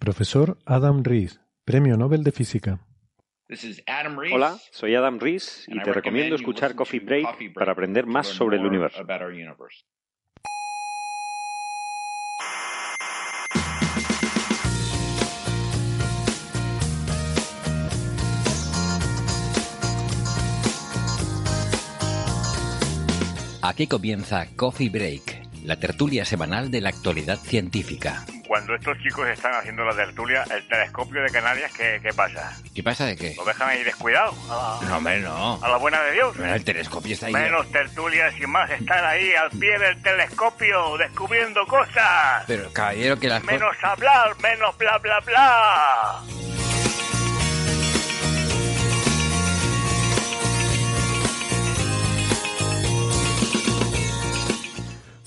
Profesor Adam Rees, Premio Nobel de Física. Hola, soy Adam Rees y te recomiendo escuchar Coffee Break para aprender más sobre el universo. Aquí comienza Coffee Break, la tertulia semanal de la actualidad científica. Cuando estos chicos están haciendo la tertulia, el telescopio de Canarias, ¿qué, qué pasa? ¿Qué pasa de qué? ¿Lo dejan ahí descuidado? A la, No, hombre, no. a la buena de Dios. Pero el telescopio está ahí. Menos tertulias y más están ahí al pie del telescopio descubriendo cosas. Pero, caballero, que las. Menos hablar, menos bla bla bla.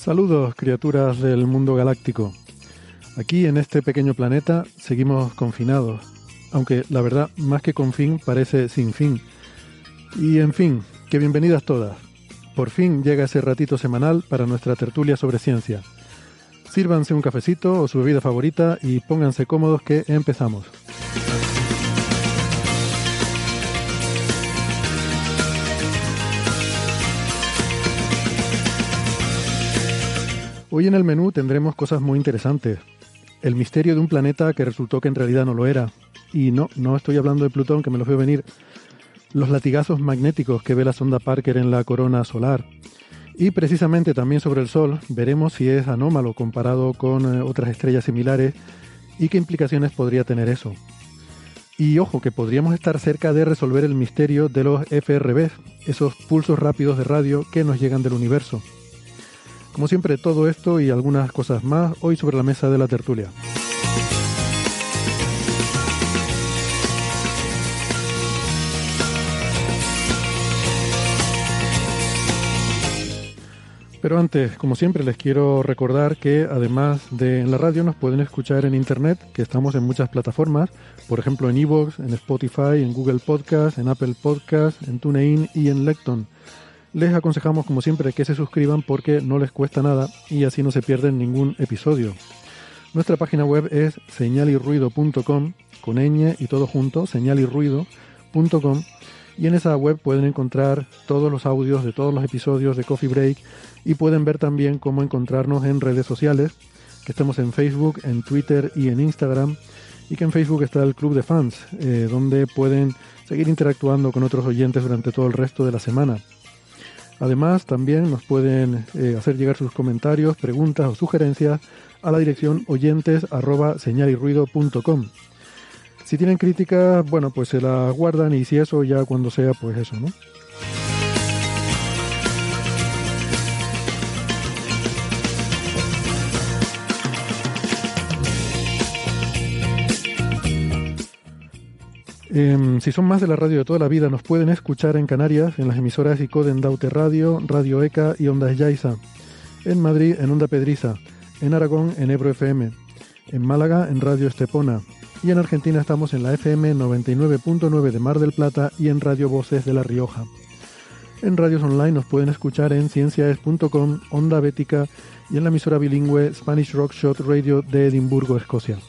Saludos, criaturas del mundo galáctico. Aquí en este pequeño planeta seguimos confinados, aunque la verdad, más que con fin, parece sin fin. Y en fin, que bienvenidas todas. Por fin llega ese ratito semanal para nuestra tertulia sobre ciencia. Sírvanse un cafecito o su bebida favorita y pónganse cómodos que empezamos. Hoy en el menú tendremos cosas muy interesantes. El misterio de un planeta que resultó que en realidad no lo era. Y no, no estoy hablando de Plutón, que me lo veo venir. Los latigazos magnéticos que ve la sonda Parker en la corona solar. Y precisamente también sobre el Sol veremos si es anómalo comparado con eh, otras estrellas similares y qué implicaciones podría tener eso. Y ojo, que podríamos estar cerca de resolver el misterio de los FRB, esos pulsos rápidos de radio que nos llegan del universo. Como siempre, todo esto y algunas cosas más hoy sobre la mesa de la tertulia. Pero antes, como siempre, les quiero recordar que además de en la radio nos pueden escuchar en internet, que estamos en muchas plataformas, por ejemplo en Evox, en Spotify, en Google Podcast, en Apple Podcast, en TuneIn y en Lecton. Les aconsejamos, como siempre, que se suscriban porque no les cuesta nada y así no se pierden ningún episodio. Nuestra página web es señalirruido.com, con ñ y todo junto, señalirruido.com, y en esa web pueden encontrar todos los audios de todos los episodios de Coffee Break y pueden ver también cómo encontrarnos en redes sociales, que estamos en Facebook, en Twitter y en Instagram, y que en Facebook está el Club de Fans, eh, donde pueden seguir interactuando con otros oyentes durante todo el resto de la semana. Además, también nos pueden eh, hacer llegar sus comentarios, preguntas o sugerencias a la dirección oyentes arroba señalirruido.com. Si tienen críticas, bueno, pues se las guardan y si eso ya cuando sea, pues eso, ¿no? Em, si son más de la radio de toda la vida, nos pueden escuchar en Canarias, en las emisoras ICODEN Daute Radio, Radio ECA y Ondas Yaiza. En Madrid, en Onda Pedriza. En Aragón, en Ebro FM. En Málaga, en Radio Estepona. Y en Argentina estamos en la FM 99.9 de Mar del Plata y en Radio Voces de La Rioja. En radios online nos pueden escuchar en ciencias.com, Onda Bética y en la emisora bilingüe Spanish Rock Shot Radio de Edimburgo, Escocia.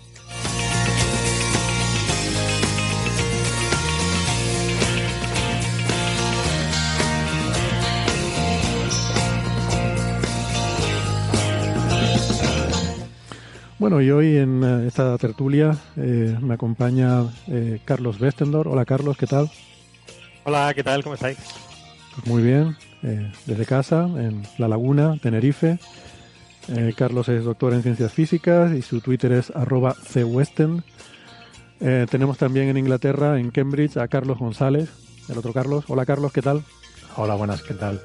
Bueno, y hoy en eh, esta tertulia eh, me acompaña eh, Carlos Westendor. Hola Carlos, ¿qué tal? Hola, ¿qué tal? ¿Cómo estáis? Pues muy bien, eh, desde casa, en La Laguna, Tenerife. Eh, Carlos es doctor en ciencias físicas y su Twitter es arroba cwesten. Eh, tenemos también en Inglaterra, en Cambridge, a Carlos González, el otro Carlos. Hola Carlos, ¿qué tal? Hola, buenas, ¿qué tal?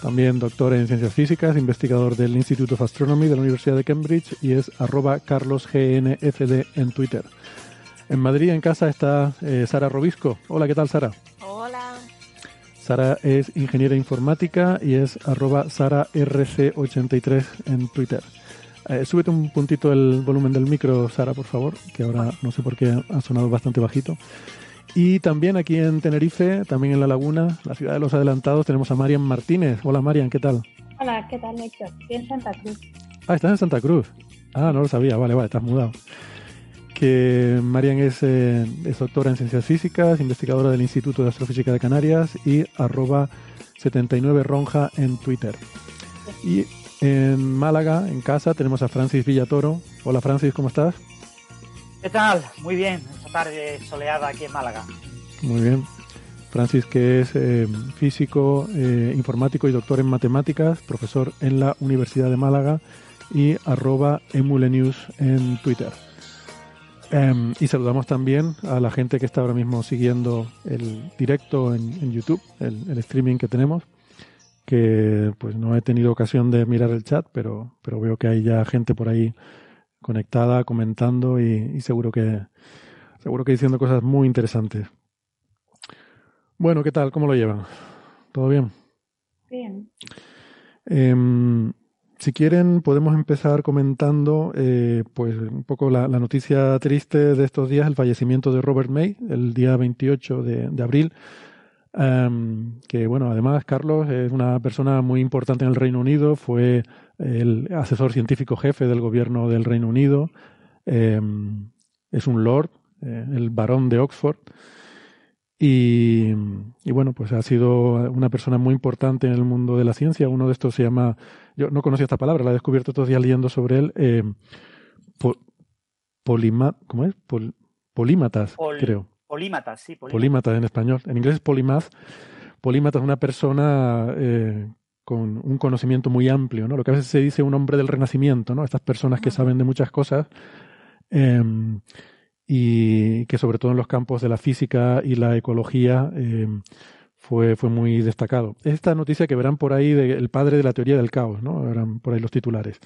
También doctor en ciencias físicas, investigador del Institute of Astronomy de la Universidad de Cambridge y es arroba carlosgnfd en Twitter. En Madrid, en casa, está eh, Sara Robisco. Hola, ¿qué tal, Sara? Hola. Sara es ingeniera informática y es arroba sararc83 en Twitter. Eh, súbete un puntito el volumen del micro, Sara, por favor, que ahora no sé por qué ha sonado bastante bajito. Y también aquí en Tenerife, también en La Laguna, la ciudad de los adelantados, tenemos a Marian Martínez. Hola Marian, ¿qué tal? Hola, ¿qué tal, Héctor? Estoy en Santa Cruz. Ah, estás en Santa Cruz. Ah, no lo sabía, vale, vale, estás mudado. Que Marian es, eh, es doctora en ciencias físicas, investigadora del Instituto de Astrofísica de Canarias y arroba 79ronja en Twitter. Y en Málaga, en casa, tenemos a Francis Villatoro. Hola Francis, ¿cómo estás? ¿Qué tal? Muy bien, esta tarde soleada aquí en Málaga. Muy bien. Francis, que es eh, físico, eh, informático y doctor en matemáticas, profesor en la Universidad de Málaga y arroba emulenews en Twitter. Em, y saludamos también a la gente que está ahora mismo siguiendo el directo en, en YouTube, el, el, streaming que tenemos, que pues no he tenido ocasión de mirar el chat, pero, pero veo que hay ya gente por ahí conectada, comentando y, y seguro que seguro que diciendo cosas muy interesantes. Bueno, ¿qué tal? ¿Cómo lo llevan? ¿Todo bien? Bien. Eh, si quieren, podemos empezar comentando eh, pues un poco la, la, noticia triste de estos días, el fallecimiento de Robert May, el día 28 de, de abril. Um, que bueno, además Carlos es una persona muy importante en el Reino Unido, fue el asesor científico jefe del gobierno del Reino Unido, eh, es un lord, eh, el barón de Oxford, y, y, bueno, pues ha sido una persona muy importante en el mundo de la ciencia. Uno de estos se llama, yo no conocía esta palabra, la he descubierto estos días leyendo sobre él, eh, po, polima, ¿cómo es? Pol, polímatas, Pol, creo. Polímatas, sí. Polímatas. polímatas en español. En inglés es polymath. Polímata es una persona eh, con un conocimiento muy amplio, ¿no? Lo que a veces se dice un hombre del renacimiento, ¿no? Estas personas que saben de muchas cosas. Eh, y que sobre todo en los campos de la física y la ecología eh, fue, fue muy destacado. Esta noticia que verán por ahí del de padre de la teoría del caos, ¿no? Verán por ahí los titulares.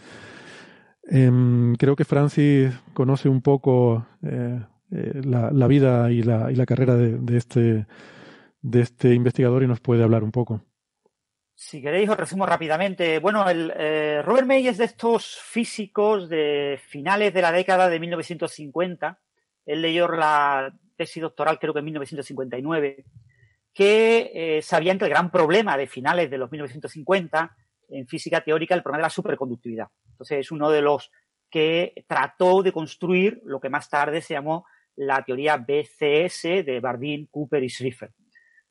Eh, creo que Francis conoce un poco eh, la, la, vida y la, y la carrera de, de, este, de este investigador y nos puede hablar un poco. Si queréis, os resumo rápidamente. Bueno, el, eh, Robert May es de estos físicos de finales de la década de 1950 él leyó la tesis doctoral creo que en 1959, que eh, sabían que el gran problema de finales de los 1950 en física teórica, el problema de la superconductividad. Entonces es uno de los que trató de construir lo que más tarde se llamó la teoría BCS de Bardeen, Cooper y Schrieffer.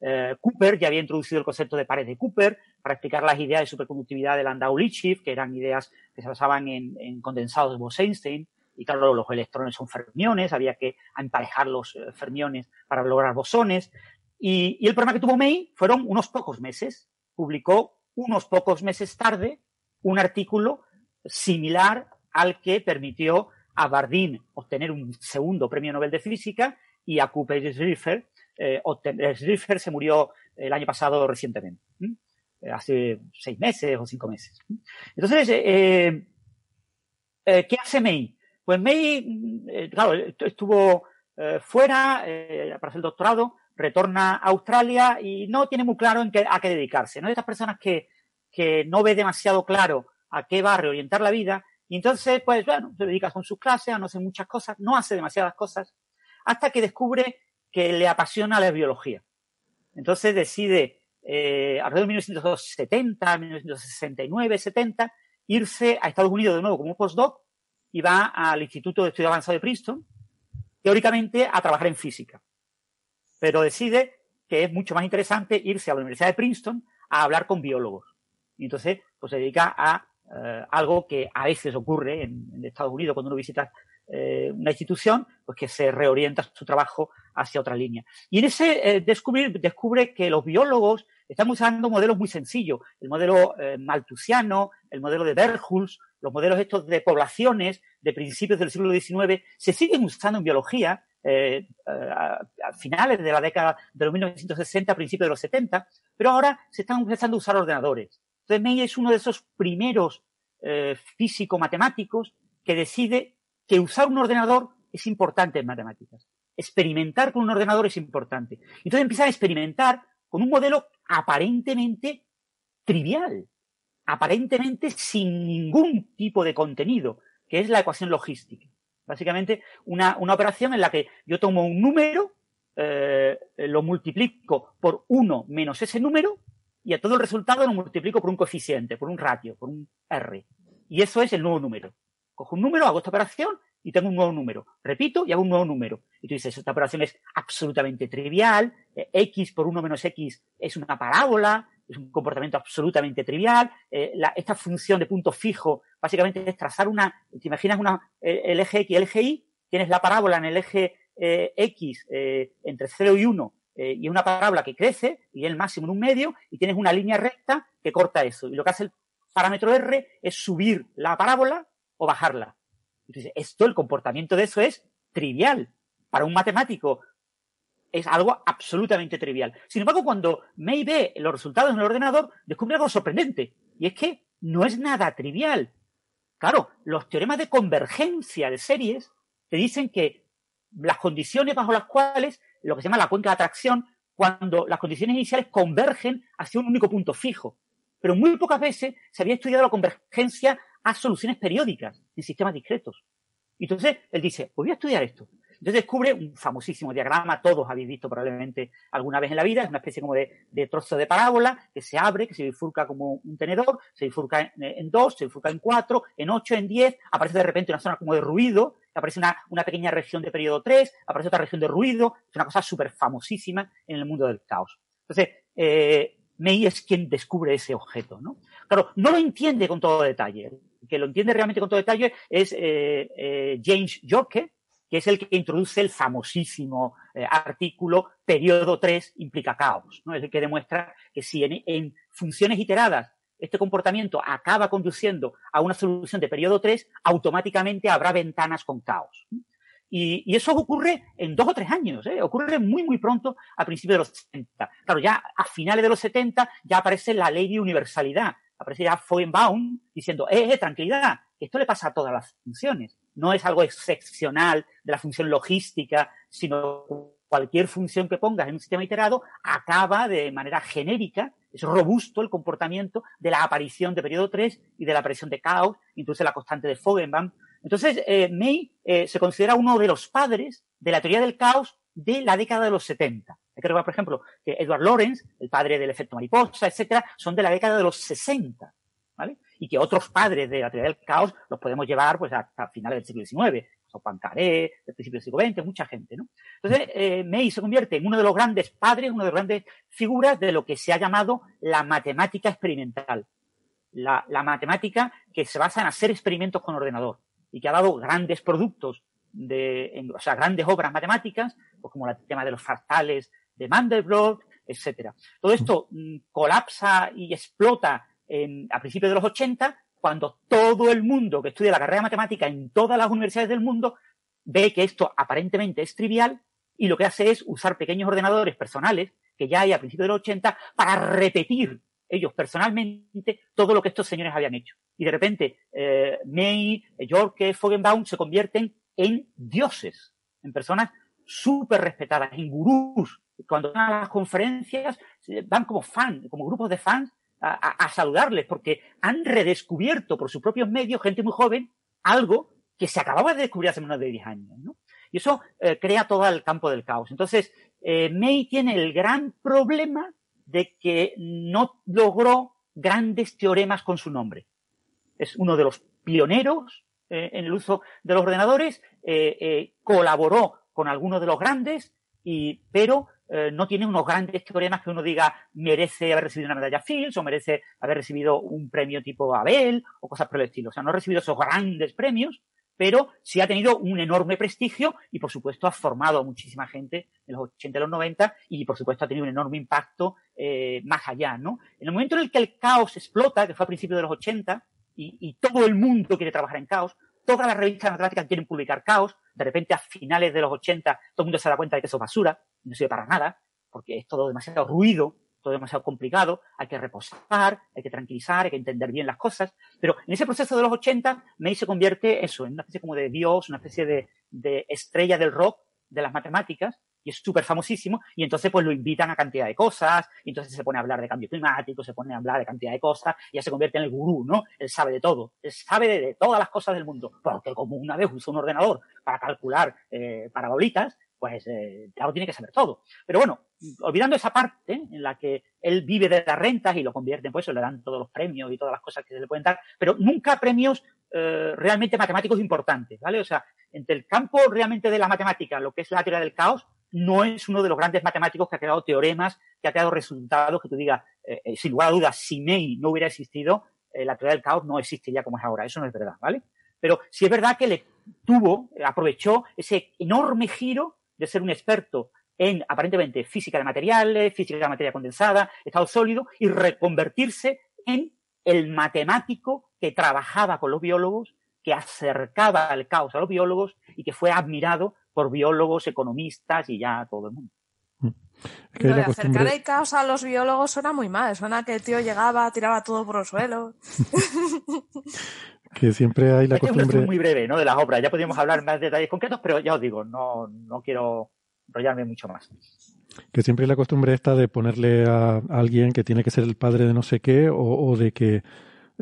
Eh, Cooper ya había introducido el concepto de pared de Cooper para explicar las ideas de superconductividad de Landau-Litschiff, que eran ideas que se basaban en, en condensados de Bose-Einstein, y claro, los electrones son fermiones, había que emparejar los fermiones para lograr bosones. Y, y, el problema que tuvo May fueron unos pocos meses. Publicó unos pocos meses tarde un artículo similar al que permitió a Bardeen obtener un segundo premio Nobel de Física y a Cooper y Schrieffer. Eh, Schrieffer se murió el año pasado recientemente, ¿eh? hace seis meses o cinco meses. Entonces, eh, ¿qué hace May? Pues May, eh, claro, estuvo eh, fuera eh, para hacer el doctorado, retorna a Australia y no tiene muy claro en qué, a qué dedicarse. ¿no? De estas personas que, que no ve demasiado claro a qué va a reorientar la vida y entonces, pues bueno, se dedica con sus clases, no hace muchas cosas, no hace demasiadas cosas, hasta que descubre que le apasiona la biología. Entonces decide, eh, alrededor de 1970, 1969, 70, irse a Estados Unidos de nuevo como postdoc y va al Instituto de Estudio Avanzado de Princeton, teóricamente a trabajar en física. Pero decide que es mucho más interesante irse a la Universidad de Princeton a hablar con biólogos. Y entonces, pues se dedica a eh, algo que a veces ocurre en, en, Estados Unidos cuando uno visita eh, una institución, pues que se reorienta su trabajo hacia otra línea. Y en ese eh, descubrir, descubre que los biólogos están usando modelos muy sencillos, el modelo eh, el modelo de Berghulst, los modelos estos de poblaciones de principios del siglo XIX se siguen usando en biología eh, a, finales de la década de los 1960, principios de los 70, pero ahora se están empezando a usar ordenadores. Entonces May es uno de esos primeros físico-matemáticos que decide que usar un ordenador es importante en matemáticas. Experimentar con un ordenador es importante. Entonces empieza a experimentar con un modelo aparentemente trivial, aparentemente sin ningún tipo de contenido, que es la ecuación logística. Básicamente, una, una operación en la que yo tomo un número, eh, lo multiplico por 1 menos ese número, y a todo el resultado lo multiplico por un coeficiente, por un ratio, por un R. Y eso es el nuevo número. Cojo un número, hago esta operación y tengo un nuevo número. Repito y hago un nuevo número. Y tú dices, esta operación es absolutamente trivial, eh, x por 1 menos x es una parábola, es un comportamiento absolutamente trivial. Eh, esta función de punto fijo básicamente es trazar una, te imaginas una, eh, el eje X y el eje Y, tienes la parábola en el eje X entre 0 y 1 eh, y una parábola que crece y el máximo en un medio y tienes una línea recta que corta eso. Y lo que hace el parámetro R es subir la parábola o bajarla. Entonces, esto, el comportamiento de eso es trivial. Para un matemático es algo absolutamente trivial. Sin embargo, cuando May ve los resultados en el ordenador, descubre algo sorprendente. Y es que no es nada trivial. Claro, los teoremas de convergencia de series te dicen que las condiciones bajo las cuales, lo que se llama la cuenca de atracción, cuando las condiciones iniciales convergen hacia un único punto fijo. Pero muy pocas veces se había estudiado la convergencia a soluciones periódicas en sistemas discretos. Y entonces él dice, pues voy a estudiar esto. Entonces descubre un famosísimo diagrama, todos habéis visto probablemente alguna vez en la vida, es una especie como de, trozo de parábola que se abre, que se bifurca como un tenedor, se bifurca en, en, dos, se bifurca en cuatro, en ocho, en diez, aparece de repente una zona como de ruido, aparece una, una pequeña región de periodo tres, aparece otra región de ruido, es una cosa súper famosísima en el mundo del caos. Entonces, eh, May es quien descubre ese objeto, ¿no? Claro, no lo entiende con todo detalle. Que lo entiende realmente con todo detalle es eh, eh, James Yorke, que es el que introduce el famosísimo eh, artículo periodo 3 implica caos, ¿no? Es el que demuestra que si en, funciones iteradas este comportamiento acaba conduciendo a una solución de periodo 3, automáticamente habrá ventanas con caos. Y, eso ocurre en dos o tres años, ocurre muy, muy pronto a principios de los 70. Claro, ya a finales de los 70 ya aparece la ley de universalidad, aparece ya Feuerbaum diciendo, eh, eh, tranquilidad, esto le pasa a todas las funciones no es algo excepcional de la función logística, sino cualquier función que pongas en un sistema iterado acaba de manera genérica, es robusto el comportamiento de la aparición de periodo 3 y de la aparición de caos, introduce la constante de Fogelbaum. Entonces, eh, May eh, se considera uno de los padres de la teoría del caos de la década de los 70. Hay que recordar, por ejemplo, que Edward Lorenz, el padre del efecto mariposa, etcétera, son de la década de los 60. ¿vale? y que otros padres de la teoría del caos los podemos llevar pues hasta finales del siglo XIX, son Pancaré, del principio del siglo XX, mucha gente, ¿no? Entonces, eh, May se convierte en uno de los grandes padres, una de las grandes figuras de lo que se ha llamado la matemática experimental. La, la matemática que se basa en hacer experimentos con ordenador y que ha dado grandes productos de, o sea, grandes obras matemáticas, pues como el tema de los fractales de Mandelbrot, etcétera. Todo esto mmm, colapsa y explota en, a principios de los 80, cuando todo el mundo que estudia la carrera de matemática en todas las universidades del mundo ve que esto aparentemente es trivial y lo que hace es usar pequeños ordenadores personales que ya hay a principios de los 80 para repetir ellos personalmente todo lo que estos señores habían hecho. Y de repente eh, May, Yorke, Fogenbaum se convierten en dioses, en personas súper respetadas, en gurús. Cuando van a las conferencias van como fans, como grupos de fans a, saludarles porque han redescubierto por sus propios medios, gente muy joven, algo que se acababa de descubrir hace menos de 10 años. ¿no? Y eso eh, crea todo el campo del caos. Entonces, eh, May tiene el gran problema de que no logró grandes teoremas con su nombre. Es uno de los pioneros eh, en el uso de los ordenadores, colaboró con algunos de los grandes, y, pero eh, no tiene unos grandes teoremas que uno diga merece haber recibido una medalla Fields o merece haber recibido un premio tipo Abel o cosas por el estilo. O sea, no ha recibido esos grandes premios, pero sí ha tenido un enorme prestigio y, por supuesto, ha formado a muchísima gente en los 80 y los 90 y, por supuesto, ha tenido un enorme impacto eh, más allá, ¿no? En el momento en el que el caos explota, que fue a principios de los 80, y, y todo el mundo quiere trabajar en caos, todas las revistas matemáticas quieren publicar caos, de repente a finales de los 80 todo el mundo se da cuenta de que eso es basura, no sirve para nada, porque es todo demasiado ruido, todo demasiado complicado, hay que reposar, hay que tranquilizar, hay que entender bien las cosas. Pero en ese proceso de los 80, May se convierte eso, en una especie como de dios, una especie de, de estrella del rock de las matemáticas, y es súper famosísimo, y entonces pues lo invitan a cantidad de cosas, y entonces se pone a hablar de cambio climático, se pone a hablar de cantidad de cosas, y ya se convierte en el gurú, ¿no? Él sabe de todo, él sabe de, todas las cosas del mundo, porque como una vez usó un ordenador para calcular eh, parabolitas, pues eh, claro, tiene que saber todo. Pero bueno, olvidando esa parte en la que él vive de las rentas y lo convierten, pues eso, le dan todos los premios y todas las cosas que se le pueden dar, pero nunca premios eh, realmente matemáticos importantes, ¿vale? O sea, entre el campo realmente de la matemática, lo que es la teoría del caos, no es uno de los grandes matemáticos que ha creado teoremas, que ha creado resultados que tú digas, eh, eh, sin lugar a dudas, si May no hubiera existido, eh, la teoría del caos no existiría como es ahora. Eso no es verdad, ¿vale? Pero sí es verdad que le tuvo, aprovechó ese enorme giro de ser un experto en aparentemente física de materiales, física de materia condensada, estado sólido, y reconvertirse en el matemático que trabajaba con los biólogos, que acercaba el caos a los biólogos y que fue admirado por biólogos, economistas y ya todo el mundo. Es que Lo de acercar el caos a los biólogos suena muy mal, suena que el tío llegaba, tiraba todo por los suelos. que siempre hay la este costumbre. Es muy breve, ¿no? De las obras. Ya podríamos hablar más de detalles concretos, pero ya os digo, no, no quiero enrollarme mucho más. Que siempre hay la costumbre esta de ponerle a alguien que tiene que ser el padre de no sé qué, o, o de que,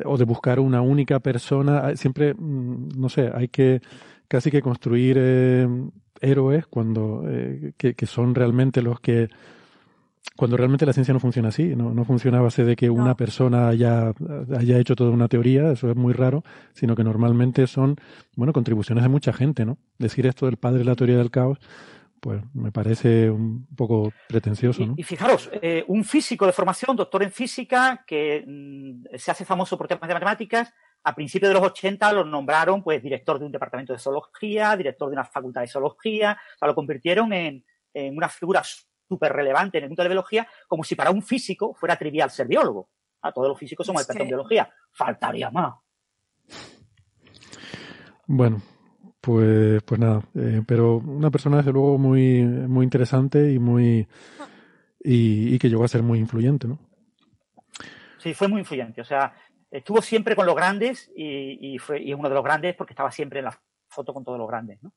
o de buscar una única persona. Siempre, mm, no sé, hay que casi que construir eh, héroes cuando eh, que, que, son realmente los que cuando realmente la ciencia no funciona así, no, no funciona a base de que una persona haya, haya hecho toda una teoría, eso es muy raro, sino que normalmente son, bueno, contribuciones de mucha gente, ¿no? Decir esto del padre de la teoría del caos, pues me parece un poco pretencioso, ¿no? Y, y fijaros, eh, un físico de formación, doctor en física, que mm, se hace famoso por temas de matemáticas, a principios de los 80 lo nombraron pues director de un departamento de zoología, director de una facultad de zoología, o sea, lo convirtieron en, en una figura súper relevante en el mundo de la biología, como si para un físico fuera trivial ser biólogo. A todos los físicos somos expertos en biología. Faltaría más. Bueno, pues, pues nada, eh, pero una persona desde luego muy, muy interesante y muy y, y, que llegó a ser muy influyente, ¿no? Sí, fue muy influyente. O sea, estuvo siempre con los grandes y, y fue y uno de los grandes porque estaba siempre en la foto con todos los grandes, ¿no?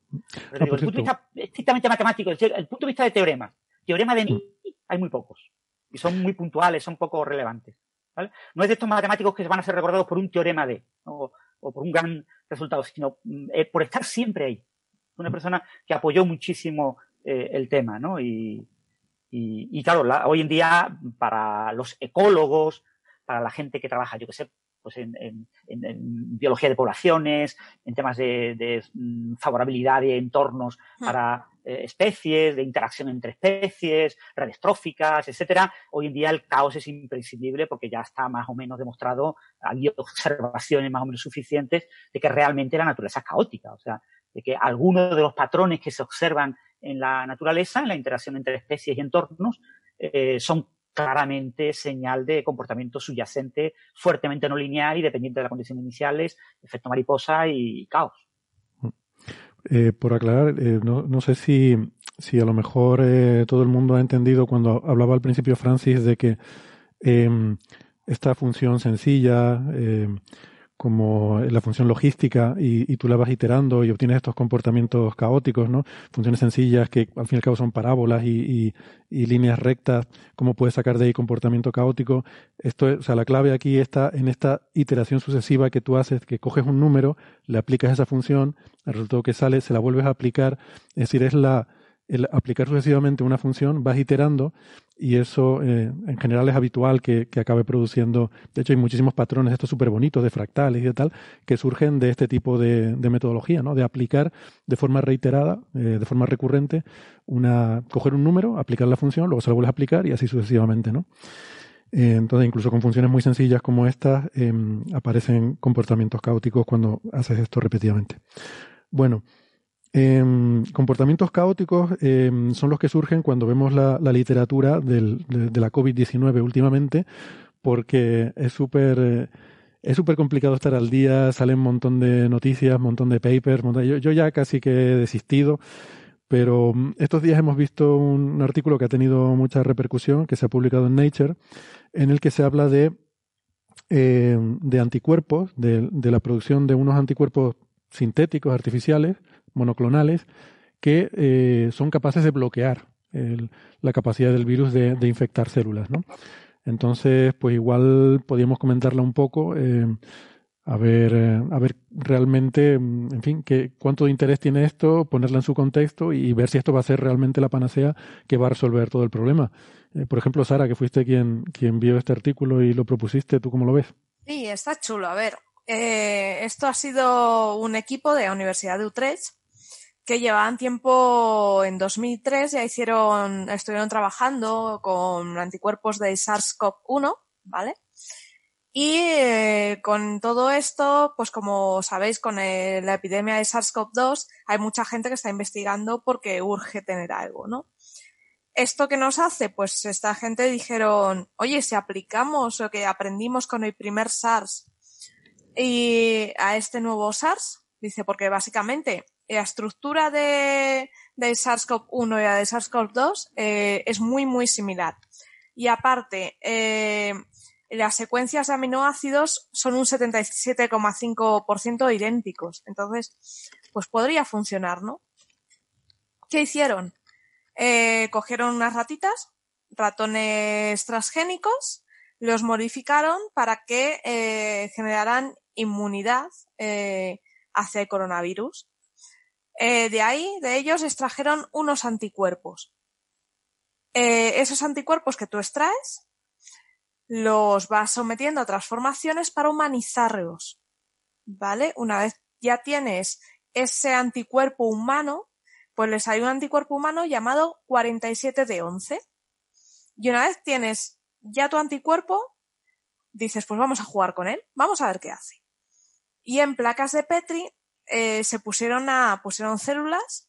Pero digo, el punto de vista estrictamente matemático, el punto de vista de teoremas, teorema de Newton, hay muy pocos y son muy puntuales, son poco relevantes. ¿vale? No es de estos matemáticos que van a ser recordados por un teorema de ¿no? O por un gran resultado, sino eh, por estar siempre ahí. Una persona que apoyó muchísimo eh, el tema, ¿no? Y, y, y claro, la, hoy en día para los ecólogos, para la gente que trabaja, yo que sé, pues en, en, en, biología de poblaciones, en temas de, de favorabilidad de entornos para eh, especies, de interacción entre especies, redes tróficas, etcétera. Hoy en día el caos es imprescindible porque ya está más o menos demostrado, hay observaciones más o menos suficientes de que realmente la naturaleza es caótica, o sea, de que algunos de los patrones que se observan en la naturaleza, en la interacción entre especies y entornos, eh, son claramente señal de comportamiento subyacente fuertemente no lineal y dependiente de las condiciones iniciales, efecto mariposa y caos. Eh, por aclarar, eh, no, no, sé si, si a lo mejor eh, todo el mundo ha entendido cuando hablaba al principio Francis de que em, esta función sencilla, em, como la función logística y, tú la vas iterando y obtienes estos comportamientos caóticos, ¿no? Funciones sencillas que al fin y al cabo son parábolas y líneas rectas, ¿cómo puedes sacar de ahí comportamiento caótico? Esto es, o sea, la clave aquí está en esta iteración sucesiva que tú haces, que coges un número, le aplicas esa función, el resultado que sale se la vuelves a aplicar, es decir, es la, el aplicar sucesivamente una función, vas iterando y eso eh, en general es habitual que, que, acabe produciendo, de hecho hay muchísimos patrones estos súper bonitos de fractales y de tal, que surgen de este tipo de, metodología, ¿no? de aplicar de forma reiterada, eh, de forma recurrente, una, coger un número, aplicar la función, luego se la vuelves a aplicar y así sucesivamente. ¿no? Eh, entonces, incluso con funciones muy sencillas como estas, eh, aparecen comportamientos caóticos cuando haces esto repetidamente. Bueno, eh, comportamientos caóticos eh, son los que surgen cuando vemos la, literatura del, de, de, la COVID-19 últimamente, porque es súper es súper complicado estar al día, salen un montón de noticias, un montón de papers, montón de, yo, yo, ya casi que he desistido, pero mm, estos días hemos visto un artículo que ha tenido mucha repercusión, que se ha publicado en Nature, en el que se habla de, eh, de anticuerpos, de, la producción de unos anticuerpos sintéticos, artificiales, monoclonales, que eh, son capaces de bloquear la capacidad del virus de, de, infectar células, ¿no? Entonces, pues igual podríamos comentarla un poco. Eh, a ver, a ver realmente, en fin, que, cuánto interés tiene esto, ponerla en su contexto y ver si esto va a ser realmente la panacea que va a resolver todo el problema. Eh, por ejemplo, Sara, que fuiste quien, quien vio este artículo y lo propusiste, ¿tú cómo lo ves? Sí, está chulo. A ver, esto ha sido un equipo de la Universidad de Utrecht que llevaban tiempo en 2003, ya hicieron, estuvieron trabajando con anticuerpos de SARS-CoV-1, ¿vale? Y eh, con todo esto, pues como sabéis, con la epidemia de SARS-CoV-2 hay mucha gente que está investigando porque urge tener algo, ¿no? ¿Esto que nos hace? Pues esta gente dijeron, oye, si aplicamos lo que aprendimos con el primer SARS y a este nuevo SARS, dice, porque básicamente la estructura de, de SARS-CoV-1 y la de SARS-CoV-2 eh, es muy, muy similar. Y aparte, eh, las secuencias de aminoácidos son un 77,5% idénticos. Entonces, pues podría funcionar, ¿no? ¿Qué hicieron? Eh, cogieron unas ratitas, ratones transgénicos, los modificaron para que generaran inmunidad hacia el coronavirus. De ahí, de ellos, extrajeron unos anticuerpos. esos anticuerpos que tú extraes los vas sometiendo a transformaciones para humanizarlos. ¿Vale? Una vez ya tienes ese anticuerpo humano, pues les hay un anticuerpo humano llamado 47 de 11. Y una vez tienes ya tu anticuerpo, dices, pues vamos a jugar con él, vamos a ver qué hace. Y en placas de Petri eh, se pusieron a, pusieron células,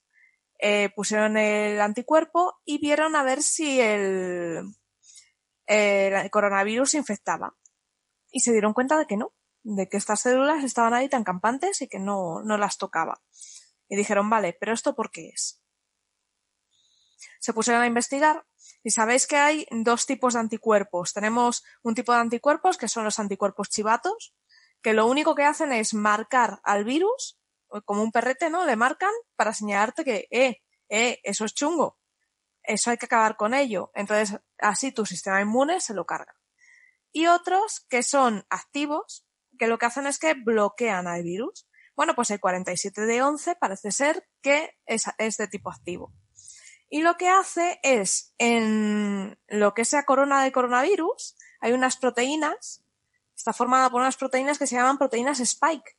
eh, pusieron el anticuerpo y vieron a ver si el, el coronavirus infectaba. Y se dieron cuenta de que no, de que estas células estaban ahí tan campantes y que no, no las tocaba. Y dijeron, vale, pero ¿esto por qué es? Se pusieron a investigar y sabéis que hay dos tipos de anticuerpos. Tenemos un tipo de anticuerpos que son los anticuerpos chivatos, que lo único que hacen es marcar al virus, como un perrete, ¿no? Le marcan para señalarte que, eh, eh, eso es chungo. Eso hay que acabar con ello. Entonces, así tu sistema inmune se lo carga. Y otros que son activos, que lo que hacen es que bloquean al virus. Bueno, pues el 47 de 11 parece ser que es, de tipo activo. Y lo que hace es, en lo que sea corona de coronavirus, hay unas proteínas, está formada por unas proteínas que se llaman proteínas spike,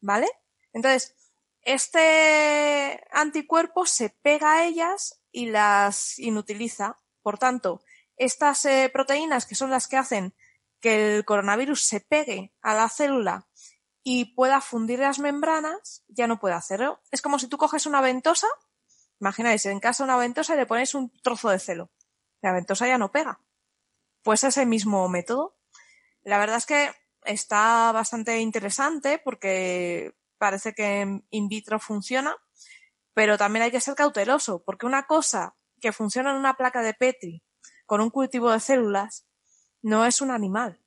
¿vale? Entonces, este anticuerpo se pega a ellas y las inutiliza. Por tanto, estas eh, proteínas, que son las que hacen que el coronavirus se pegue a la célula y pueda fundir las membranas, ya no puede hacerlo. Es como si tú coges una ventosa, imagináis, en casa una ventosa y le pones un trozo de celo. La ventosa ya no pega. Pues es el mismo método. La verdad es que está bastante interesante porque parece que in vitro funciona pero también hay que ser cauteloso, porque una cosa que funciona en una placa de Petri con un cultivo de células no es un animal.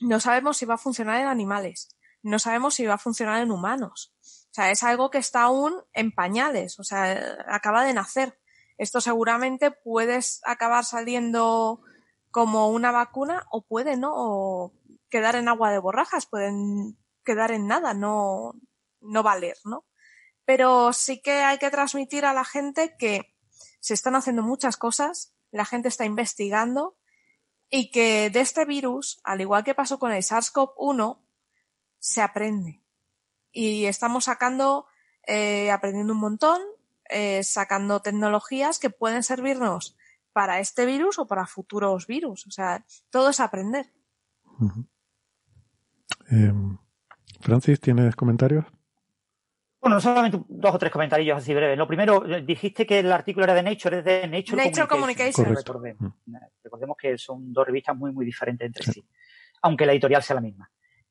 No sabemos si va a funcionar en animales, no sabemos si va a funcionar en humanos. O sea, es algo que está aún en pañales, o sea, acaba de nacer. Esto seguramente puede acabar saliendo como una vacuna o puede no quedar en agua de borrajas, pueden quedar en nada, no, no valer, ¿no? pero sí que hay que transmitir a la gente que se están haciendo muchas cosas, la gente está investigando y que de este virus, al igual que pasó con el SARS-CoV-1, se aprende. Y estamos sacando, eh, aprendiendo un montón, eh, sacando tecnologías que pueden servirnos para este virus o para futuros virus. O sea, todo es aprender. Francis, ¿tienes comentarios? Bueno, solamente dos o tres comentarios así breves. Lo primero, eh, dijiste que el artículo era de Nature, es de Nature, Nature Communication. Recordemos. Mm. Recordemos que son dos revistas muy, muy diferentes entre sí, aunque la editorial sea la misma.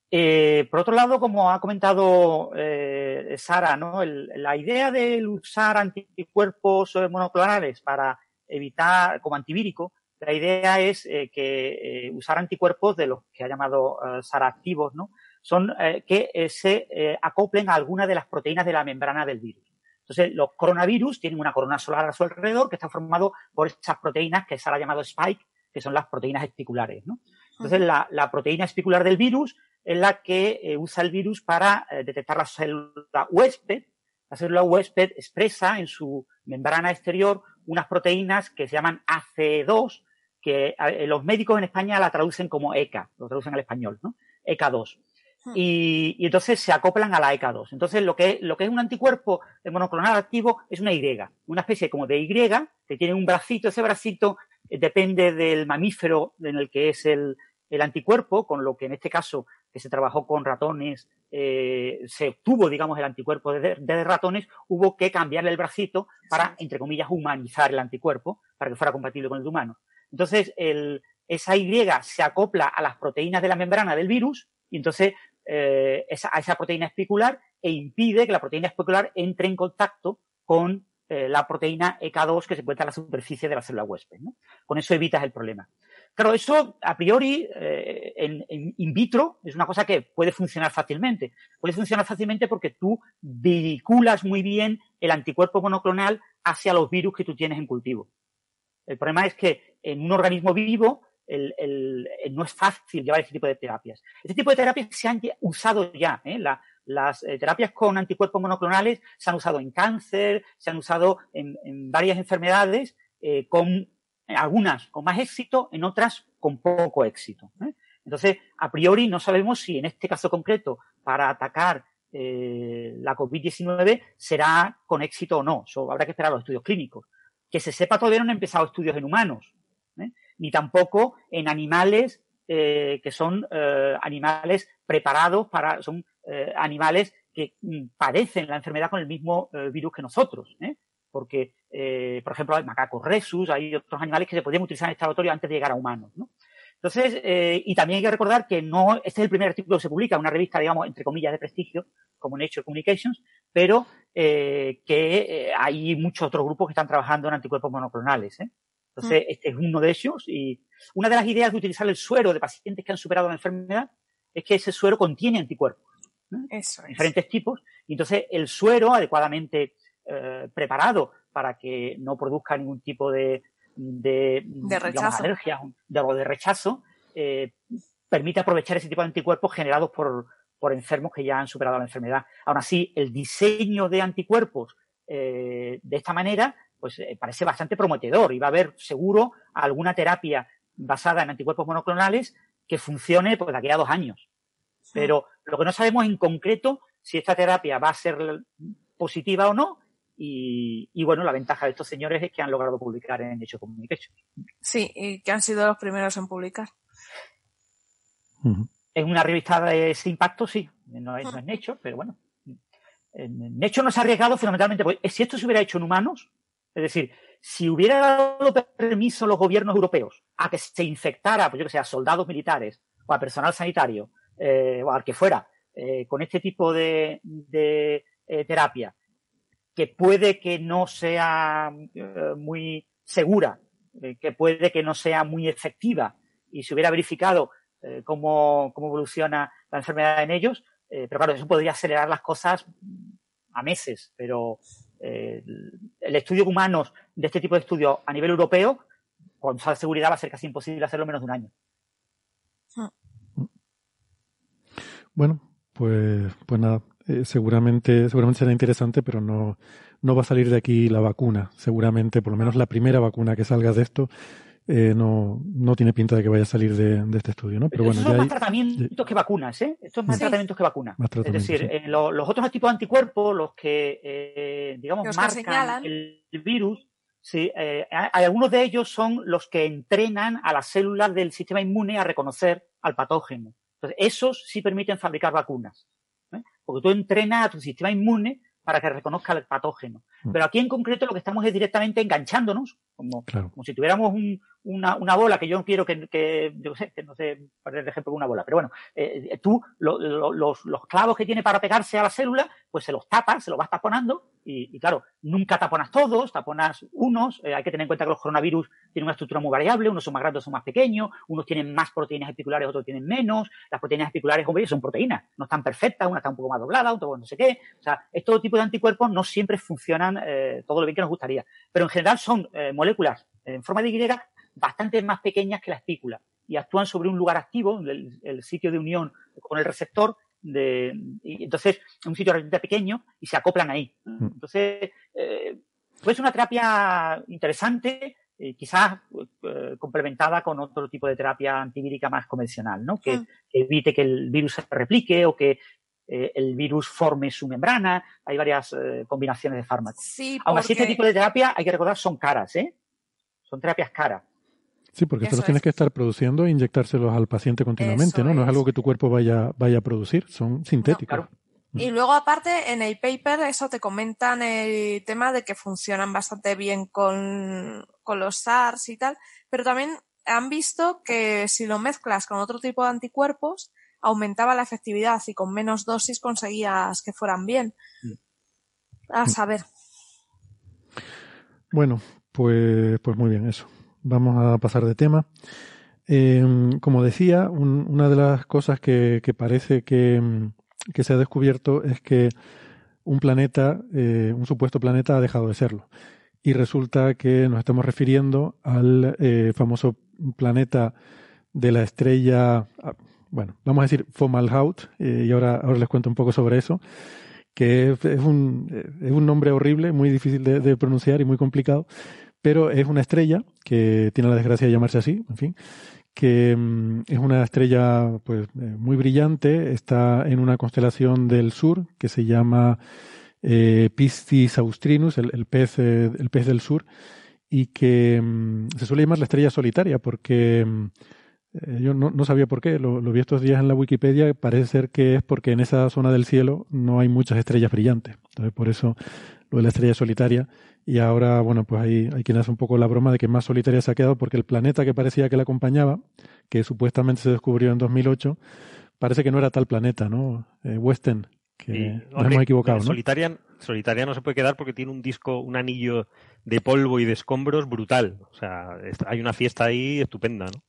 Eh, por otro lado, como ha comentado eh, Sara, ¿no? la idea de usar anticuerpos monoclonales para evitar, como antivírico, la idea es eh, que eh, usar anticuerpos de los que ha llamado eh, Sara activos, ¿no? Son que se acoplen a alguna de las proteínas de la membrana del virus. Entonces, los coronavirus tienen una corona solar a su alrededor que está formado por estas proteínas que Sara ha llamado spike, que son las proteínas espiculares, ¿no? Entonces, la, la proteína espicular del virus es la que usa el virus para detectar la célula huésped. La célula huésped expresa en su membrana exterior unas proteínas que se llaman AC2, que los médicos en España la traducen como ECA, lo traducen al español, ¿no? ECA2. Hmm. Y, y, entonces se acoplan a la ECA2. Entonces, lo que, lo que es un anticuerpo monoclonal activo es una Y, una especie como de Y que tiene un bracito. Ese bracito eh, depende del mamífero en el que es el, el anticuerpo, con lo que en este caso que se trabajó con ratones, eh, se obtuvo, digamos, el anticuerpo de, de, ratones, hubo que cambiarle el bracito para, entre comillas, humanizar el anticuerpo, para que fuera compatible con el de humanos. Entonces, el, esa Y se acopla a las proteínas de la membrana del virus y entonces eh, esa, a esa proteína especular e impide que la proteína especular entre en contacto con eh, la proteína EK2 que se encuentra en la superficie de la célula huésped. Con eso evitas el problema. Claro, eso a priori eh, en, en, in vitro es una cosa que puede funcionar fácilmente. Puede funcionar fácilmente porque tú vinculas muy bien el anticuerpo monoclonal hacia los virus que tú tienes en cultivo. El problema es que en un organismo vivo el, no es fácil llevar este tipo de terapias. Este tipo de terapias se han usado ya. ¿eh? La, las eh, terapias con anticuerpos monoclonales se han usado en cáncer, se han usado en, varias enfermedades, eh, con algunas con más éxito, en otras con poco éxito. ¿eh? Entonces, a priori no sabemos si en este caso concreto, para atacar eh, la COVID-19, será con éxito o no. Habrá que esperar los estudios clínicos. Que se sepa todavía no han empezado estudios en humanos, ¿eh? Ni tampoco en animales eh, que son eh, animales preparados para, son eh, animales que mm, padecen la enfermedad con el mismo virus que nosotros, porque, por ejemplo, hay macacos resus, hay otros animales que se podían utilizar en este laboratorio antes de llegar a humanos, ¿no? Entonces, y también hay que recordar que no, este es el primer artículo que se publica en una revista, digamos, entre comillas, de prestigio, como Nature Communications, pero que hay muchos otros grupos que están trabajando en anticuerpos monoclonales. ¿eh? Entonces, este es uno de ellos. Y una de las ideas de utilizar el suero de pacientes que han superado la enfermedad es que ese suero contiene anticuerpos. Eso es. Diferentes tipos. Y entonces, el suero adecuadamente eh, preparado para que no produzca ningún tipo de, de, de alergia de, de rechazo, eh, permite aprovechar ese tipo de anticuerpos generados por, por enfermos que ya han superado la enfermedad. Aún así, el diseño de anticuerpos eh, de esta manera pues eh, parece bastante prometedor y va a haber seguro alguna terapia basada en anticuerpos monoclonales que funcione pues, de aquí a dos años. Pero lo que no sabemos en concreto si esta terapia va a ser positiva o no. Y, y bueno, la ventaja de estos señores es que han logrado publicar en Hecho Communication. Sí, y que han sido los primeros en publicar. En una revista de ese impacto, sí. No es, no es Nature, pero bueno. En Nature no se ha arriesgado fundamentalmente, pues, si esto se hubiera hecho en humanos, es decir, si hubiera dado permiso los gobiernos europeos a que se infectara, pues yo que sé, a soldados militares o a personal sanitario eh, o al que fuera eh, con este tipo de, de eh, terapia, que puede que no sea eh, muy segura, que puede que no sea muy efectiva y se hubiera verificado cómo, cómo evoluciona la enfermedad en ellos, pero claro, eso podría acelerar las cosas a meses, pero eh, el estudio de humanos de este tipo de estudios a nivel europeo, con toda seguridad va a ser casi imposible hacerlo menos de un año. Bueno, pues, pues nada, eh, seguramente, seguramente será interesante, pero no, no va a salir de aquí la vacuna. Seguramente, por lo menos la primera vacuna que salga de esto, eh, no, no tiene pinta de que vaya a salir de, de este estudio, ¿no? Pero, bueno, son más tratamientos que vacunas, ¿eh? Esto es más tratamientos que vacunas. Es decir, eh, lo, los otros tipos de anticuerpos, los que, eh, digamos, los marcan el, el, virus, sí, eh, algunos de ellos son los que entrenan a las células del sistema inmune a reconocer al patógeno. Entonces, esos sí permiten fabricar vacunas. Porque tú entrenas a tu sistema inmune para que reconozca el patógeno. Mm. Pero aquí en concreto lo que estamos es directamente enganchándonos, como, como si tuviéramos un, una, una, bola que yo no quiero que, que, yo sé, que no sé de ejemplo una bola, pero bueno, eh, tú lo, lo, los, los, clavos que tiene para pegarse a la célula, pues se los tapas, se los vas taponando y, y claro, nunca taponas todos, taponas unos, eh, hay que tener en cuenta que los coronavirus tienen una estructura muy variable, unos son más grandes, son más pequeños, unos tienen más proteínas espiculares, otros tienen menos, las proteínas espiculares, como veis, son proteínas, no están perfectas, una está un poco más doblada, otra no sé qué, o sea, estos tipos de anticuerpos no siempre funcionan eh, todo lo bien que nos gustaría, pero en general son eh, moléculas en forma de Y bastante más pequeñas que la espícula y actúan sobre un lugar activo, el, el sitio de unión con el receptor, de, y entonces un sitio realmente pequeño y se acoplan ahí. Entonces, eh, pues una terapia interesante, eh, quizás eh, complementada con otro tipo de terapia antivírica más convencional, ¿no? Que, que evite que el virus se replique o que eh, el virus forme su membrana. Hay varias eh, combinaciones de fármacos. Sí, Aún así, este tipo de terapia, hay que recordar, son caras, ¿eh? Son terapias caras. Sí, porque Eso los tienes es. que estar produciendo e inyectárselos al paciente continuamente, Eso ¿no? No es es. algo que tu cuerpo vaya, vaya a producir, son sintéticos. Y luego, aparte, en el paper, eso te comentan el tema de que funcionan bastante bien con, con los SARS y tal, pero también han visto que si lo mezclas con otro tipo de anticuerpos, aumentaba la efectividad y con menos dosis conseguías que fueran bien. A saber. Bueno, pues, pues muy bien, eso. Vamos a pasar de tema. Eh, como decía, un- una de las cosas que, que parece que, mm, que se ha descubierto es que un planeta, eh, un supuesto planeta, ha dejado de serlo. Y resulta que nos estamos refiriendo al eh, famoso planeta de la estrella, ah, bueno, vamos a decir Fomalhaut, eh, y ahora, ahora les cuento un poco sobre eso, que es, un, es un nombre horrible, muy difícil de, pronunciar y muy complicado, pero es una estrella que tiene la desgracia de llamarse así, en fin, que mm, es una estrella pues eh, muy brillante, está en una constelación del sur que se llama eh, Piscis austrinus, el, pez, el pez del sur, y que mm, se suele llamar la estrella solitaria porque mm, yo no, no sabía por qué, lo, lo vi estos días en la Wikipedia, parece ser que es porque en esa zona del cielo no hay muchas estrellas brillantes, entonces por eso lo de la estrella solitaria, y ahora, bueno, pues hay, hay quien hace un poco la broma de que más solitaria se ha quedado porque el planeta que parecía que la acompañaba, que supuestamente se descubrió en 2008, parece que no era tal planeta, ¿no? Eh, Western, que Y, nos hombre, hemos equivocado, ¿no? Solitaria, Solitaria no se puede quedar porque tiene un disco, un anillo de polvo y de escombros brutal. O sea, hay una fiesta ahí estupenda, ¿no?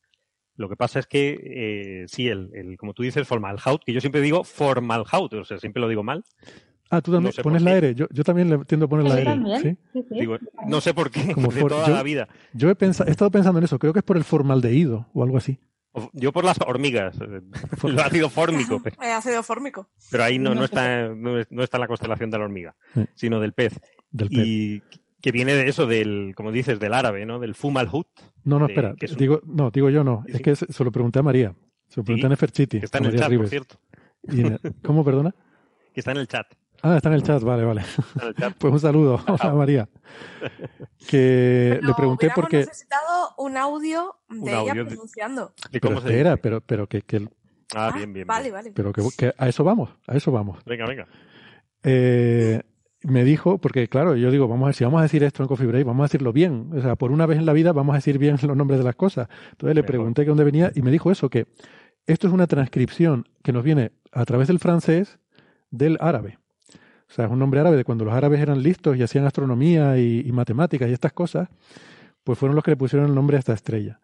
Lo que pasa es que, eh, sí, el, el, como tú dices, Formalhaut, que yo siempre digo Formalhaut, o sea, siempre lo digo mal. Ah, tú también No sé pones la. R, yo, yo también le tiendo a poner la R. ¿sí? Sí, sí. Digo, no sé por qué, Como de for- toda yo- la vida. Yo he, pensa- he estado pensando en eso, creo que es por el formaldehído o algo así. O- Yo por las hormigas, eh, lo ácido fórmico, pero, Eh, ácido fórmico. pero ahí no, no, está, no, es- no está en la constelación de la hormiga, Sí. sino del pez. Del pez. Y que viene de eso, del, como dices, del árabe, ¿no? Del Fumalhut, No, no, de- espera, un- digo, no, digo yo no, Sí, es que se, se lo pregunté a María, se lo pregunté Sí, a Neferchiti, que está en el chat, por Ribes. cierto. Y ne- ¿Cómo, perdona? Que está en el chat. Ah, está en el chat, vale, vale. está en el chat. Pues un saludo a María. Que Pero le pregunté hubiéramos porque... necesitado un audio de Un ella audio de- pronunciando. ¿De Pero cómo se espera, dice? pero, pero que, que, Ah, Ah, bien, bien. Vale, bien. vale. pero que, que a eso vamos, a eso vamos. Venga, venga. Eh, me dijo, porque claro, yo digo, vamos a ver, si vamos a decir esto en Coffee Break, vamos a decirlo bien. O sea, por una vez en la vida vamos a decir bien los nombres de las cosas. Entonces le pregunté que dónde venía y me dijo eso, que esto es una transcripción que nos viene a través del francés del árabe. O sea, es un nombre árabe de cuando los árabes eran listos y hacían astronomía y, y matemáticas y estas cosas, pues fueron los que le pusieron el nombre a esta estrella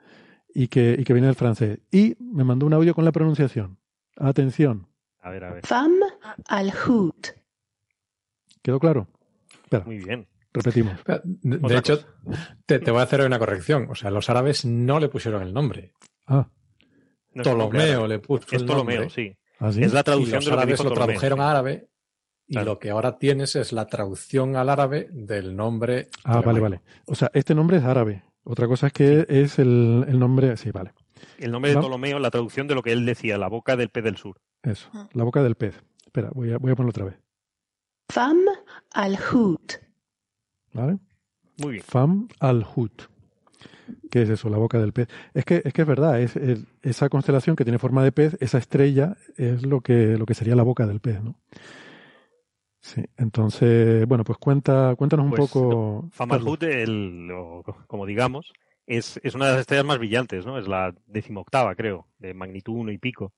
y que, y que viene del francés. Y me mandó un audio con la pronunciación. Atención, A ver, a ver. Femme al-Hut. ¿Quedó claro? Espera, Muy bien. repetimos. De, de hecho, te, te voy a hacer una corrección. O sea, los árabes no le pusieron el nombre. Ah, No Ptolomeo le puso. Es el Ptolomeo, nombre. sí. ¿ah, sí? Es la Y traducción los de lo que árabes dijo lo tradujeron sí. a árabe y Claro. lo que ahora tienes es la traducción al árabe del nombre. Ah, vale, alemán. vale. O sea, este nombre es árabe. Otra cosa es que es el, el nombre. Sí, vale. El nombre de Va- Ptolomeo, la traducción de lo que él decía, la boca del pez del sur. Eso. La boca del pez. Espera, voy a, voy a ponerlo otra vez. Femme al-Hut. ¿Vale? Muy bien. Fam al-Hut. ¿Qué es eso? La boca del pez. Es que es, que es verdad. Es, es- esa constelación que tiene forma de pez, esa estrella, es lo que, lo que sería la boca del pez, ¿no? Sí, entonces, bueno, pues cuenta, cuéntanos un Pues, poco. Famalhut, el, o como digamos, es, es una de las estrellas más brillantes, ¿no? Es la decimoctava, creo, de magnitud uno y pico.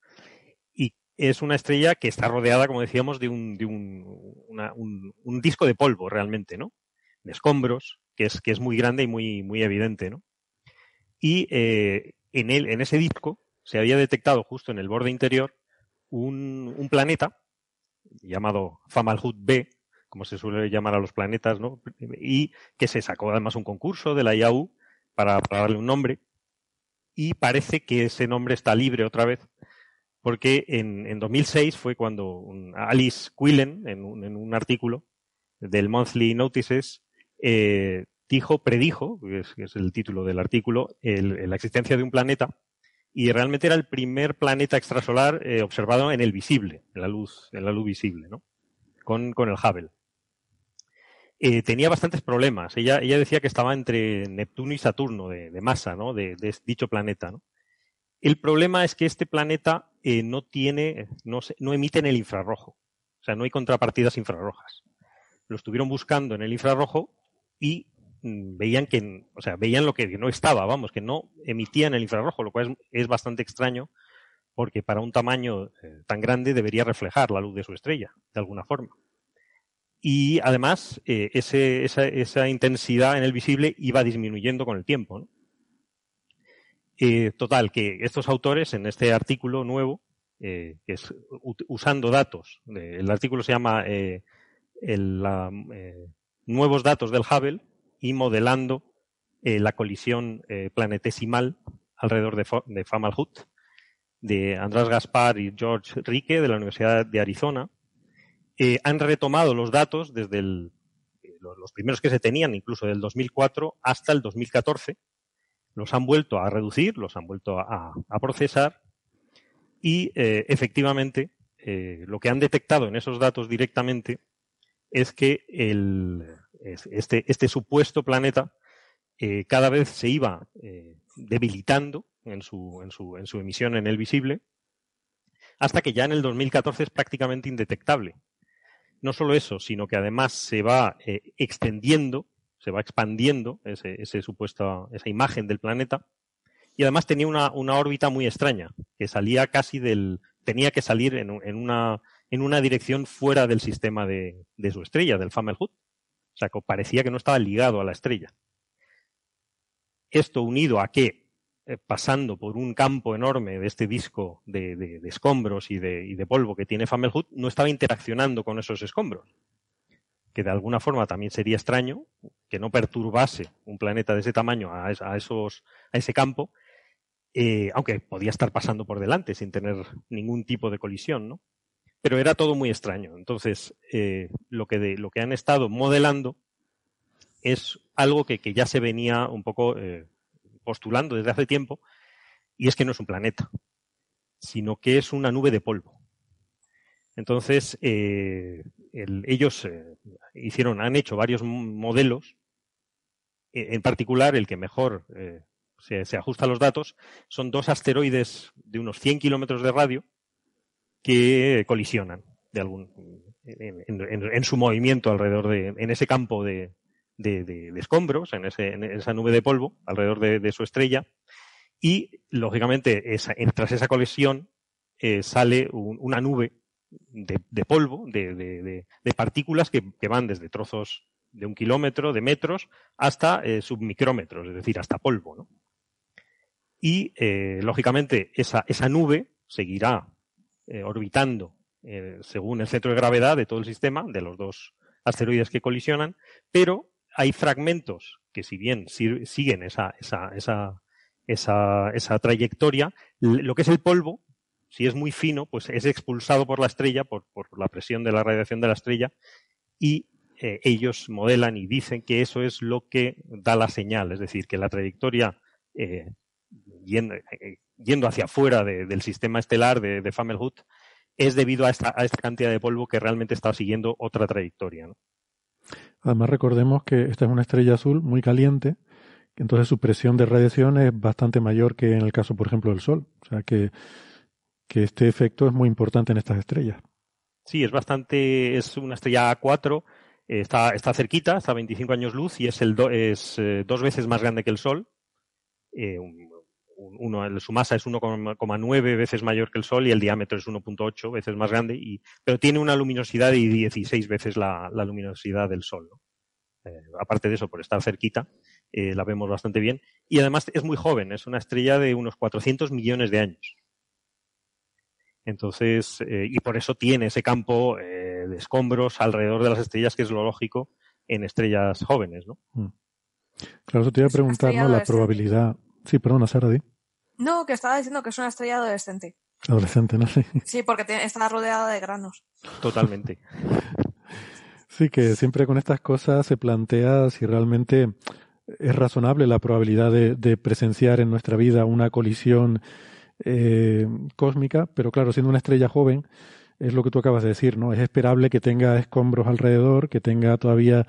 Es una estrella que está rodeada, como decíamos, de un, de un, un- disco de polvo realmente, ¿no? De escombros, que es, que es muy grande y muy, muy evidente, ¿no? Y eh, en, en ese disco se había detectado justo en el borde interior un, un planeta llamado Famalhut B, como se suele llamar a los planetas, ¿no? Y que se sacó además un concurso de la IAU para, para darle un nombre. Y parece que ese nombre está libre otra vez, porque en, en 2006 fue cuando Alice Quillen, en un, artículo del Monthly Notices, eh, dijo, predijo, que es, el título del artículo, la existencia de un planeta y realmente era el primer planeta extrasolar eh, observado en el visible, en la luz, en la luz visible, ¿no? Con, con el Hubble. Eh, tenía bastantes problemas. Ella, ella decía que estaba entre Neptuno y Saturno de, de masa, ¿no? De, de dicho planeta, ¿no? El problema es que este planeta eh, no tiene, no, se- no emite en el infrarrojo. O sea, no hay contrapartidas infrarrojas. Lo estuvieron buscando en el infrarrojo y mm, veían que, o sea, veían lo que no estaba, vamos, que no emitía en el infrarrojo, lo cual es, bastante extraño porque para un tamaño eh, tan grande debería reflejar la luz de su estrella, de alguna forma. Y además, eh, esa, esa intensidad en el visible iba disminuyendo con el tiempo. ¿no? Eh, total, que estos autores en este artículo nuevo, eh, que es usando datos, de- el artículo se llama eh, eh, Nuevos datos del Hubble y modelando eh, la colisión eh, planetesimal alrededor de, de Famalhut, de András Gaspar y George Rique de la Universidad de Arizona, eh, han retomado los datos desde eh, los primeros que se tenían, incluso del 2004 hasta el 2014, los han vuelto a reducir, los han vuelto a, procesar y eh, efectivamente eh, lo que han detectado en esos datos directamente es que este, este supuesto planeta eh, cada vez se iba debilitando en su, en, su, emisión en el visible, hasta que ya en el 2014 es prácticamente indetectable. No solo eso, sino que además se va extendiendo, se va expandiendo ese, supuesto, esa imagen del planeta, y además tenía una, una órbita muy extraña, que salía casi del, tenía que salir en, en una, en una dirección fuera del sistema de, de su estrella, del Famelhut. O sea, que parecía que no estaba ligado a la estrella. Esto unido a que, eh, pasando por un campo enorme de este disco de, de- de escombros y de, y de polvo que tiene Famelhut, no estaba interaccionando con esos escombros. Que de alguna forma también sería extraño que no perturbase un planeta de ese tamaño a, a ese campo, eh, aunque podía estar pasando por delante sin tener ningún tipo de colisión, ¿no? Pero era todo muy extraño. Entonces, eh, lo, que han estado modelando es algo que, que ya se venía un poco eh, postulando desde hace tiempo, y es que no es un planeta, sino que es una nube de polvo. Entonces, eh, el- ellos eh, hicieron, han hecho varios modelos, eh, en particular el que mejor eh, se, ajusta a los datos, son dos asteroides de unos 100 kilómetros de radio que colisionan de algún, en, en- en- su movimiento alrededor de, en ese campo de, escombros, en, ese- esa nube de polvo alrededor de, su estrella. Y, lógicamente, esa- tras esa colisión sale un- una nube de, polvo, de, de- de- partículas que, que van desde trozos de un kilómetro, de metros, hasta eh, submicrómetros, es decir, hasta polvo. ¿no? Y, eh, lógicamente, esa, esa nube seguirá eh, orbitando según el centro de gravedad de todo el sistema, de los dos asteroides que colisionan, pero hay fragmentos que si bien siguen esa, esa, esa, esa, esa trayectoria, lo que es el polvo, si es muy fino, pues es expulsado por la estrella, por, la presión de la radiación de la estrella, y eh, ellos modelan y dicen que eso es lo que da la señal, es decir, que la trayectoria eh, yendo, eh, hacia afuera de- del sistema estelar de, Famelhut es debido a esta, cantidad de polvo que realmente está siguiendo otra trayectoria. Además, recordemos que esta es una estrella azul muy caliente, entonces su presión de radiación es bastante mayor que en el caso, por ejemplo, del Sol. O sea que, que este efecto es muy importante en estas estrellas. Sí, es bastante, es una estrella A4, eh, está, está cerquita, está a 25 años luz y es, el do- es eh, dos veces más grande que el Sol. Eh, un- un- uno, su masa es 1,9 veces mayor que el Sol y el diámetro es 1,8 veces más grande, y, pero tiene una luminosidad de 16 veces la, luminosidad del Sol. aparte de eso, por estar cerquita, la vemos bastante bien. Y además es muy joven, es una estrella de unos 400 millones de años. Entonces, eh, y por eso tiene ese campo eh, de escombros alrededor de las estrellas, que es lo lógico en estrellas jóvenes, ¿no? Claro, eso te iba a preguntar, ¿no? La probabilidad. Sí, perdona, Sara, di. No, que estaba diciendo que es una estrella adolescente. Adolescente, ¿no? Sí. Sí, porque tiene- está rodeada de granos. Totalmente. Sí, que siempre con estas cosas se plantea si realmente es razonable la probabilidad de, de presenciar en nuestra vida una colisión eh, cósmica, pero claro, siendo una estrella joven, es lo que tú acabas de decir, ¿no? Es esperable que tenga escombros alrededor, que tenga todavía,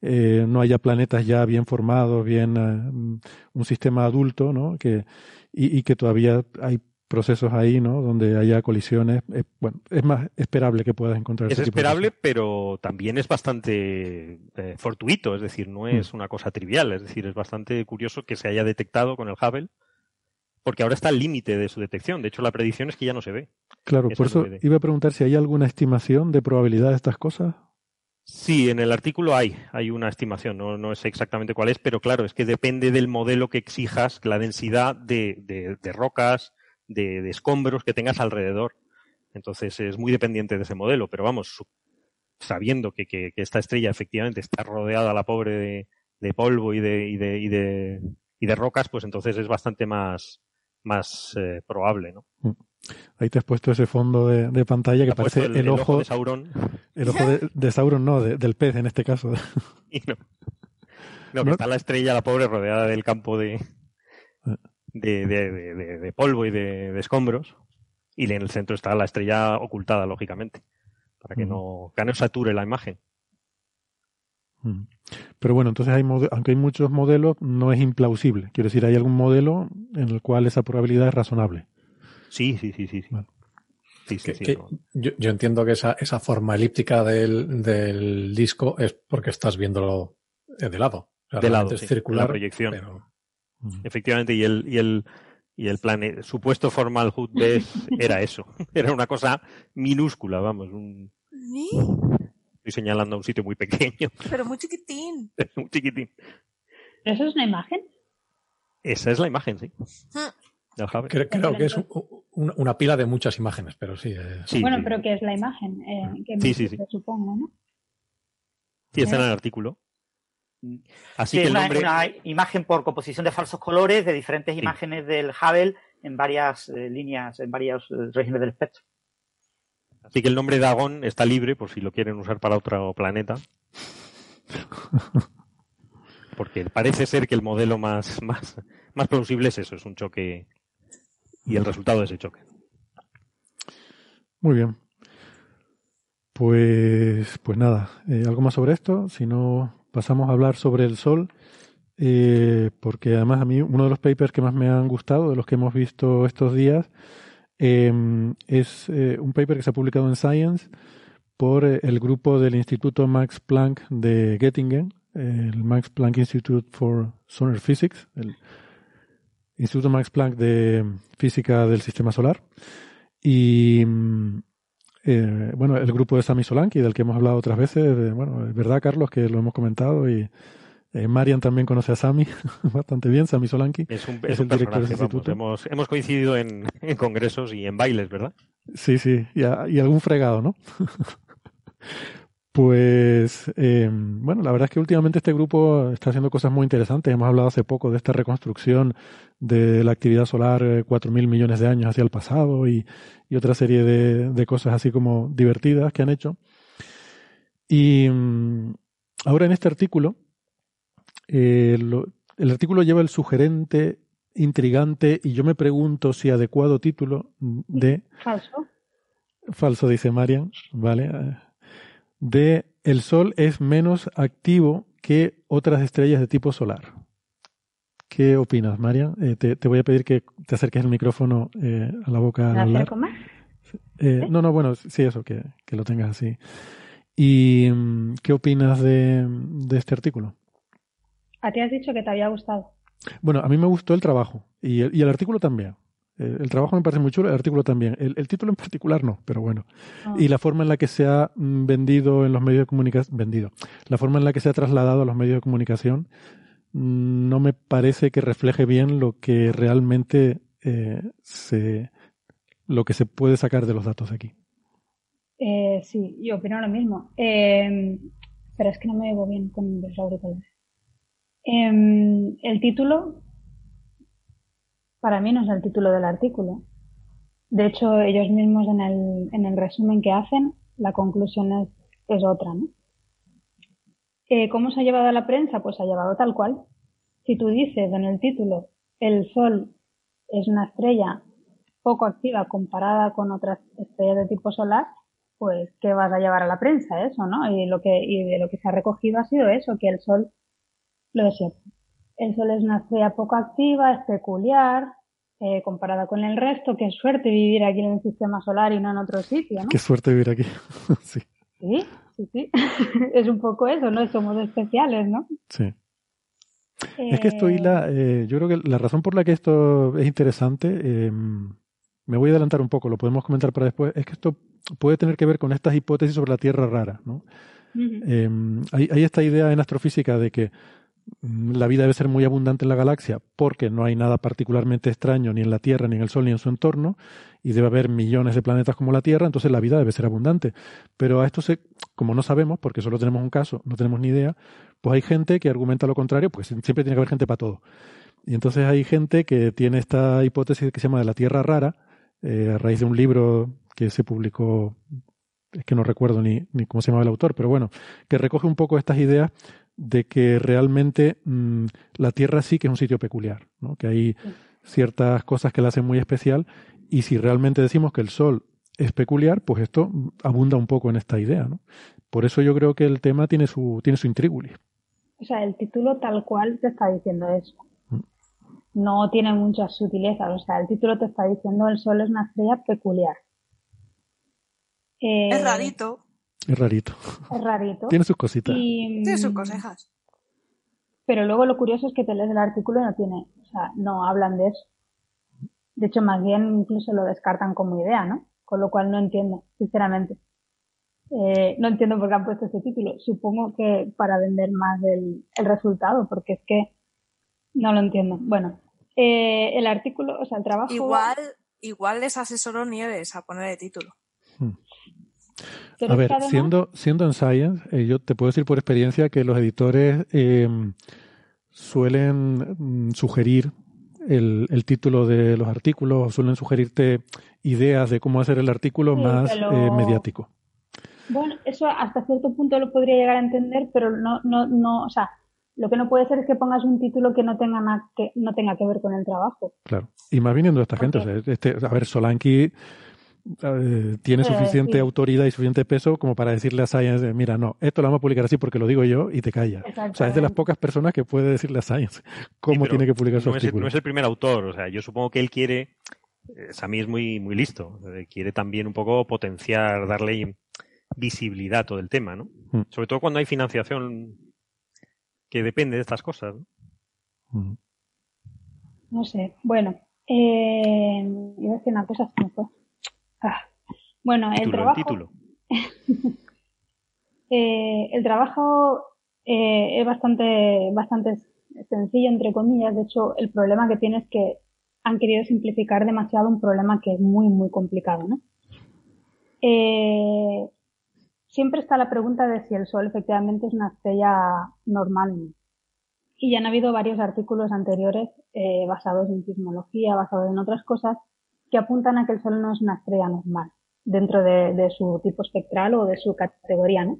eh, no haya planetas ya bien formados, bien, eh, un sistema adulto, ¿no? Que, y, y que todavía hay procesos ahí, ¿no? Donde haya colisiones. Eh, bueno, es más esperable que puedas encontrar Es ese tipo de esperable, pero también es bastante eh, fortuito, es decir, no es una cosa trivial, es decir, es bastante curioso que se haya detectado con el Hubble, porque ahora está al límite de su detección. De hecho, la predicción es que ya no se ve. Claro, Eso por es eso iba a preguntar si hay alguna estimación de probabilidad de estas cosas. Sí, en el artículo hay, hay una estimación, no, no sé exactamente cuál es, pero claro, es que depende del modelo que exijas, la densidad de, de- de rocas, de, de escombros que tengas alrededor. Entonces es muy dependiente de ese modelo, pero vamos, sabiendo que, que- que esta estrella efectivamente está rodeada, la pobre, de, de polvo y de, y, de, y, de, y de rocas, pues entonces es bastante más, más eh, probable, ¿no? Ahí te has puesto ese fondo de, de pantalla que parece el, el- el ojo, ojo de Sauron. El ojo de, de Sauron, no, de- del pez en este caso. Y no. No, que ¿No? está la estrella, la pobre, rodeada del campo de, de, de- polvo y de, de escombros. Y en el centro está la estrella ocultada, lógicamente, para que no, que no sature la imagen. Mm. Pero bueno, entonces hay aunque hay muchos modelos, no es implausible. Quiero decir, hay algún modelo en el cual esa probabilidad es razonable. Sí, sí, sí, sí. sí. Sí, sí, Que- sí, que no. yo, yo entiendo que esa, esa forma elíptica del, del disco es porque estás viéndolo eh, de lado. O sea, de lado, es sí, circular, la proyección. pero- Efectivamente, y el, y el, y el plane- supuesto formal HUD era eso. Era una cosa minúscula, vamos. Un. Estoy señalando a un sitio muy pequeño, Pero muy chiquitín. muy chiquitín. ¿Pero eso es una imagen? Esa es la imagen, sí. Hubble. Creo, creo que es un- un- una pila de muchas imágenes, pero sí. eh, Sí, bueno, sí. pero ¿qué es la imagen? Eh, que Sí, sí, sí. supongo, ¿no? Sí, está en el artículo. Así Sí, que el una, nombre. una imagen por composición de falsos colores de diferentes imágenes del Hubble en varias eh, líneas, en varios eh, regímenes del espectro. Así que el nombre Dagon está libre por si lo quieren usar para otro planeta. Porque parece ser que el modelo más, más, más plausible es eso, es un choque y el resultado de ese choque. Muy bien. Pues, pues nada, eh, algo más sobre esto. Si no, pasamos a hablar sobre el Sol, eh, porque además a mí uno de los papers que más me han gustado, de los que hemos visto estos días, eh, es eh, un paper que se ha publicado en Science por eh, el grupo del Instituto Max Planck de Göttingen, el Max Planck Institute for Solar Physics, el Instituto Max Planck de Física del Sistema Solar. Y mm, eh, bueno, el grupo de Sami Solanki, del que hemos hablado otras veces, bueno, es verdad, Carlos, que lo hemos comentado y eh, Marian también conoce a Sami bastante bien, Sami Solanki. Es un, es es un el director del vamos, instituto. hemos, hemos coincidido en, en congresos y en bailes, ¿verdad? Sí, sí, y, a- y algún fregado, ¿no? pues, eh, bueno, la verdad es que últimamente este grupo está haciendo cosas muy interesantes. Hemos hablado hace poco de esta reconstrucción de la actividad solar eh, 4.000 millones de años hacia el pasado y, y otra serie de, de cosas así como divertidas que han hecho. Y mm, ahora en este artículo, eh, lo- el artículo lleva el sugerente, intrigante y yo me pregunto si adecuado título de Falso. falso, dice Marian, ¿vale? Eh, De el Sol es menos activo que otras estrellas de tipo solar. ¿Qué opinas, Marian? Eh, te, te voy a pedir que te acerques el micrófono eh, a la boca ¿Me hablar. más? Eh, no, no, bueno, sí, eso, que, que lo tengas así. ¿Y mm, qué opinas de, de este artículo? A ti has dicho que te había gustado. Bueno, a mí me gustó el trabajo y el, y el artículo también. El, el trabajo me parece muy chulo, el artículo también. El, el título en particular no, pero bueno. Ah. Y la forma en la que se ha mm, vendido en los medios de comunicación, vendido, la forma en la que se ha trasladado a los medios de comunicación mm, no me parece que refleje bien lo que realmente eh, se, lo que se puede sacar de los datos aquí. Eh, sí, yo opino lo mismo. Eh, pero es que no me oigo bien con los auriculares. Em, el título, para mí no es el título del artículo. De hecho, ellos mismos en el, en el resumen que hacen, la conclusión es, es otra, ¿no? Eh, ¿Cómo se ha llevado a la prensa? Pues se ha llevado tal cual. Si tú dices en el título, el Sol es una estrella poco activa comparada con otras estrellas de tipo solar, pues ¿qué vas a llevar a la prensa? Eso, ¿no? Y lo que, y de lo que se ha recogido ha sido eso, que el Sol, siempre. El Sol es una estrella poco activa, es peculiar, eh, comparada con el resto. Qué suerte vivir aquí en el sistema solar y no en otro sitio, ¿no? Qué suerte vivir aquí. sí. Sí, sí, sí. es un poco eso, ¿no? Somos especiales, ¿no? Sí. Es que esto, Hila, eh, yo creo que la razón por la que esto es interesante, eh, me voy a adelantar un poco, lo podemos comentar para después, es que esto puede tener que ver con estas hipótesis sobre la Tierra rara, ¿no? Eh, hay, hay esta idea en astrofísica de que la vida debe ser muy abundante en la galaxia porque no hay nada particularmente extraño ni en la Tierra, ni en el Sol, ni en su entorno, y debe haber millones de planetas como la Tierra, entonces la vida debe ser abundante. Pero a esto se, como no sabemos, porque solo tenemos un caso, no tenemos ni idea, pues hay gente que argumenta lo contrario, pues siempre tiene que haber gente para todo. Y entonces hay gente que tiene esta hipótesis que se llama de la Tierra rara, eh, a raíz de un libro que se publicó, es que no recuerdo ni, ni cómo se llama el autor, pero bueno, que recoge un poco estas ideas de que realmente mmm, la Tierra sí que es un sitio peculiar, ¿no? que hay ciertas cosas que la hacen muy especial y si realmente decimos que el Sol es peculiar, pues esto abunda un poco en esta idea. ¿no? Por eso yo creo que el tema tiene su, tiene su. O sea, el título tal cual te está diciendo eso. No tiene muchas sutilezas. O sea, el título te está diciendo el Sol es una estrella peculiar. Eh, Es rarito. Es rarito. Es rarito. Tiene sus cositas. Y, Tiene sus consejas. Pero luego lo curioso es que te lees el artículo y no tiene, o sea, no hablan de eso. De hecho, más bien incluso lo descartan como idea, ¿no? Con lo cual no entiendo, sinceramente. Eh, no entiendo por qué han puesto ese título. Supongo que para vender más el, el resultado, porque es que no lo entiendo. Bueno, eh, el artículo, o sea, el trabajo. Igual, igual les asesoró Nieves a poner el título. Pero a ver, además- siendo, siendo en Science, eh, yo te puedo decir por experiencia que los editores eh, suelen mm, sugerir el, el título de los artículos, suelen sugerirte ideas de cómo hacer el artículo Sí, más lo- eh, mediático. Bueno, eso hasta cierto punto lo podría llegar a entender, pero no, no, no, o sea, lo que no puede ser es que pongas un título que no tenga nada que, no tenga que ver con el trabajo. Claro. Y más viniendo de esta gente. O sea, este, a ver, Solanki eh, tiene suficiente sí. autoridad y suficiente peso como para decirle a Science, eh, mira, no, esto lo vamos a publicar así porque lo digo yo y te callas. O sea, es de las pocas personas que puede decirle a Science cómo tiene que publicar su no es, el- artículo. no es el primer autor, o sea, yo supongo que él quiere, eh, Sami es muy, muy listo, eh, quiere también un poco potenciar, darle visibilidad a todo el tema, ¿no? Mm. Sobre todo cuando hay financiación que depende de estas cosas, ¿no? Mm. No sé. Bueno, eh, iba a decir una cosa, me fue. Ah. Bueno, el Título, el trabajo. título. Eh, el trabajo eh, es bastante, bastante sencillo, entre comillas. De hecho, el problema que tiene es que han querido simplificar demasiado un problema que es muy, muy complicado, ¿no? Eh, siempre está la pregunta de si el Sol efectivamente es una estrella normal. Y ya han habido varios artículos anteriores eh, basados en sismología, basados en otras cosas, que apuntan a que el Sol no es una estrella normal dentro de, su tipo espectral o de su categoría, ¿no?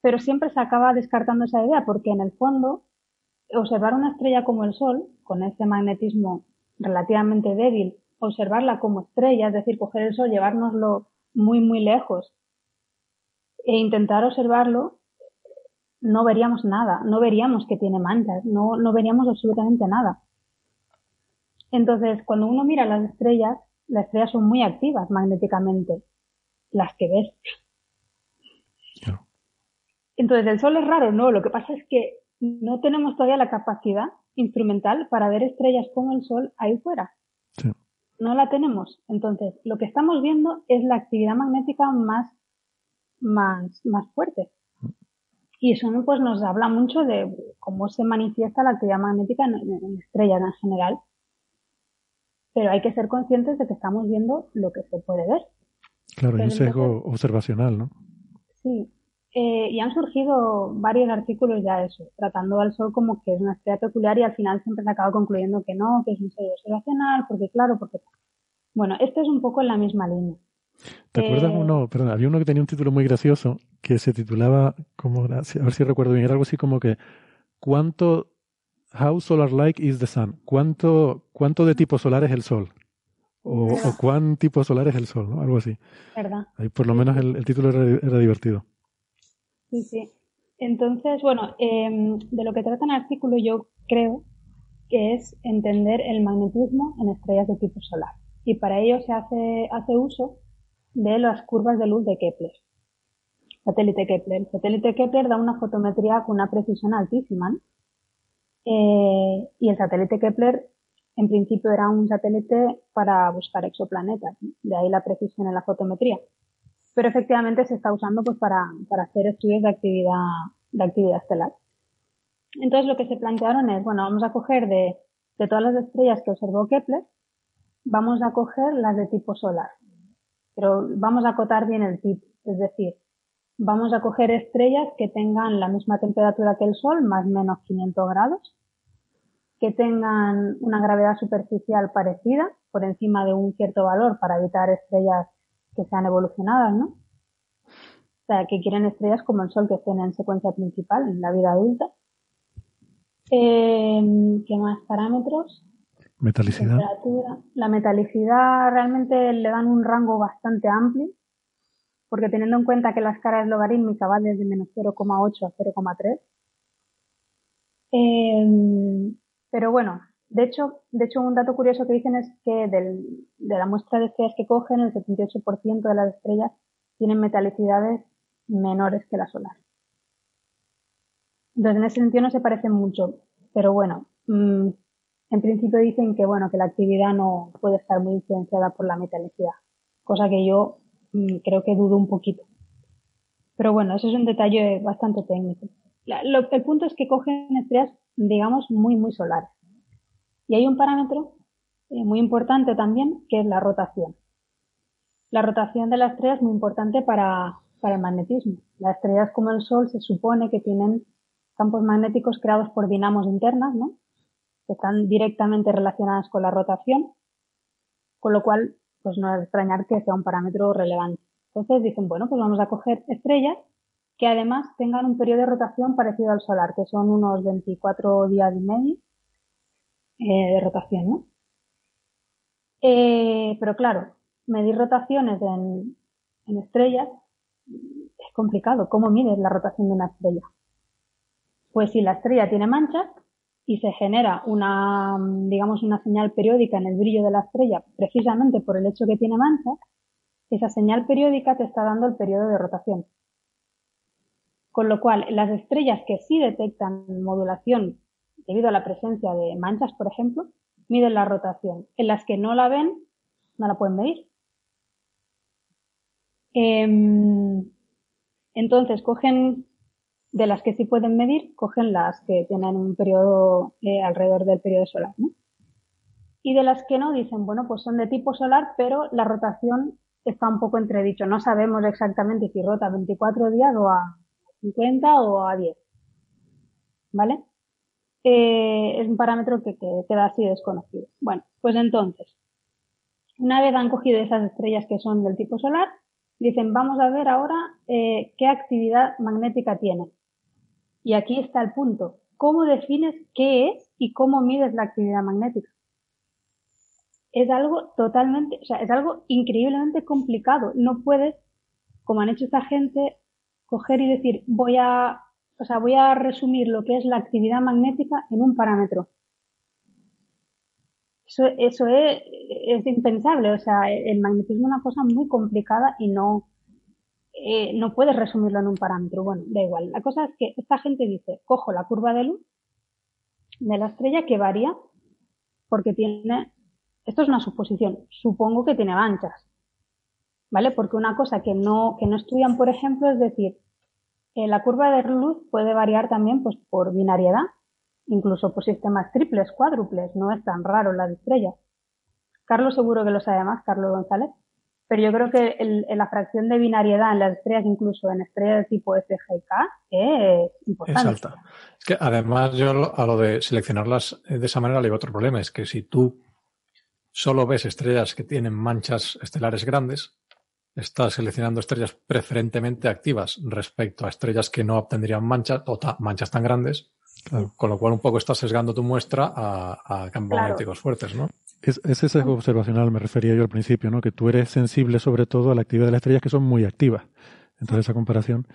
Pero siempre se acaba descartando esa idea porque en el fondo observar una estrella como el Sol, con ese magnetismo relativamente débil, observarla como estrella, es decir, coger el Sol, llevárnoslo muy, muy lejos e intentar observarlo, no veríamos nada, no veríamos que tiene manchas, no, no veríamos absolutamente nada. Entonces, cuando uno mira las estrellas, las estrellas son muy activas magnéticamente, las que ves. Entonces, ¿el Sol es raro? No, lo que pasa es que no tenemos todavía la capacidad instrumental para ver estrellas como el Sol ahí fuera. No la tenemos. Entonces, lo que estamos viendo es la actividad magnética más, más, más fuerte. Y eso pues, nos habla mucho de cómo se manifiesta la actividad magnética en, en estrellas en general. Pero hay que ser conscientes de que estamos viendo lo que se puede ver. Claro, hay un sesgo observacional, ¿no? Sí, eh, y han surgido varios artículos ya eso, tratando al Sol como que es una estrella peculiar y al final siempre se acaba concluyendo que no, que es un sello observacional, porque claro, porque... Bueno, este es un poco en la misma línea. ¿Te acuerdas Eh, uno? Perdón, había uno que tenía un título muy gracioso que se titulaba, como, a ver si recuerdo bien, era algo así como que ¿cuánto, how solar like is the sun? ¿Cuánto, cuánto de tipo solar es el Sol? O, o cuán tipo solar es el Sol, ¿no? Algo así. ¿Verdad? Ahí por lo menos el, el título era, era divertido. Sí, sí. Entonces, bueno, em, de lo que trata el artículo yo creo que es entender el magnetismo en estrellas de tipo solar. Y para ello se hace, hace uso de las curvas de luz de Kepler. Satélite Kepler. El satélite Kepler da una fotometría con una precisión altísima. ¿no? Eh, y el satélite Kepler, en principio, era un satélite para buscar exoplanetas. De ahí la precisión en la fotometría pero efectivamente se está usando pues para, para hacer estudios de actividad, de actividad estelar. Entonces lo que se plantearon es, bueno, vamos a coger de, de todas las estrellas que observó Kepler, vamos a coger las de tipo solar, pero vamos a acotar bien el tipo, es decir, vamos a coger estrellas que tengan la misma temperatura que el Sol, más o menos 500 grados, que tengan una gravedad superficial parecida, por encima de un cierto valor para evitar estrellas que sean evolucionadas, ¿no? O sea, que quieren estrellas como el Sol que estén en secuencia principal en la vida adulta. Eh, ¿Qué más parámetros? Metalicidad. La metalicidad realmente le dan un rango bastante amplio, porque teniendo en cuenta que la escala es logarítmica va desde menos 0,8 a 0,3. Eh, pero bueno, de hecho, de hecho, un dato curioso que dicen es que del, de la muestra de estrellas que cogen, el 78% de las estrellas tienen metalicidades menores que la solar. Entonces, en ese sentido no se parecen mucho, pero bueno, mmm, en principio dicen que bueno, que la actividad no puede estar muy influenciada por la metalicidad, cosa que yo creo que dudo un poquito. Pero bueno, eso es un detalle bastante técnico. El punto es que cogen estrellas, digamos, muy, muy solares. Y hay un parámetro eh, muy importante también, que es la rotación. La rotación de la estrella es muy importante para, para el magnetismo. Las estrellas como el Sol se supone que tienen campos magnéticos creados por dinamos internas, ¿no? Que están directamente relacionadas con la rotación, con lo cual, pues no es extrañar que sea un parámetro relevante. Entonces dicen, bueno, pues vamos a coger estrellas que además tengan un periodo de rotación parecido al solar, que son unos 24 días y medio eh, de rotación, ¿no? Eh, pero claro, medir rotaciones en, en, estrellas es complicado. ¿Cómo mides la rotación de una estrella? Pues si la estrella tiene manchas y se genera una, digamos, una señal periódica en el brillo de la estrella, precisamente por el hecho que tiene manchas, esa señal periódica te está dando el periodo de rotación. Con lo cual, las estrellas que sí detectan modulación debido a la presencia de manchas, por ejemplo, miden la rotación. En las que no la ven, no la pueden medir. Eh, entonces, cogen de las que sí pueden medir, cogen las que tienen un periodo eh, alrededor del periodo solar. ¿no? Y de las que no, dicen, bueno, pues son de tipo solar, pero la rotación está un poco entredicho. No sabemos exactamente si rota 24 días o a 50 o a 10. ¿Vale? Eh, es un parámetro que, que, queda así desconocido. Bueno, pues entonces, una vez han cogido esas estrellas que son del tipo solar, dicen, vamos a ver ahora eh, qué actividad magnética tienen. Y aquí está el punto. ¿Cómo defines qué es y cómo mides la actividad magnética? Es algo totalmente, o sea, es algo increíblemente complicado. No puedes, como han hecho esta gente, coger y decir, voy a o sea, voy a resumir lo que es la actividad magnética en un parámetro. Eso, eso es, es impensable. O sea, el magnetismo es una cosa muy complicada y no, eh, no puedes resumirlo en un parámetro. Bueno, da igual. La cosa es que esta gente dice, cojo la curva de luz de la estrella que varía porque tiene, esto es una suposición, supongo que tiene manchas. ¿Vale? Porque una cosa que no, que no estudian, por ejemplo, es decir, eh, la curva de luz puede variar también pues, por binariedad, incluso por sistemas triples, cuádruples, no es tan raro la de estrellas. Carlos seguro que lo sabe más, Carlos González, pero yo creo que el, la fracción de binariedad en las estrellas, incluso en estrellas de tipo FGK, es importante. Es alta. Es que además yo a lo de seleccionarlas de esa manera le veo otro problema, es que si tú solo ves estrellas que tienen manchas estelares grandes, estás seleccionando estrellas preferentemente activas respecto a estrellas que no obtendrían manchas o manchas tan grandes, con lo cual un poco estás sesgando tu muestra a, a campos Claro. magnéticos fuertes, ¿no? Es, ese sesgo observacional me refería yo al principio, ¿no? Que tú eres sensible sobre todo a la actividad de las estrellas que son muy activas. Entonces esa comparación.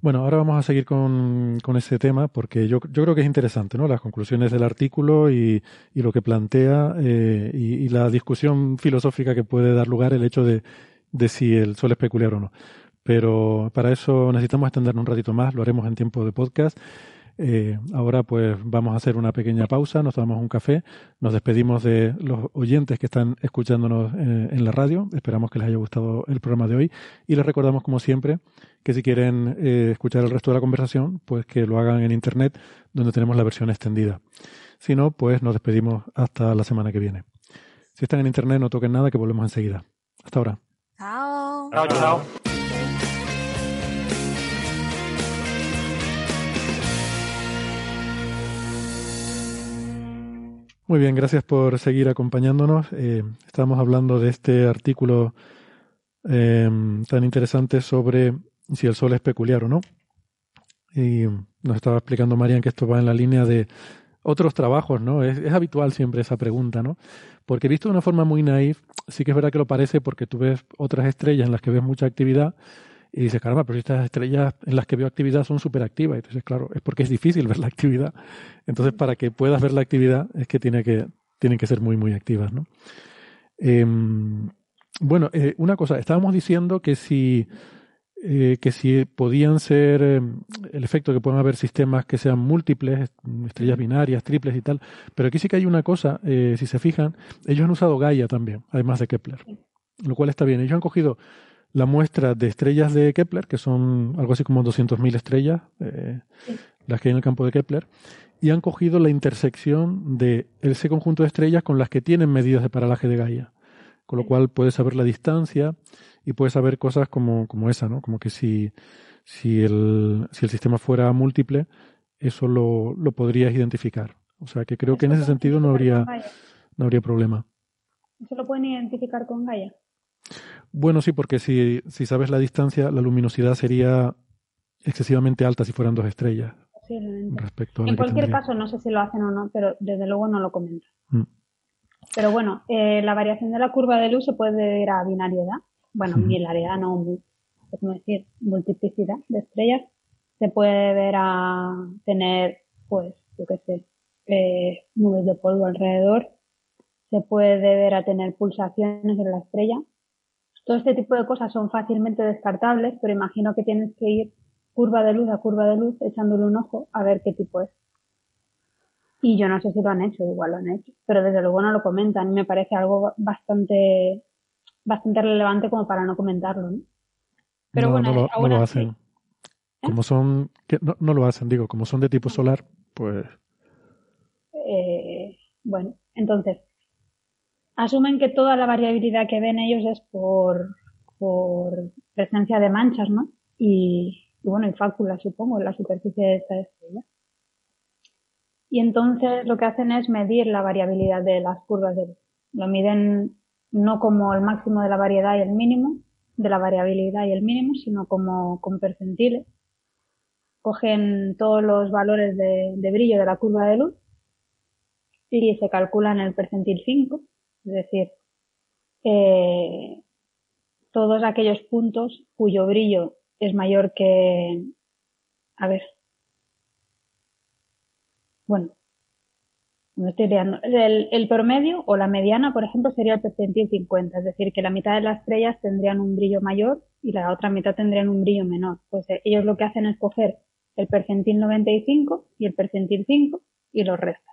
Bueno, ahora vamos a seguir con, con ese tema porque yo, yo creo que es interesante, ¿no? Las conclusiones del artículo y, y lo que plantea eh, y, y la discusión filosófica que puede dar lugar el hecho de, de si el Sol es peculiar o no. Pero para eso necesitamos extendernos un ratito más, lo haremos en tiempo de podcast. Eh, ahora pues vamos a hacer una pequeña pausa, nos tomamos un café, nos despedimos de los oyentes que están escuchándonos eh, en la radio, esperamos que les haya gustado el programa de hoy y les recordamos como siempre que si quieren eh, escuchar el resto de la conversación pues que lo hagan en internet donde tenemos la versión extendida. Si no, pues nos despedimos hasta la semana que viene. Si están en internet no toquen nada que volvemos enseguida. Hasta ahora. Chao. Chao, chao. Muy bien, gracias por seguir acompañándonos. Eh, estamos hablando de este artículo eh, tan interesante sobre si el Sol es peculiar o no. Y nos estaba explicando Marian que esto va en la línea de otros trabajos, ¿no? Es, es habitual siempre esa pregunta, ¿no? Porque visto de una forma muy naif, sí que es verdad que lo parece porque tú ves otras estrellas en las que ves mucha actividad y dices, caramba, pero estas estrellas en las que veo actividad son súper activas. Y dices, claro, es porque es difícil ver la actividad. Entonces, para que puedas ver la actividad, es que, tiene que tienen que ser muy, muy activas, ¿no? Eh, bueno, eh, una cosa, estábamos diciendo que si, eh, que si podían ser eh, el efecto que puedan haber sistemas que sean múltiples, estrellas binarias, triples y tal, pero aquí sí que hay una cosa, eh, si se fijan, ellos han usado Gaia también, además de Kepler, lo cual está bien. Ellos han cogido la muestra de estrellas de Kepler, que son algo así como 200.000 estrellas, eh, las que hay en el campo de Kepler, y han cogido la intersección de ese conjunto de estrellas con las que tienen medidas de paralaje de Gaia. Con lo cual puedes saber la distancia y puedes saber cosas como, como esa, ¿no? Como que si, si, el, si el sistema fuera múltiple, eso lo, lo podrías identificar. O sea que creo que en ese sentido no habría, no habría problema. ¿Eso lo pueden identificar con Gaia? Bueno, sí, porque si, si sabes la distancia, la luminosidad sería excesivamente alta si fueran dos estrellas respecto a En cualquier caso, no sé si lo hacen o no, pero desde luego no lo comentan. Mm. Pero bueno, eh, la variación de la curva de luz se puede deber a binariedad. Bueno, binariedad no, ¿cómo decir? Multiplicidad de estrellas. Se puede deber a tener, pues, yo qué sé, eh, nubes de polvo alrededor. Se puede deber a tener pulsaciones en la estrella. Todo este tipo de cosas son fácilmente descartables, pero imagino que tienes que ir curva de luz a curva de luz echándole un ojo a ver qué tipo es. Y yo no sé si lo han hecho, igual lo han hecho, pero desde luego no lo comentan. Me parece algo bastante, bastante relevante como para no comentarlo, ¿no? Pero no, bueno, no lo, no hacen. Como son, que no, no lo hacen, digo, como son de tipo solar, pues Eh, bueno, entonces, asumen que toda la variabilidad que ven ellos es por, por presencia de manchas, ¿no? Y, bueno, y fáculas, supongo, en la superficie de esta estrella. Y entonces lo que hacen es medir la variabilidad de las curvas de luz. Lo miden no como el máximo de la variedad y el mínimo, de la variabilidad y el mínimo, sino como con percentiles. Cogen todos los valores de, de brillo de la curva de luz y se calculan el percentil 5, es decir, eh, todos aquellos puntos cuyo brillo es mayor que, a ver, bueno, me estoy liando. El, el promedio o la mediana, por ejemplo, sería el percentil 50, es decir, que la mitad de las estrellas tendrían un brillo mayor y la otra mitad tendrían un brillo menor. Pues eh, ellos lo que hacen es coger el percentil 95 y el percentil 5 y los restan.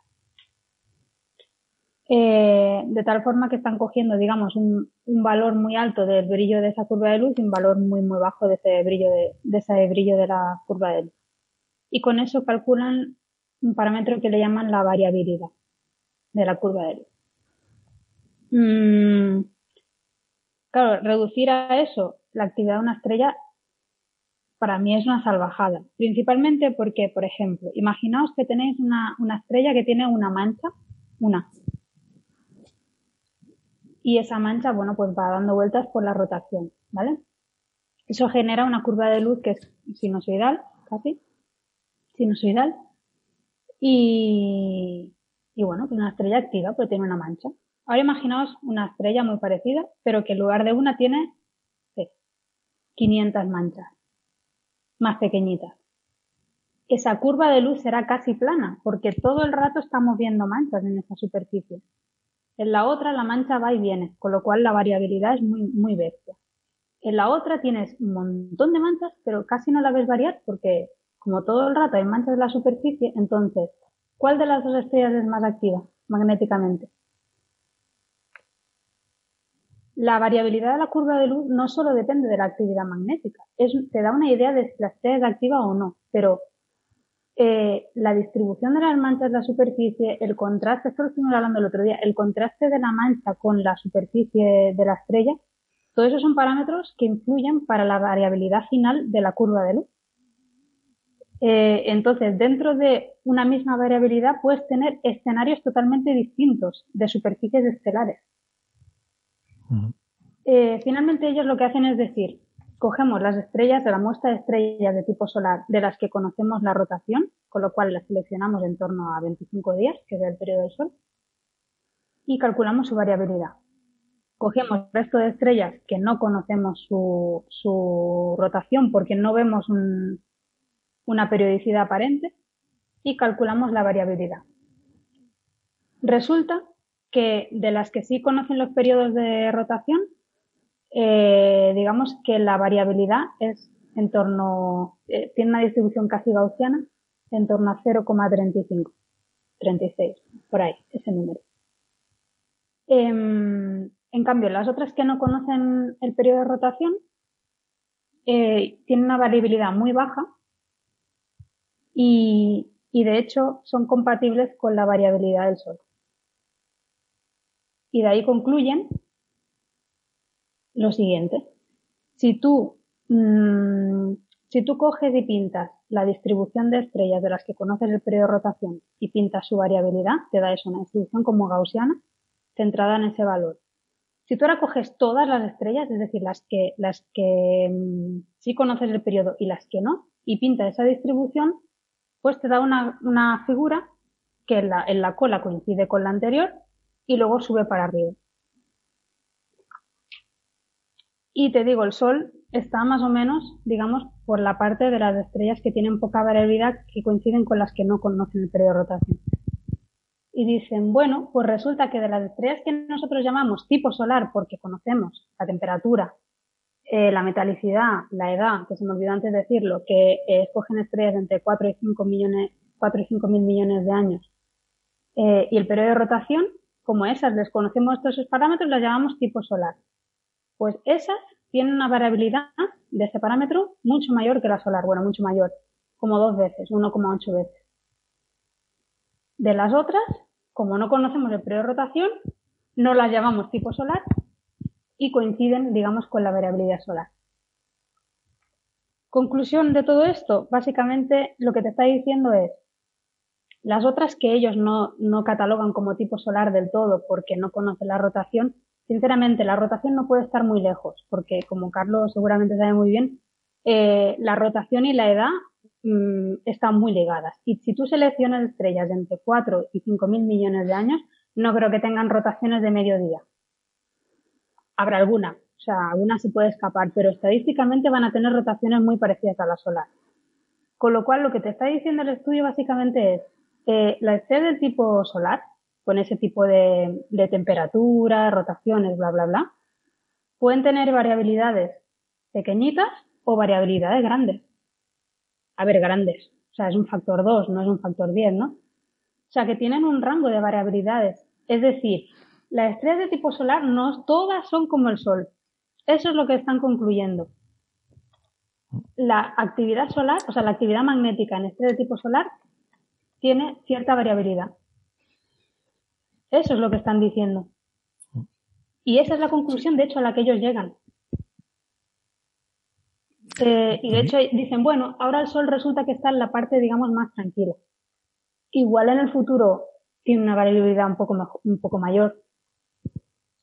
Eh, de tal forma que están cogiendo, digamos, un, un, valor muy alto del brillo de esa curva de luz y un valor muy, muy bajo de ese brillo de, de ese brillo de la curva de luz. Y con eso calculan un parámetro que le llaman la variabilidad de la curva de luz. Mm, claro, reducir a eso la actividad de una estrella para mí es una salvajada. Principalmente porque, por ejemplo, imaginaos que tenéis una, una estrella que tiene una mancha, una. Y esa mancha, bueno, pues va dando vueltas por la rotación, ¿vale? Eso genera una curva de luz que es sinusoidal, casi, sinusoidal, y, y bueno, pues una estrella activa, pues tiene una mancha. Ahora imaginaos una estrella muy parecida, pero que en lugar de una tiene sí, 500 manchas, más pequeñitas. Esa curva de luz será casi plana, porque todo el rato estamos viendo manchas en esa superficie. En la otra la mancha va y viene, con lo cual la variabilidad es muy, muy bestia. En la otra tienes un montón de manchas, pero casi no la ves variar porque como todo el rato hay manchas en la superficie, entonces, ¿cuál de las dos estrellas es más activa magnéticamente? La variabilidad de la curva de luz no solo depende de la actividad magnética, te da una idea de si la estrella es activa o no, pero eh, la distribución de las manchas en la superficie, el contraste, esto lo estuvimos hablando el otro día, el contraste de la mancha con la superficie de la estrella, todos esos son parámetros que influyen para la variabilidad final de la curva de luz. Eh, entonces, dentro de una misma variabilidad puedes tener escenarios totalmente distintos de superficies estelares. eh, finalmente ellos lo que hacen es decir, cogemos las estrellas de la muestra de estrellas de tipo solar de las que conocemos la rotación, con lo cual las seleccionamos en torno a 25 días, que es el periodo del Sol, y calculamos su variabilidad. Cogemos el resto de estrellas que no conocemos su, rotación porque no vemos un, una periodicidad aparente y calculamos la variabilidad. Resulta que de las que sí conocen los periodos de rotación, eh, digamos que la variabilidad es en torno, eh, tiene una distribución casi gaussiana en torno a 0,35, 36, por ahí, ese número. Eh, en cambio, las otras que no conocen el periodo de rotación eh, tienen una variabilidad muy baja y, y de hecho son compatibles con la variabilidad del Sol. Y de ahí concluyen lo siguiente. Si tú, mmm, si tú coges y pintas la distribución de estrellas de las que conoces el periodo de rotación y pintas su variabilidad, te da eso, una distribución como gaussiana, centrada en ese valor. Si tú ahora coges todas las estrellas, es decir, las que, las que mmm, sí conoces el periodo y las que no, y pintas esa distribución, pues te da una, una figura que en la, en la cola coincide con la anterior y luego sube para arriba. Y te digo, el Sol está más o menos, digamos, por la parte de las estrellas que tienen poca variabilidad que coinciden con las que no conocen el periodo de rotación. Y dicen, bueno, pues resulta que de las estrellas que nosotros llamamos tipo solar porque conocemos la temperatura, eh, la metalicidad, la edad, que se me olvidó antes decirlo, que eh, escogen estrellas entre 4 y 5 millones, 4 y 5 mil millones de años, eh, y el periodo de rotación, como esas les conocemos todos esos parámetros, las llamamos tipo solar. Pues esas tienen una variabilidad de ese parámetro mucho mayor que la solar, bueno, mucho mayor, como dos veces, 1,8 veces. De las otras, como no conocemos el periodo de rotación, no las llamamos tipo solar y coinciden, digamos, con la variabilidad solar. Conclusión de todo esto, básicamente lo que te está diciendo es, las otras que ellos no, no catalogan como tipo solar del todo porque no conocen la rotación, sinceramente la rotación no puede estar muy lejos porque, como Carlos seguramente sabe muy bien, eh, la rotación y la edad mmm, están muy ligadas. Y si tú seleccionas estrellas de entre 4 y 5 mil millones de años, no creo que tengan rotaciones de mediodía habrá alguna, o sea, alguna se puede escapar, pero estadísticamente van a tener rotaciones muy parecidas a la solar. Con lo cual, lo que te está diciendo el estudio básicamente es, eh, la estrella del tipo solar, con ese tipo de, de temperatura, rotaciones, bla, bla, bla, pueden tener variabilidades pequeñitas o variabilidades grandes. A ver, grandes. O sea, es un factor 2, no es un factor 10, ¿no? O sea, que tienen un rango de variabilidades. Es decir, las estrellas de tipo solar no todas son como el Sol. Eso es lo que están concluyendo. La actividad solar, o sea, la actividad magnética en estrellas de tipo solar tiene cierta variabilidad. Eso es lo que están diciendo. Y esa es la conclusión, de hecho, a la que ellos llegan. Eh, y de hecho dicen, bueno, ahora el Sol resulta que está en la parte, digamos, más tranquila. Igual en el futuro tiene una variabilidad un poco, un poco mayor.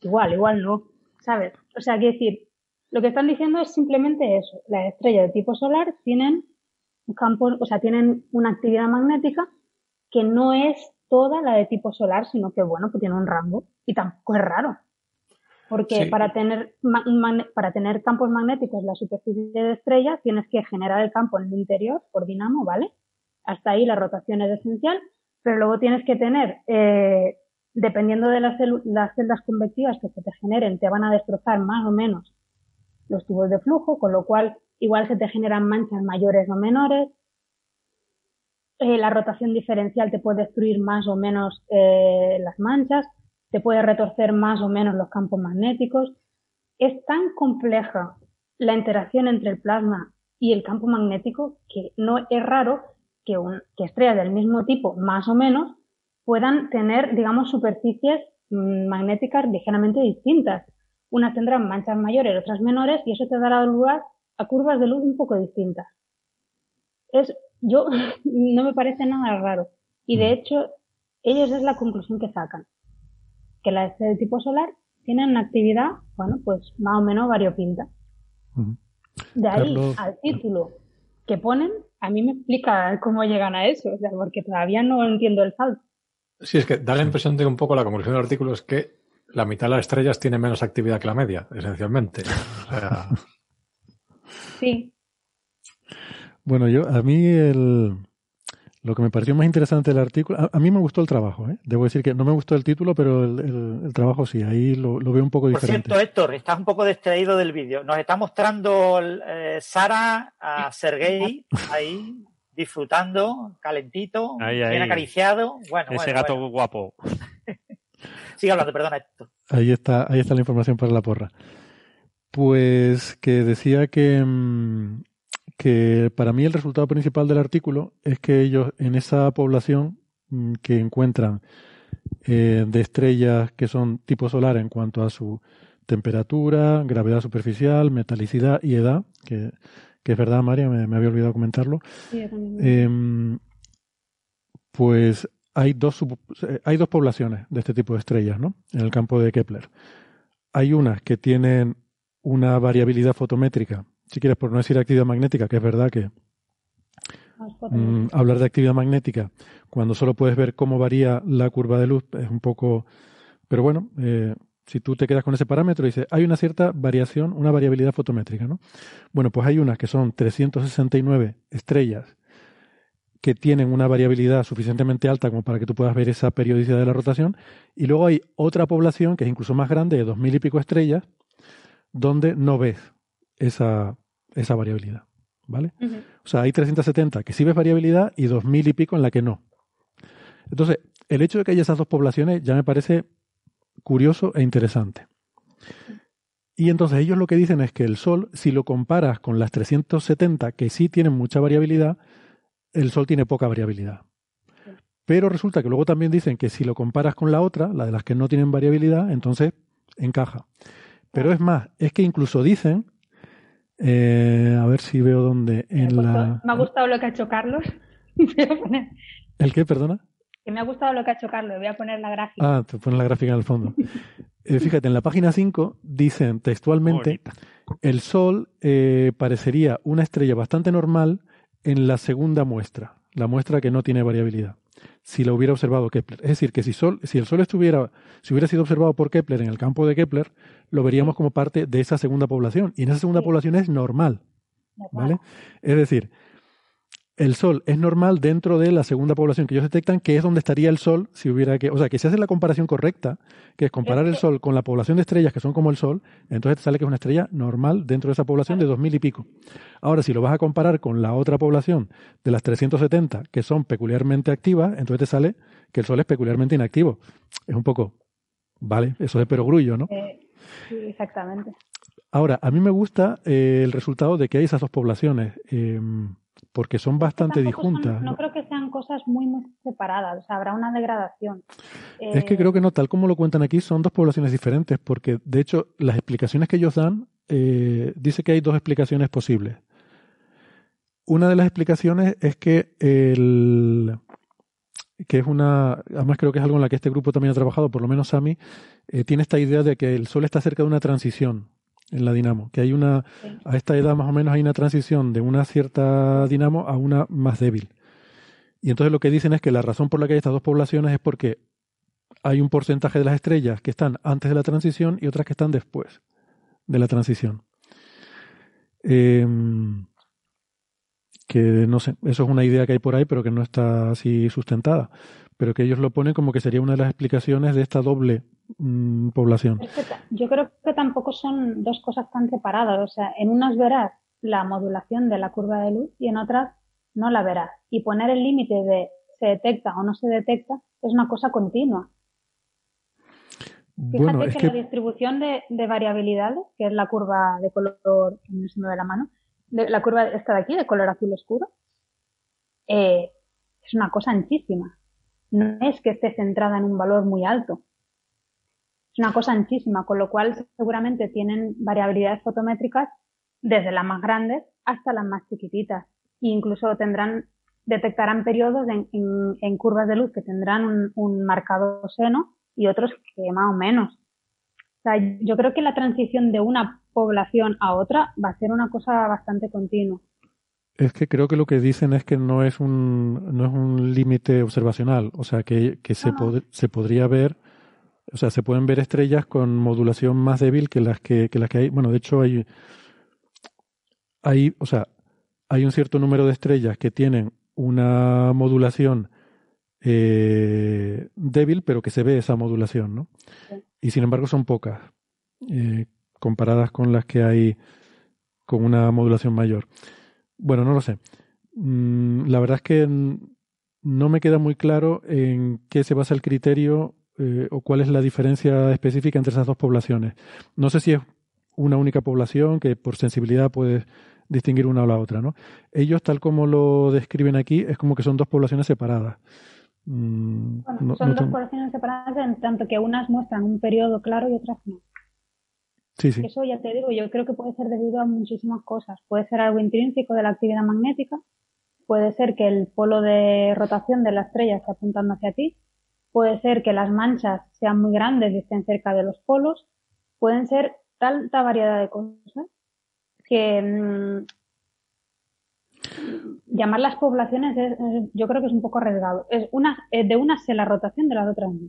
Igual, igual no, ¿sabes? O sea, quiero decir, lo que están diciendo es simplemente eso. Las estrellas de tipo solar tienen un campo, o sea, tienen una actividad magnética que no es toda la de tipo solar, sino que, bueno, pues tiene un rango y tampoco es raro. Porque Sí. para, tener, para tener campos magnéticos en la superficie de estrella tienes que generar el campo en el interior por dinamo, ¿vale? Hasta ahí la rotación es esencial, pero luego tienes que tener, eh, dependiendo de las, las celdas convectivas que se te generen, te van a destrozar más o menos los tubos de flujo, con lo cual igual se te generan manchas mayores o menores. Eh, la rotación diferencial te puede destruir más o menos eh, las manchas, te puede retorcer más o menos los campos magnéticos. Es tan compleja la interacción entre el plasma y el campo magnético que no es raro que, un- que estrellas del mismo tipo, más o menos, puedan tener, digamos, superficies mm, magnéticas ligeramente distintas. Unas tendrán manchas mayores, otras menores, y eso te dará lugar a curvas de luz un poco distintas. Es, yo, no me parece nada raro. Y de hecho, ellos es la conclusión que sacan. Que las estrellas de tipo solar tienen una actividad, bueno, pues más o menos variopinta. De ahí Carlos. al título que ponen, a mí me explica cómo llegan a eso, o sea, porque todavía no entiendo el salto. Sí, es que da la impresión de que un poco la conclusión del artículo es que la mitad de las estrellas tiene menos actividad que la media, esencialmente. O sea, Sí, Bueno, yo a mí el, lo que me pareció más interesante del artículo, a, a mí me gustó el trabajo, ¿eh? Debo decir que no me gustó el título, pero el, el- el trabajo sí, ahí lo, lo veo un poco Por diferente. cierto, Héctor, estás un poco distraído del vídeo. Nos está mostrando eh, Sara a Sergei ahí disfrutando, calentito, Ahí, bien ahí. acariciado. Bueno, Ese bueno, gato bueno. guapo. Sigue hablando, perdona, Héctor. Ahí está, ahí está la información para la porra. Pues que decía que, mm, que para mí el resultado principal del artículo es que ellos en esa población mm, que encuentran eh, de estrellas que son tipo solar en cuanto a su temperatura, gravedad superficial, metalicidad y edad, que, que es verdad, María, me, me había olvidado comentarlo, sí. Em, pues hay dos, hay dos poblaciones de este tipo de estrellas, ¿no? En el campo de Kepler. Hay unas que tienen una variabilidad fotométrica, si quieres por no decir actividad magnética, que es verdad que fotos. mm, hablar de actividad magnética cuando solo puedes ver cómo varía la curva de luz es un poco... Pero bueno, eh, si tú te quedas con ese parámetro, dices, hay una cierta variación, una variabilidad fotométrica, ¿no? Bueno, pues hay unas que son 369 estrellas que tienen una variabilidad suficientemente alta como para que tú puedas ver esa periodicidad de la rotación, y luego hay otra población que es incluso más grande, de dos mil y pico estrellas, donde no ves esa, esa variabilidad, ¿vale? O sea, hay 370 que sí ves variabilidad y 2000 y pico en la que no. Entonces, el hecho de que haya esas dos poblaciones ya me parece curioso e interesante. Y entonces ellos lo que dicen es que el Sol, si lo comparas con las 370 que sí tienen mucha variabilidad, el Sol tiene poca variabilidad. Pero resulta que luego también dicen que si lo comparas con la otra, la de las que no tienen variabilidad, entonces encaja. Pero es más, es que incluso dicen, eh, a ver si veo dónde, Me ha en gustado- la... me ha gustado lo que ha hecho Carlos. Poner- ¿El qué, perdona? que me ha gustado lo que ha hecho Carlos. Voy a poner la gráfica. Ah, te ponen la gráfica en el fondo. Eh, fíjate, en la página 5 dicen textualmente, el Sol eh, parecería una estrella bastante normal en la segunda muestra, la muestra que no tiene variabilidad, si lo hubiera observado Kepler. Es decir, que si, Sol, si el Sol estuviera, si hubiera sido observado por Kepler en el campo de Kepler, lo veríamos como parte de esa segunda población. Y en esa segunda población es normal. ¿vale? Es decir, el Sol es normal dentro de la segunda población que ellos detectan, que es donde estaría el Sol si hubiera que... O sea, que si hace la comparación correcta, que es comparar el Sol con la población de estrellas que son como el Sol, entonces te sale que es una estrella normal dentro de esa población de 2000 y pico. Ahora, si lo vas a comparar con la otra población de las 370 que son peculiarmente activas, entonces te sale que el Sol es peculiarmente inactivo. Es un poco... Vale, eso es perogrullo, ¿no? Eh, sí, exactamente. Ahora, a mí me gusta eh, el resultado de que hay esas dos poblaciones. Eh, porque son bastante son- disjuntas. no creo que sean cosas muy, muy separadas. O sea, habrá una degradación. Es que Eh, creo que no, tal como lo cuentan aquí, son dos poblaciones diferentes, porque de hecho las explicaciones que ellos dan eh, dice que hay dos explicaciones posibles. Una de las explicaciones es que el que es una, además creo que es algo en la que este grupo también ha trabajado, por lo menos Sami, eh, tiene esta idea de que el Sol está cerca de una transición en la dinamo, que hay una, a esta edad más o menos hay una transición de una cierta dinamo a una más débil. Y entonces lo que dicen es que la razón por la que hay estas dos poblaciones es porque hay un porcentaje de las estrellas que están antes de la transición y otras que están después de la transición. Em, que no sé, eso es una idea que hay por ahí, pero que no está así sustentada. Pero que ellos lo ponen como que sería una de las explicaciones de esta doble mm, población. Es que ta- yo creo que tampoco son dos cosas tan separadas. O sea, en unas verás la modulación de la curva de luz y en otras no la verás. Y poner el límite de se detecta o no se detecta es una cosa continua. Fíjate Bueno, es que, la distribución de, de variabilidades, que es la curva de color, no se me ve la mano, de, la curva esta de aquí, de color azul oscuro, eh, es una cosa anchísima. No es que esté centrada en un valor muy alto. Es una cosa anchísima, con lo cual seguramente tienen variabilidades fotométricas desde las más grandes hasta las más chiquititas. E incluso tendrán, detectarán periodos en, en- en curvas de luz que tendrán un, un marcado seno y otros que más o menos. O sea, yo creo que la transición de una población a otra va a ser una cosa bastante continua. Es que creo que lo que dicen es que no es un, no es un límite observacional, o sea, que, que se, pod- se podría ver, o sea, se pueden ver estrellas con modulación más débil que las que, que las que hay. Bueno, de hecho hay, hay, o sea, hay un cierto número de estrellas que tienen una modulación eh, débil, pero que se ve esa modulación, ¿no? Y sin embargo son pocas, eh, comparadas con las que hay con una modulación mayor. Bueno, no lo sé. Mm, la verdad es que no me queda muy claro en qué se basa el criterio eh, o cuál es la diferencia específica entre esas dos poblaciones. No sé si es una única población que por sensibilidad puedes distinguir una o la otra, ¿no? Ellos, tal como lo describen aquí, es como que son dos poblaciones separadas. Mm, Bueno, no- son no dos tengo- poblaciones separadas en tanto que unas muestran un periodo claro y otras no. Sí, sí. Eso ya te digo, yo creo que puede ser debido a muchísimas cosas. Puede ser algo intrínseco de la actividad magnética, puede ser que el polo de rotación de la estrella esté apuntando hacia ti, puede ser que las manchas sean muy grandes y estén cerca de los polos, pueden ser tanta variedad de cosas que mm, llamar las poblaciones es, es- yo creo que es un poco arriesgado. Es una, de una sé la rotación, de las otras no.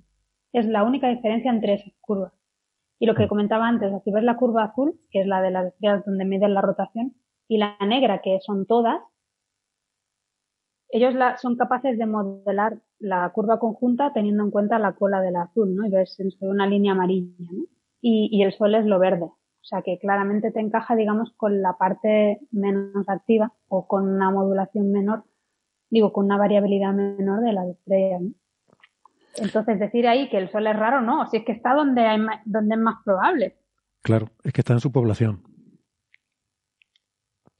Es la única diferencia entre esas curvas. Y lo que comentaba antes, si ves la curva azul, que es la de las estrellas donde miden la rotación, y la negra, que son todas, ellos la- son capaces de modelar la curva conjunta teniendo en cuenta la cola del azul, ¿no? Y ves una línea amarilla, ¿no? Y, el sol es lo verde. O sea que claramente te encaja, digamos, con la parte menos activa o con una modulación menor, digo, con una variabilidad menor de la estrella, ¿no? Entonces decir ahí que el sol es raro, no, si es que está donde hay donde es más probable. Claro, es que está en su población.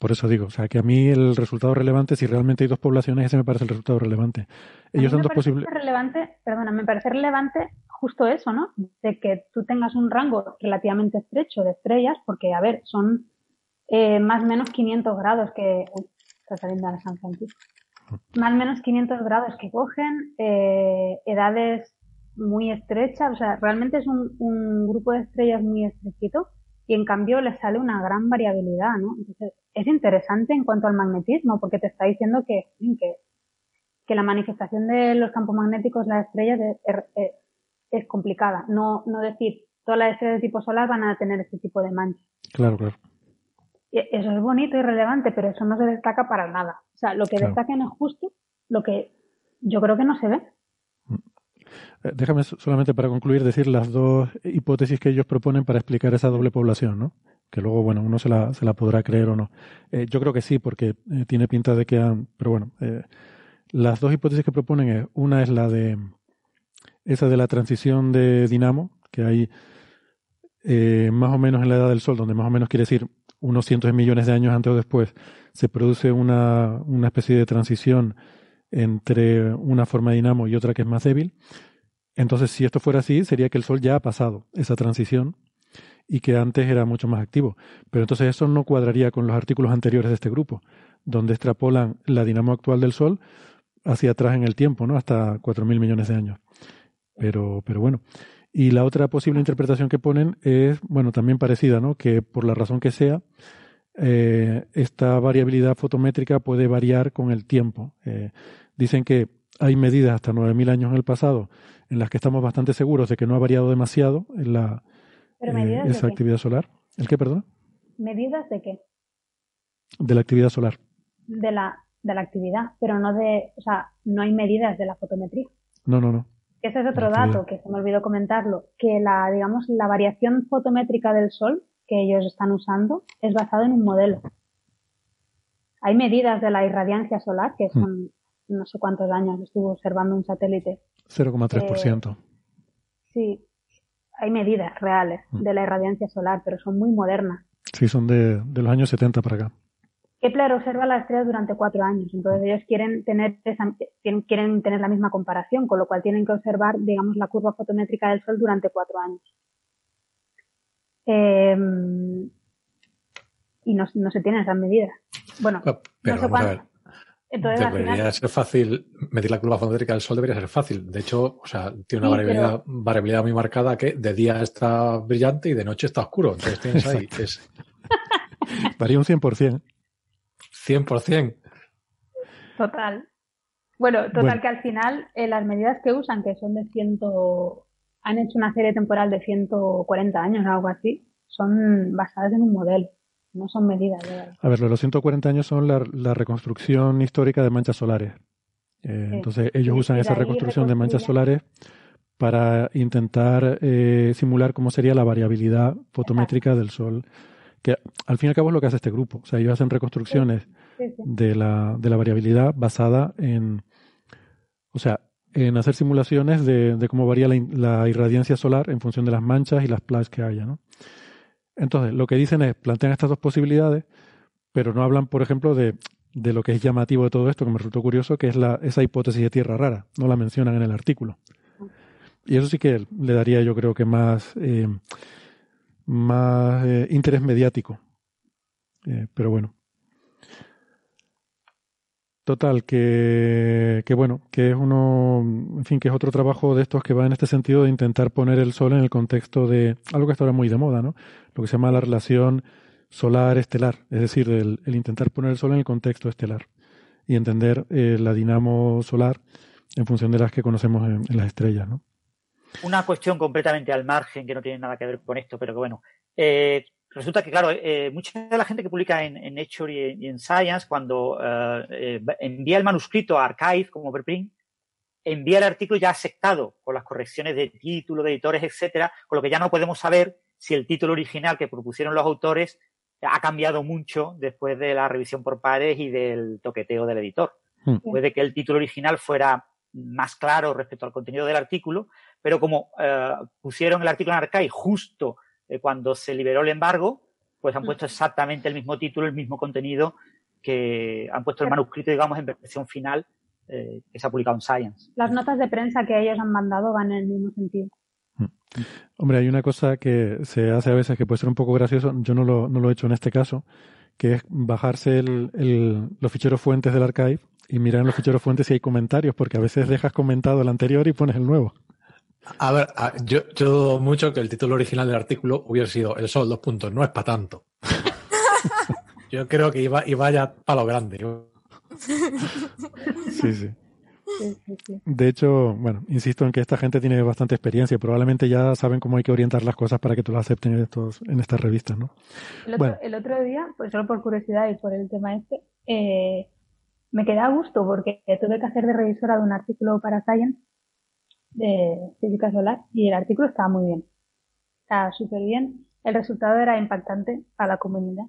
Por eso digo, o sea, que a mí el resultado relevante, si realmente hay dos poblaciones, ese me parece el resultado relevante. A Ellos dan me dos parece posibles. relevante, perdona, me parece relevante justo eso, ¿no? De que tú tengas un rango relativamente estrecho de estrellas, porque, a ver, son eh, más o menos 500 grados que... Uy, está saliendo de San Francisco. Más o menos 500 grados que cogen, eh, edades muy estrechas, o sea, realmente es un, un grupo de estrellas muy estrechito y en cambio les sale una gran variabilidad, ¿no? Entonces, es interesante en cuanto al magnetismo, porque te está diciendo que, que que la manifestación de los campos magnéticos las estrellas es, es- es- es complicada. No, no decir todas las estrellas de tipo solar van a tener este tipo de manchas. Claro, claro. Y Eso es bonito y relevante, pero eso no se destaca para nada. O sea, lo que Claro. destacan es justo lo que yo creo que no se ve. Eh, Déjame so- solamente para concluir decir las dos hipótesis que ellos proponen para explicar esa doble población, ¿no? Que luego, bueno, uno se la, se la podrá creer o no. Eh, yo creo que sí, porque eh, tiene pinta de que han... Pero bueno, eh, las dos hipótesis que proponen es, una es la de esa de la transición de dinamo, que hay más o menos en la edad del Sol, donde más o menos quiere decir unos cientos de millones de años antes o después, se produce una, una especie de transición entre una forma de dinamo y otra que es más débil. Entonces, si esto fuera así, sería que el Sol ya ha pasado esa transición y que antes era mucho más activo. Pero entonces eso no cuadraría con los artículos anteriores de este grupo, donde extrapolan la dinamo actual del Sol hacia atrás en el tiempo, ¿no? Hasta 4.000 millones de años. Pero, pero bueno. Y la otra posible interpretación que ponen es, bueno, también parecida, ¿no? Que por la razón que sea, eh, esta variabilidad fotométrica puede variar con el tiempo. Eh, dicen que hay medidas hasta 9.000 años en el pasado en las que estamos bastante seguros de que no ha variado demasiado en la, eh, esa qué? actividad solar. ¿El qué, perdón? ¿Medidas de qué? De la actividad solar. De la, de la actividad, pero no de, o sea, no hay medidas de la fotometría. No, no, no. Ese es otro dato que se me olvidó comentarlo, que la, digamos, la variación fotométrica del Sol que ellos están usando es basado en un modelo. Hay medidas de la irradiancia solar, que son no sé cuántos años estuvo observando un satélite. 0,3%. Sí, hay medidas reales de la irradiancia solar, pero son muy modernas. Sí, son de, de los años 70 para acá. Kepler observa las estrellas durante cuatro años, entonces ellos quieren tener esa- quieren, quieren tener la misma comparación, con lo cual tienen que observar, digamos, la curva fotométrica del Sol durante cuatro años. Eh, y no, no se tienen esas medidas. Bueno, Pero no sé vamos a cuánto. ver. Entonces, Debería final, ser fácil, medir la curva fotométrica del Sol debería ser fácil. De hecho, o sea, tiene una Sí, variabilidad, variabilidad muy marcada que de día está brillante y de noche está oscuro. Entonces tienes ahí, es Varía un 100%. 100%. total. Bueno, total Bueno. que al final eh, las medidas que usan, que son de ciento, han hecho una serie temporal de 140 años o algo así, son basadas en un modelo, no son medidas. A ver, los 140 años son la, la reconstrucción histórica de manchas solares. Eh, Sí. Entonces, ellos usan esa reconstrucción de manchas solares para intentar eh, simular cómo sería la variabilidad fotométrica del Sol, que al fin y al cabo es lo que hace este grupo. O sea, ellos hacen reconstrucciones Sí, de la, de la variabilidad basada en, o sea, en hacer simulaciones de, de cómo varía la, la irradiancia solar en función de las manchas y las plagas que haya, ¿no? Entonces, lo que dicen es, plantean estas dos posibilidades, pero no hablan, por ejemplo, de, de lo que es llamativo de todo esto, que me resultó curioso, que es la, esa hipótesis de tierra rara. No la mencionan en el artículo. Y eso sí que le daría, yo creo que más, eh, más eh, interés mediático. Eh, pero bueno. Total, que, que bueno, que es uno, en fin, que es otro trabajo de estos que va en este sentido de intentar poner el Sol en el contexto de algo que está ahora muy de moda, ¿no? Lo que se llama la relación solar-estelar, es decir, el, intentar poner el Sol en el contexto estelar y entender eh, la dinamo solar en función de las que conocemos en, en las estrellas, ¿no? Una cuestión completamente al margen que no tiene nada que ver con esto, pero que bueno. Eh, resulta que, claro, eh, mucha de la gente que publica en, en Nature y en, y en Science, cuando eh, eh, envía el manuscrito a Archive como preprint, envía el artículo ya aceptado con las correcciones de título, de editores, etcétera, con lo que ya no podemos saber si el título original que propusieron los autores ha cambiado mucho después de la revisión por pares y del toqueteo del editor. Hmm. Puede que el título original fuera más claro respecto al contenido del artículo, pero como eh, pusieron el artículo en Archive justo eh, cuando se liberó el embargo, pues han puesto exactamente el mismo título, el mismo contenido que han puesto el manuscrito, digamos, en versión final eh, que se ha publicado en Science. Las notas de prensa que ellos han mandado van en el mismo sentido. Hombre, hay una cosa que se hace a veces que puede ser un poco gracioso, yo no lo, no lo he hecho en este caso, que es bajarse el, el- los ficheros fuentes del archive y mirar en los ficheros fuentes si hay comentarios, porque a veces dejas comentado el anterior y pones el nuevo. A ver, a- yo, yo dudo mucho que el título original del artículo hubiera sido El Sol, dos puntos, no es para tanto. yo creo que iba, iba ya para lo grande. Sí, sí. Sí, sí, sí. De hecho, bueno, insisto en que esta gente tiene bastante experiencia y probablemente ya saben cómo hay que orientar las cosas para que tú las acepten en, estos, en estas revistas, ¿no? El otro, Bueno. el otro día, pues solo por curiosidad y por el tema este, eh, me quedé a gusto porque tuve que hacer de revisora de un artículo para Science de física solar y el artículo estaba muy bien. Estaba súper bien. El resultado era impactante a la comunidad.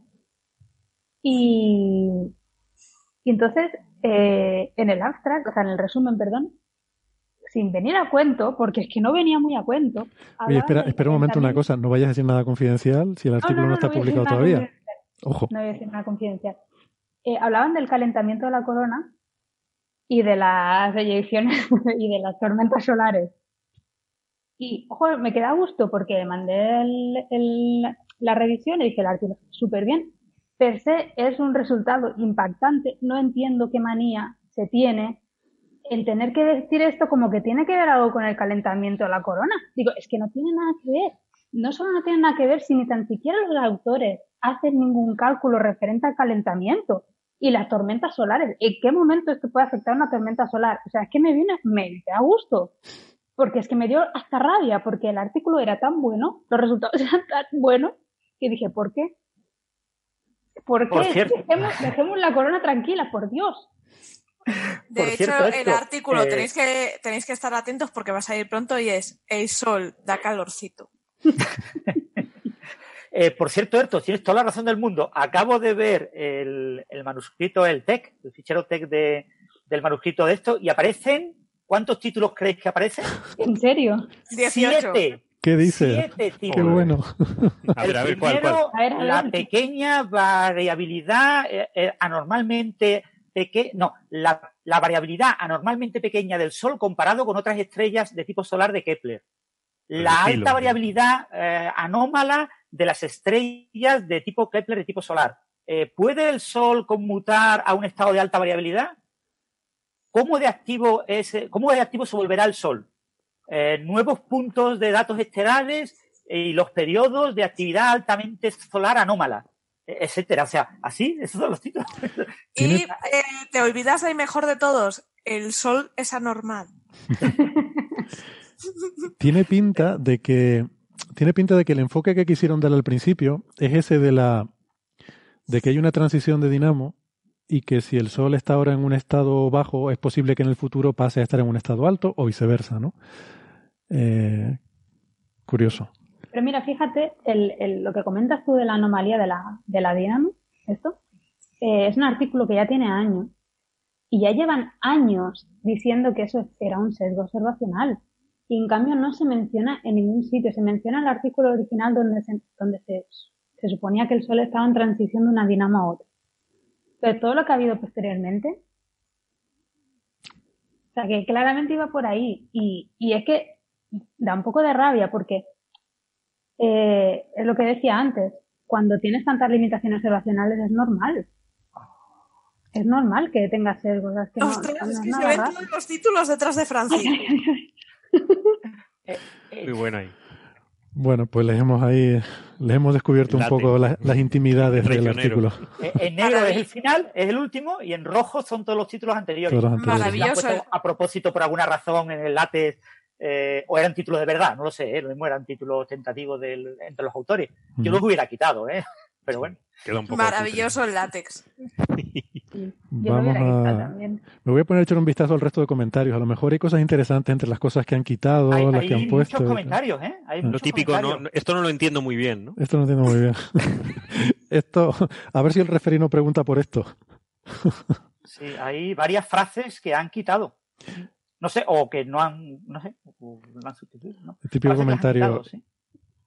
Y, y entonces, eh, en el abstract, o sea, en el resumen, perdón, sin venir a cuento, porque es que no venía muy a cuento. Oye, espera, espera un momento una cosa, no vayas a decir nada confidencial si el artículo no, no, está no a decir publicado todavía. Ojo. No voy a decir nada confidencial. Eh, hablaban del calentamiento de la corona y de las eyecciones y de las tormentas solares. Y, ojo, me queda a gusto porque mandé el- el- la revisión y dije el artículo súper bien. Per se es un resultado impactante. No entiendo qué manía se tiene en tener que decir esto como que tiene que ver algo con el calentamiento de la corona. Digo, es que no tiene nada que ver. No solo no tiene nada que ver, si ni tan siquiera los autores hacen ningún cálculo referente al calentamiento y las tormentas solares. ¿En qué momento esto puede afectar una tormenta solar? O sea, es que me viene, me da gusto. Porque es que me dio hasta rabia, porque el artículo era tan bueno, los resultados eran tan buenos, que dije, ¿por qué? ¿Por qué? Por cierto. Dejemos, dejemos la corona tranquila, por Dios. De Por hecho, cierto, el esto, artículo eh, tenéis, que, tenéis que estar atentos porque va a salir pronto y es El sol da calorcito. Eh, por cierto, Erto, tienes toda la razón del mundo. Acabo de ver el, el manuscrito, el TEC, el fichero TEC de, del manuscrito de esto, y aparecen. ¿Cuántos títulos creéis que aparecen? ¿En serio? 18. Siete. ¿Qué dice? Siete Qué títulos. bueno. A ver, a ver, ¿cuál, primero, cuál? La pequeña variabilidad eh, eh, anormalmente pequeña, no, la, la variabilidad anormalmente pequeña del Sol comparado con otras estrellas de tipo solar de Kepler. La estilo. alta variabilidad eh, anómala de las estrellas de tipo Kepler de tipo solar. Eh, ¿Puede el Sol conmutar a un estado de alta variabilidad? ¿Cómo de activo, es, cómo de activo se volverá el Sol? Eh, nuevos puntos de datos estelares y los periodos de actividad altamente solar anómala, etcétera. O sea, así, esos son los títulos. Y eh, te olvidas del mejor de todos. El sol es anormal. Tiene pinta de que tiene pinta de que el enfoque que quisieron dar al principio es ese de la de que hay una transición de dinamo y que si el Sol está ahora en un estado bajo es posible que en el futuro pase a estar en un estado alto o viceversa, ¿no? Eh, curioso. Pero mira, fíjate, el, lo que comentas tú de la anomalía de la, de la dinamo, esto, eh, es un artículo que ya tiene años. Y ya llevan años diciendo que eso era un sesgo observacional. Y en cambio no se menciona en ningún sitio. Se menciona en el artículo original donde se, donde se, se suponía que el Sol estaba en transición de una dinamo a otra. Pero todo lo que ha habido posteriormente, o sea, que claramente iba por ahí. Y, y es que da un poco de rabia porque eh, es lo que decía antes, cuando tienes tantas limitaciones observacionales es normal. Es normal que tengas sesgos. Es que no, Ostras, no es que se ven todos los títulos detrás de Francisco. Muy bueno ahí. Bueno, pues les hemos ahí les hemos descubierto un poco la- las intimidades del artículo. Eh, En negro es el final, es el último, y en rojo son todos los títulos anteriores. Todos los anteriores. Se han Maravilloso. a propósito, por alguna razón, en el látex, eh, o eran títulos de verdad, no lo sé, eh, lo mismo eran títulos tentativos del- entre los autores. Yo los hubiera quitado, ¿eh? Pero bueno. Queda un poco Maravilloso el látex. Yo lo Vamos a también. me voy a poner a echar un vistazo al resto de comentarios. A lo mejor hay cosas interesantes entre las cosas que han quitado, Hay, las hay que han puesto. muchos comentarios, ¿eh? Hay Lo muchos típico, no, comentarios. no- esto no lo entiendo muy bien, ¿no? Esto no entiendo muy bien. esto, a ver si el referino pregunta por esto. Sí, hay varias frases que han quitado. No sé, o que no han, no sé, o no han sustituido, ¿no? El típico Frases que han comentario. quitado, sí.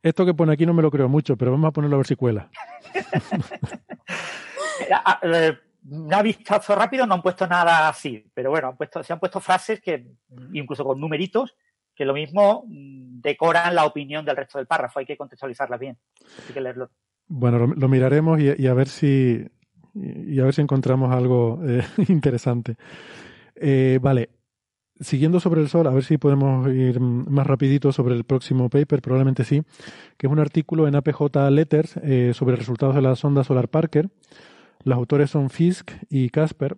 Esto que pone aquí no me lo creo mucho, pero vamos a ponerlo a ver si cuela. Una vistazo rápido no han puesto nada así, pero bueno, se han puesto frases que, incluso con numeritos, que lo mismo mm, decoran la opinión del resto del párrafo. Hay que contextualizarlas bien. Hay que leerlo. Bueno, lo, miraremos y, a ver si y a ver si encontramos algo eh, interesante. Eh, vale, siguiendo sobre el sol, a ver si podemos ir más rapidito sobre el próximo paper, probablemente sí, que es un artículo en APJ Letters eh, sobre resultados de la sonda Solar Parker. Los autores son Fisk y Casper.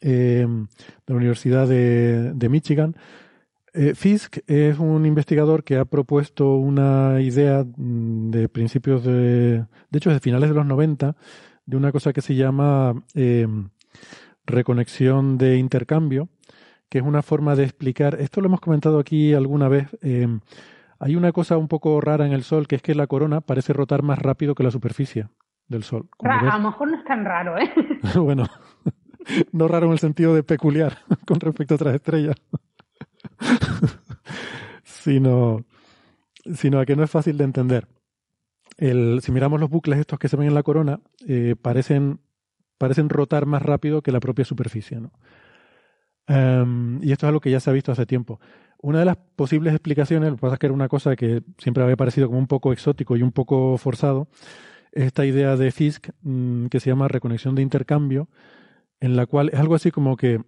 eh, de la Universidad de, de Michigan. Eh, Fisk es un investigador que ha propuesto una idea mm, de principios de, de hecho, de finales de los 90, de una cosa que se llama eh, reconexión de intercambio, que es una forma de explicar, esto lo hemos comentado aquí alguna vez, eh, hay una cosa un poco rara en el Sol, que es que la corona parece rotar más rápido que la superficie del Sol. A lo mejor no es tan raro, ¿eh? bueno, no raro en el sentido de peculiar con respecto a otras estrellas, sino, sino a que no es fácil de entender. El, si miramos los bucles estos que se ven en la corona, eh, parecen, parecen rotar más rápido que la propia superficie. ¿no? Em, y esto es algo que ya se ha visto hace tiempo. Una de las posibles explicaciones, lo que pasa es que era una cosa que siempre había parecido como un poco exótico y un poco forzado, esta idea de Fisk mm, que se llama reconexión de intercambio, en la cual es algo así como que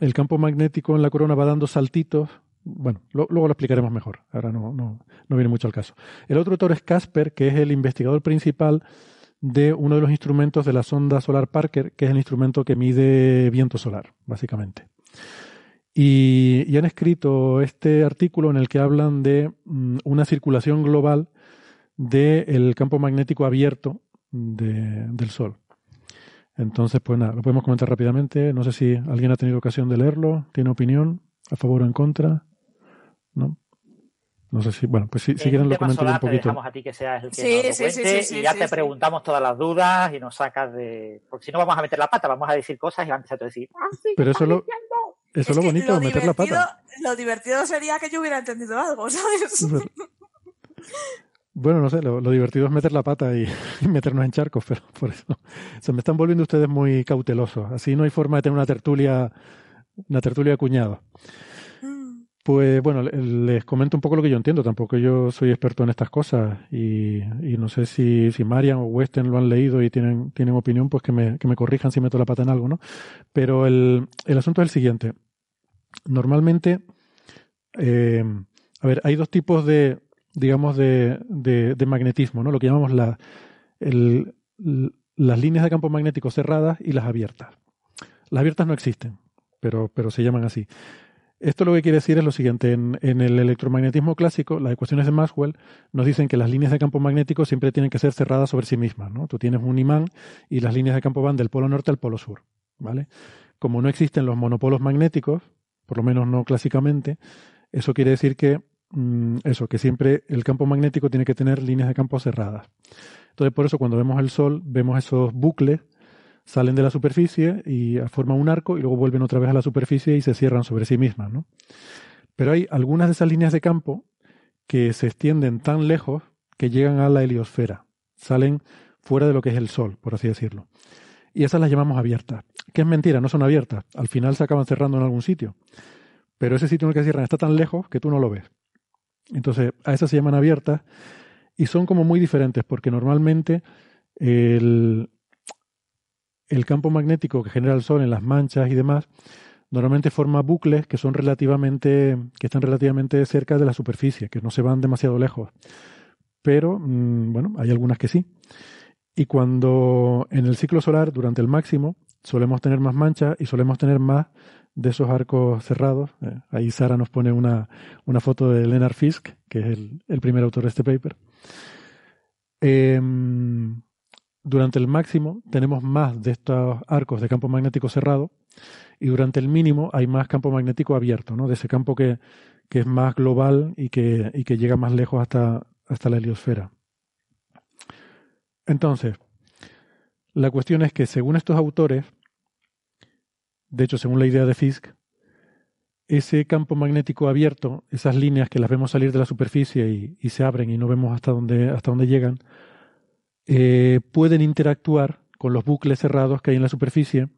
el campo magnético en la corona va dando saltitos. Bueno, luego lo explicaremos mejor. Ahora no, no, no viene mucho al caso. El otro autor es Casper, que es el investigador principal de uno de los instrumentos de la sonda solar Parker, que es el instrumento que mide viento solar, básicamente. Y, y han escrito este artículo en el que hablan de mm, una circulación global del campo magnético abierto de- del Sol. Entonces, pues nada, lo podemos comentar rápidamente. No sé si alguien ha tenido ocasión de leerlo, tiene opinión, a favor o en contra. ¿No? No sé si, bueno, pues si, si En quieren un lo comento un solar te poquito. dejamos a ti que seas el que Sí, nos lo sí, sí, cuente sí, y ya sí, te sí. preguntamos todas las dudas y nos sacas de... Porque si no vamos a meter la pata, vamos a decir cosas y antes a decir... "Ah, sí, Pero eso estás lo, diciendo". eso es lo que bonito, lo meter la pata. lo divertido sería que yo hubiera entendido algo, ¿sabes? Bueno, no sé, lo, divertido es meter la pata y, meternos en charcos, pero por eso se me están volviendo ustedes muy cautelosos. Así no hay forma de tener una tertulia, una tertulia cuñada. Pues bueno, le- les comento un poco lo que yo entiendo. Tampoco yo soy experto en estas cosas y, y no sé si, si Marian o Weston lo han leído y tienen, tienen opinión, pues que me, que me corrijan si meto la pata en algo, ¿no? Pero el, el asunto es el siguiente. Normalmente, eh, a ver, hay dos tipos de, digamos, de, de, magnetismo, ¿no? Lo que llamamos las líneas de campo magnético cerradas y las abiertas. Las abiertas no existen, pero, pero se llaman así. Esto lo que quiere decir es lo siguiente. En, en el electromagnetismo clásico, las ecuaciones de Maxwell nos dicen que las líneas de campo magnético siempre tienen que ser cerradas sobre sí mismas. ¿no? Tú tienes un imán y las líneas de campo van del polo norte al polo sur. ¿vale? Como no existen los monopolos magnéticos, por lo menos no clásicamente, eso quiere decir que mm, eso, que siempre el campo magnético tiene que tener líneas de campo cerradas. Entonces, por eso cuando vemos el Sol, vemos esos bucles, salen de la superficie y forman un arco y luego vuelven otra vez a la superficie y se cierran sobre sí mismas, ¿no? Pero hay algunas de esas líneas de campo que se extienden tan lejos que llegan a la heliosfera, salen fuera de lo que es el Sol, por así decirlo. Y esas las llamamos abiertas. Que es mentira, no son abiertas. Al final se acaban cerrando en algún sitio. Pero ese sitio en el que cierran está tan lejos que tú no lo ves. Entonces, a esas se llaman abiertas y son como muy diferentes porque normalmente el, el campo magnético que genera el Sol en las manchas y demás normalmente forma bucles que son relativamente que están relativamente cerca de la superficie, que no se van demasiado lejos. Pero mm, bueno, hay algunas que sí. Y cuando en el ciclo solar, durante el máximo, solemos tener más manchas y solemos tener más de esos arcos cerrados. Eh, ahí Sara nos pone una, una foto de Leonard Fisk, que es el, el primer autor de este paper. Em, durante el máximo tenemos más de estos arcos de campo magnético cerrado y durante el mínimo hay más campo magnético abierto, ¿no? de ese campo que, que es más global y que, y que llega más lejos hasta, hasta la heliosfera. Entonces, la cuestión es que según estos autores, de hecho según la idea de Fisk, ese campo magnético abierto, esas líneas que las vemos salir de la superficie y, se abren y no vemos hasta dónde, hasta dónde llegan, eh, pueden interactuar con los bucles cerrados que hay en la superficie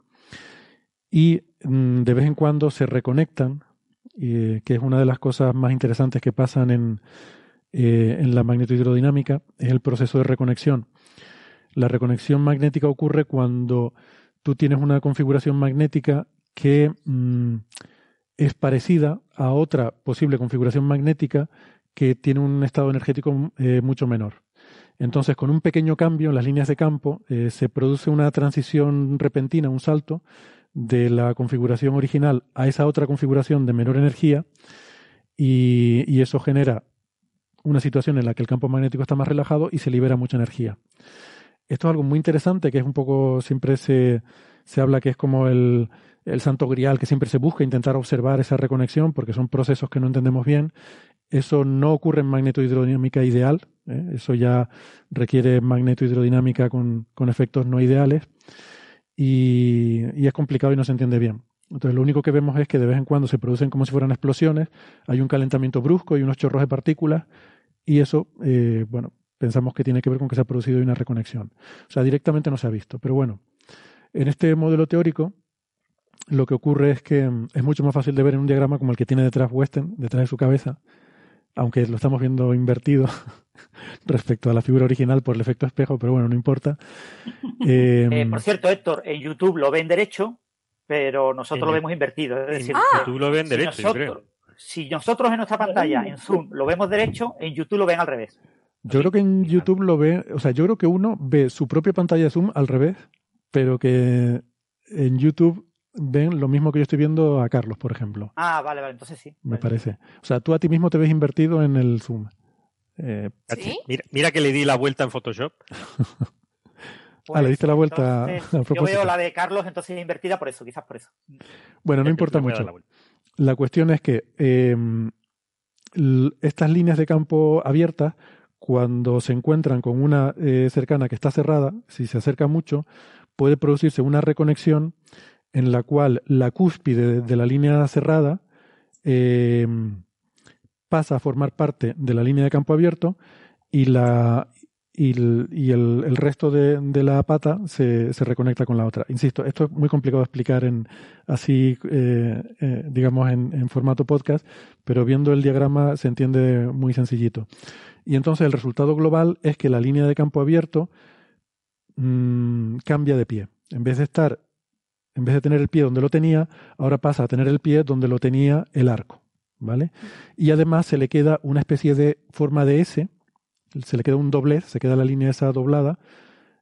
y mm, de vez en cuando se reconectan, eh, que es una de las cosas más interesantes que pasan en, eh, en la magnetohidrodinámica, es el proceso de reconexión. La reconexión magnética ocurre cuando tú tienes una configuración magnética que mm, es parecida a otra posible configuración magnética que tiene un estado energético eh, mucho menor. Entonces, con un pequeño cambio en las líneas de campo, eh, se produce una transición repentina, un salto, de la configuración original a esa otra configuración de menor energía y, y eso genera una situación en la que el campo magnético está más relajado y se libera mucha energía. Esto es algo muy interesante, que es un poco, siempre se, se habla que es como el, el santo grial, que siempre se busca intentar observar esa reconexión, porque son procesos que no entendemos bien. Eso no ocurre en magnetohidrodinámica ideal, ¿eh? eso ya requiere magnetohidrodinámica con, con efectos no ideales y, y es complicado y no se entiende bien. Entonces lo único que vemos es que de vez en cuando se producen como si fueran explosiones, hay un calentamiento brusco y unos chorros de partículas y eso, eh, bueno, pensamos que tiene que ver con que se ha producido una reconexión. O sea, directamente no se ha visto. Pero bueno, en este modelo teórico lo que ocurre es que mm, es mucho más fácil de ver en un diagrama como el que tiene detrás Weston, detrás de su cabeza, aunque lo estamos viendo invertido respecto a la figura original por el efecto espejo, pero bueno, no importa. Eh, eh, por cierto, Héctor, en YouTube lo ven derecho, pero nosotros lo vemos invertido. Es decir, ah, YouTube lo ven derecho, si nosotros, yo creo. Si nosotros en nuestra pantalla, en Zoom, lo vemos derecho, en YouTube lo ven al revés. Yo creo que en YouTube lo ve, o sea, yo creo que uno ve su propia pantalla de Zoom al revés, pero que en YouTube ven lo mismo que yo estoy viendo a Carlos, por ejemplo. Ah, vale, vale, entonces sí. Me parece. O sea, tú a ti mismo te ves invertido en el Zoom. Eh, ¿Sí? Mira, mira que le di la vuelta en Photoshop. ah, le diste la vuelta Entonces, a yo veo la de Carlos entonces invertida por eso, quizás por eso. Bueno, no Ya, importa mucho. la cuestión es que eh, l- estas líneas de campo abiertas, cuando se encuentran con una eh, cercana que está cerrada, si se acerca mucho, puede producirse una reconexión en la cual la cúspide de, la línea cerrada eh, pasa a formar parte de la línea de campo abierto y la y el, resto de, la pata se, se reconecta con la otra. Insisto, esto es muy complicado de explicar en así, eh, digamos, en formato podcast, pero viendo el diagrama se entiende muy sencillito. Y entonces el resultado global es que la línea de campo abierto mm, cambia de pie. En vez de estar, en vez de tener el pie donde lo tenía, ahora pasa a tener el pie donde lo tenía el arco. ¿Vale? Y además se le queda una especie de forma de S, se le queda un doblez, se queda la línea esa doblada,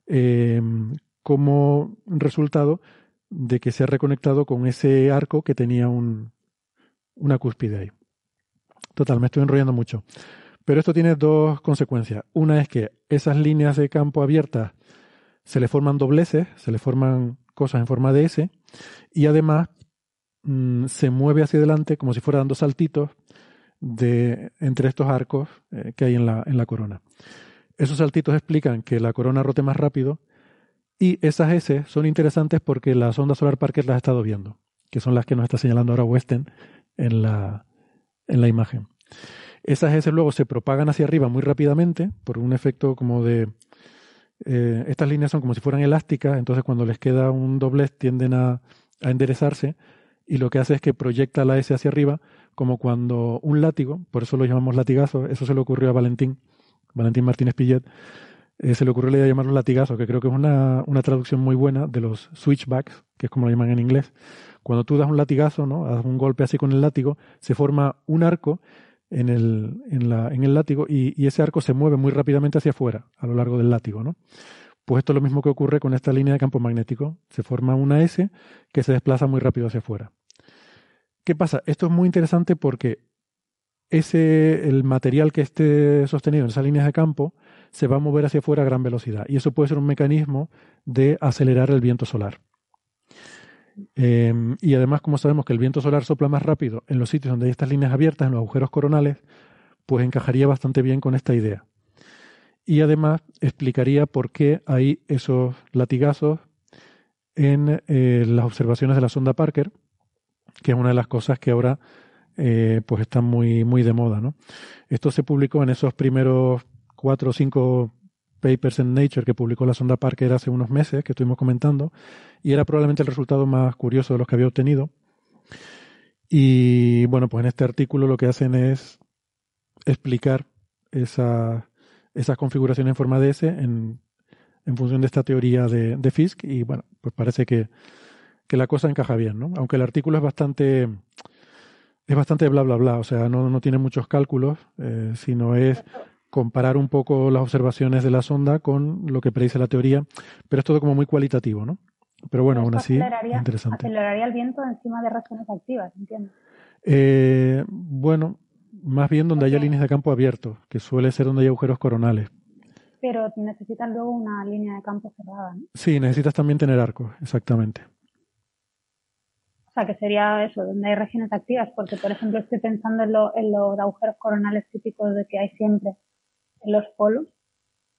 eh, como resultado de que se ha reconectado con ese arco que tenía un, una cúspide ahí. Total, me estoy enrollando mucho. Pero esto tiene dos consecuencias. Una es que esas líneas de campo abiertas se le forman dobleces, se le forman cosas en forma de S, y además mm, se mueve hacia adelante como si fuera dando saltitos de, entre estos arcos eh, que hay en la, en la corona. Esos saltitos explican que la corona rote más rápido y esas S son interesantes porque la sonda Solar Parker las ha estado viendo, que son las que nos está señalando ahora Westen en la, en la imagen. Esas S luego se propagan hacia arriba muy rápidamente por un efecto como de... eh, estas líneas son como si fueran elásticas, entonces cuando les queda un doblez tienden a, a enderezarse y lo que hace es que proyecta la S hacia arriba como cuando un látigo, por eso lo llamamos latigazo, eso se le ocurrió a Valentín, Valentín Martínez Pillet, eh, se le ocurrió la idea de llamarlo latigazo, que creo que es una, una traducción muy buena de los switchbacks, que es como lo llaman en inglés. Cuando tú das un latigazo, ¿no? das un golpe así con el látigo, se forma un arco en el, en la, en el látigo y, ese arco se mueve muy rápidamente hacia afuera a lo largo del látigo. ¿no? Pues esto es lo mismo que ocurre con esta línea de campo magnético. Se forma una S que se desplaza muy rápido hacia afuera. ¿Qué pasa? Esto es muy interesante porque ese, el material que esté sostenido en esas líneas de campo se va a mover hacia afuera a gran velocidad. Y eso puede ser un mecanismo de acelerar el viento solar. Eh, y además, como sabemos que el viento solar sopla más rápido en los sitios donde hay estas líneas abiertas, en los agujeros coronales, pues encajaría bastante bien con esta idea. Y además explicaría por qué hay esos latigazos en eh, las observaciones de la sonda Parker, que es una de las cosas que ahora eh, pues están muy, muy de moda. Esto se publicó en esos primeros cuatro o cinco papers en Nature que publicó la sonda Parker hace unos meses, que estuvimos comentando, y era probablemente el resultado más curioso de los que había obtenido. Y bueno, pues en este artículo lo que hacen es explicar esa, esas configuraciones en forma de S en, en función de esta teoría de, de, Fisk, y bueno, pues parece que, que la cosa encaja bien, ¿no? Aunque el artículo es bastante es bastante bla bla bla, o sea, no, no tiene muchos cálculos, eh, sino es comparar un poco las observaciones de la sonda con lo que predice la teoría, pero es todo como muy cualitativo, ¿no? pero bueno, aún así, aceleraría, interesante. aceleraría el viento encima de regiones activas, entiendo. Eh, bueno, más bien donde haya líneas de campo abiertos, que suele ser donde hay agujeros coronales. Pero necesitan luego una línea de campo cerrada, ¿no? Sí, necesitas también tener arcos, exactamente. O sea, que sería eso, donde hay regiones activas, porque por ejemplo estoy pensando en, lo- en los agujeros coronales típicos de que hay siempre en los polos,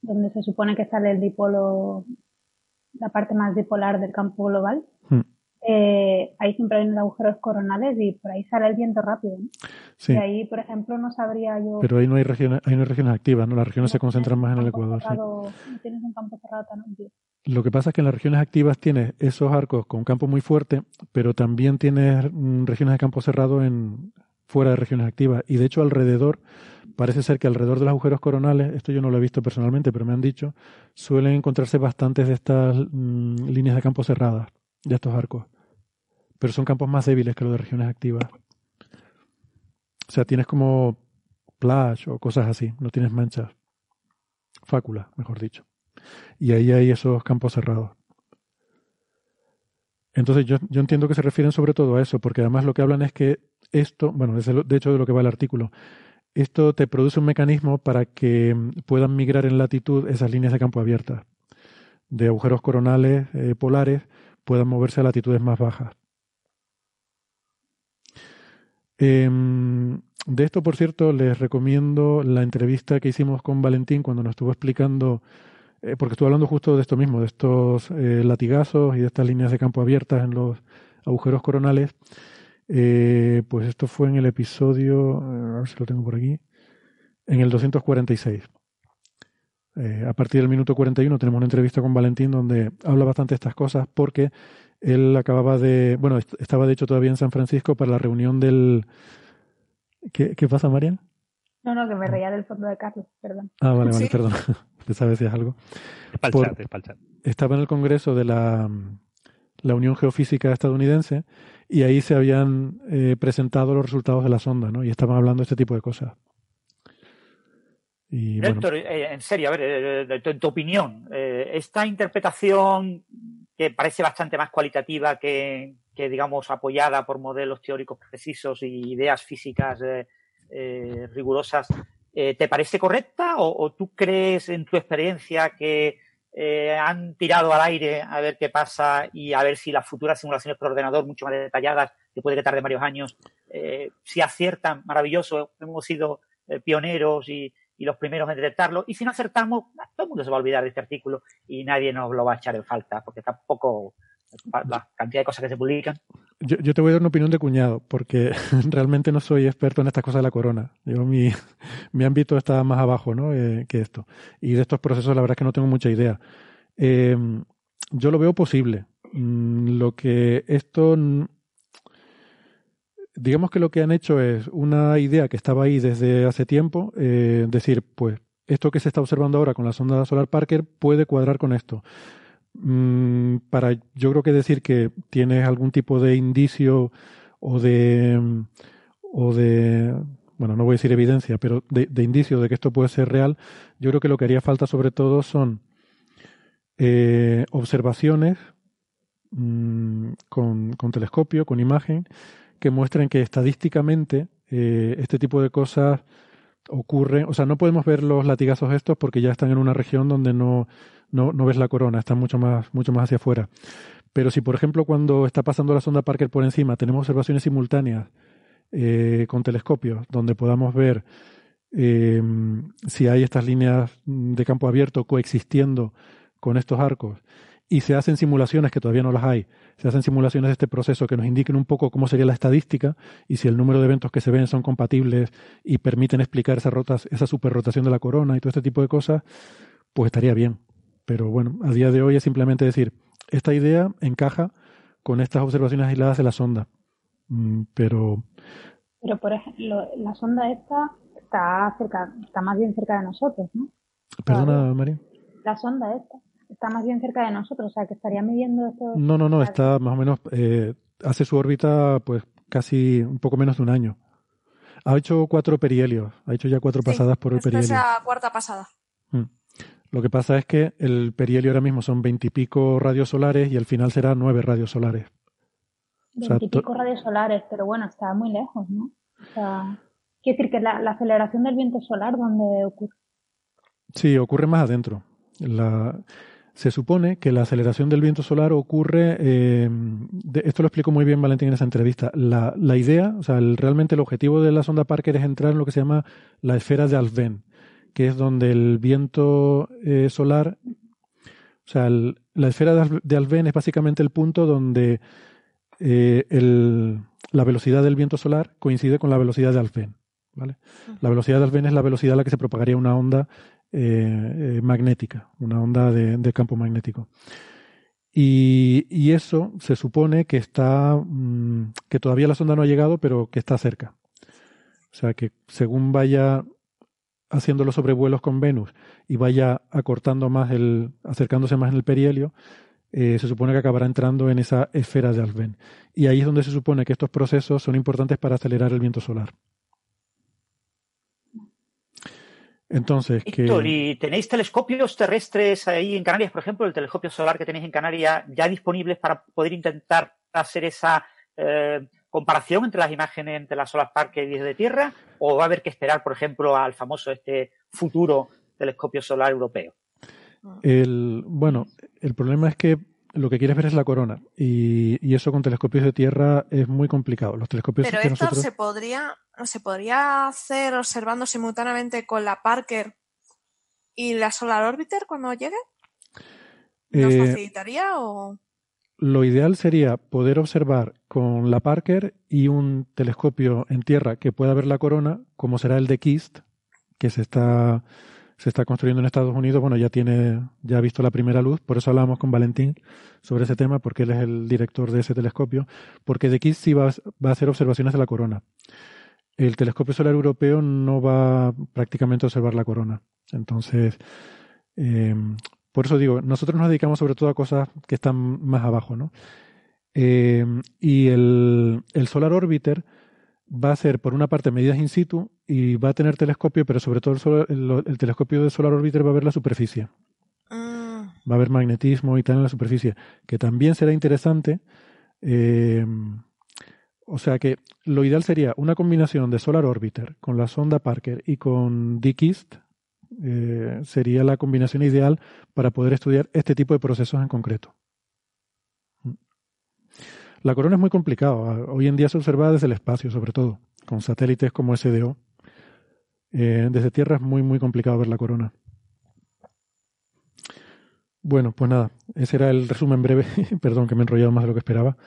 donde se supone que sale el dipolo, la parte más dipolar del campo global. Hmm. Eh, ahí siempre hay unos agujeros coronales y por ahí sale el viento rápido. ¿no? Sí. Y ahí, por ejemplo, no sabría yo. Pero ahí no hay regiones, ahí no hay regiones activas, ¿no? Las regiones se concentran más en el Ecuador. sí. cerrado- no tienes un campo cerrado tan amplio. Lo que pasa es que en las regiones activas tienes esos arcos con campo muy fuerte, pero también tienes mm, regiones de campo cerrado en fuera de regiones activas. Y de hecho alrededor, parece ser que alrededor de los agujeros coronales, esto yo no lo he visto personalmente, pero me han dicho, suelen encontrarse bastantes de estas mm, líneas de campo cerradas, de estos arcos. Pero son campos más débiles que los de regiones activas. O sea, tienes como plash o cosas así, no tienes manchas. Fácula, mejor dicho y ahí hay esos campos cerrados. Entonces yo, entiendo que se refieren sobre todo a eso, porque además lo que hablan es que esto, bueno, es de hecho de lo que va el artículo, esto te produce un mecanismo para que mm, puedan migrar en latitud esas líneas de campo abiertas, de agujeros coronales eh, polares, puedan moverse a latitudes más bajas. Em, de esto, por cierto, les recomiendo la entrevista que hicimos con Valentín cuando nos estuvo explicando eh, porque estuve hablando justo de esto mismo, de estos eh, latigazos y de estas líneas de campo abiertas en los agujeros coronales. Eh, pues esto fue en el episodio, a ver si lo tengo por aquí, en el 246. Eh, a partir del minuto 41 tenemos una entrevista con Valentín donde habla bastante de estas cosas porque él acababa de, bueno, est- estaba de hecho todavía en San Francisco para la reunión del... ¿Qué, qué pasa, Marian? No, no, que me reía del fondo de Carlos, perdón. Ah, vale, vale, Sí. perdón. Que decías algo. Es pa'l Por- chat, es pa'l chat. Estaba en el Congreso de la, la Unión Geofísica estadounidense y ahí se habían eh, presentado los resultados de la sonda, ¿no? Y estaban hablando de este tipo de cosas. Y bueno, Héctor, eh, en serio, a ver, eh, tu- en tu opinión, eh, esta interpretación que parece bastante más cualitativa que, que, digamos, apoyada por modelos teóricos precisos y ideas físicas eh, rigurosas, eh, ¿te parece correcta o, tú crees en tu experiencia que eh, han tirado al aire a ver qué pasa y a ver si las futuras simulaciones por ordenador, mucho más detalladas, que puede que tarde varios años, si aciertan, maravilloso, hemos sido pioneros y, y los primeros en detectarlo. Y si no acertamos, todo el mundo se va a olvidar de este artículo y nadie nos lo va a echar en falta, porque tampoco la cantidad de cosas que se publican. yo, yo te voy a dar una opinión de cuñado, porque realmente no soy experto en estas cosas de la corona. Yo mi, mi ámbito está más abajo ¿no? Eh, que esto. Y de estos procesos la verdad es que no tengo mucha idea. Eh, yo lo veo posible. Mm, Lo que esto digamos que lo que han hecho es una idea que estaba ahí desde hace tiempo, eh, decir, pues esto que se está observando ahora con la sonda solar Parker puede cuadrar con esto. Mm, para yo creo que decir que tienes algún tipo de indicio o de mm, o de bueno no voy a decir evidencia pero de, de indicio de que esto puede ser real yo creo que lo que haría falta sobre todo son eh, observaciones mm, con, con telescopio con imagen que muestren que estadísticamente eh, este tipo de cosas ocurren. O sea, no podemos ver los latigazos estos porque ya están en una región donde no, no, no ves la corona, están mucho más, mucho más hacia afuera. Pero si, por ejemplo, cuando está pasando la sonda Parker por encima, tenemos observaciones simultáneas eh, con telescopios donde podamos ver eh, si hay estas líneas de campo abierto coexistiendo con estos arcos y se hacen simulaciones que todavía no las hay, se hacen simulaciones de este proceso que nos indiquen un poco cómo sería la estadística y si el número de eventos que se ven son compatibles y permiten explicar esa, rotas, esa superrotación de la corona y todo este tipo de cosas, pues estaría bien. Pero bueno, a día de hoy es simplemente decir, esta idea encaja con estas observaciones aisladas de la sonda. Mm, Pero Pero, por ejemplo, la sonda esta está cerca, está más bien cerca de nosotros, ¿no? Perdona, María. La sonda esta está más bien cerca de nosotros, o sea, que estaría midiendo esto. No, no, no, está más o menos, eh, hace su órbita pues casi un poco menos de un año. Ha hecho cuatro perihelios, ha hecho ya cuatro pasadas por el Esta es perihelio. la cuarta pasada. Mm. Lo que pasa es que el perihelio ahora mismo son veintipico radios solares y al final será nueve radios solares. O sea, to- Veintipico radios solares, pero bueno, está muy lejos, ¿no? O sea, quiere decir que la, la aceleración del viento solar, ¿dónde ocurre? Sí, ocurre más adentro. La- se supone que la aceleración del viento solar ocurre, eh, de- esto lo explicó muy bien Valentín en esa entrevista, la, la idea, o sea, el- realmente el objetivo de la sonda Parker es entrar en lo que se llama la esfera de Alfvén, que es donde el viento eh, solar, o sea, el- la esfera de, Al- de Alfvén es básicamente el punto donde eh, el- la velocidad del viento solar coincide con la velocidad de Alfvén. ¿vale? La velocidad de Alfvén es la velocidad a la que se propagaría una onda eh, magnética, una onda de, de campo magnético. Y, y eso se supone que está, mm, que todavía la sonda no ha llegado, pero que está cerca. O sea que según vaya haciendo los sobrevuelos con Venus y vaya acortando más el, acercándose más en el perihelio, eh, se supone que acabará entrando en esa esfera de Alfvén. Y ahí es donde se supone que estos procesos son importantes para acelerar el viento solar. Entonces, ¿y tenéis telescopios terrestres ahí en Canarias, por ejemplo, el telescopio solar que tenéis en Canarias, ya disponibles para poder intentar hacer esa eh, comparación entre las imágenes de la Solar Parker y desde Tierra? ¿O va a haber que esperar, por ejemplo, al famoso este futuro telescopio solar europeo? El, bueno, el problema es que lo que quieres ver es la corona y, y eso con telescopios de tierra es muy complicado. Los telescopios Pero esto nosotros... se podría, se podría hacer observando simultáneamente con la Parker y la Solar Orbiter cuando llegue. ¿Nos eh, facilitaría o...? lo ideal sería poder observar con la Parker y un telescopio en tierra que pueda ver la corona, como será el de KIST, que se está, se está construyendo en Estados Unidos. Bueno, ya tiene, ya ha visto la primera luz, por eso hablábamos con Valentín sobre ese tema, porque él es el director de ese telescopio, porque de KIST sí va, va a hacer observaciones de la corona. El telescopio solar europeo no va prácticamente a observar la corona. Entonces, eh, por eso digo, nosotros nos dedicamos sobre todo a cosas que están más abajo, ¿no? Eh, y el, el Solar Orbiter va a hacer, por una parte, medidas in situ y va a tener telescopio, pero sobre todo el, solar- el- el telescopio de Solar Orbiter va a ver la superficie. Mm, Va a haber magnetismo y tal en la superficie, que también será interesante. eh, o sea que lo ideal sería una combinación de Solar Orbiter con la sonda Parker y con DKIST. eh, sería la combinación ideal para poder estudiar este tipo de procesos en concreto. La corona es muy complicado. ah, Hoy en día se observa desde el espacio, sobre todo, con satélites como SDO. Eh, desde Tierra es muy, muy complicado ver la corona. Bueno, pues nada, ese era el resumen breve. Perdón que me he enrollado más de lo que esperaba.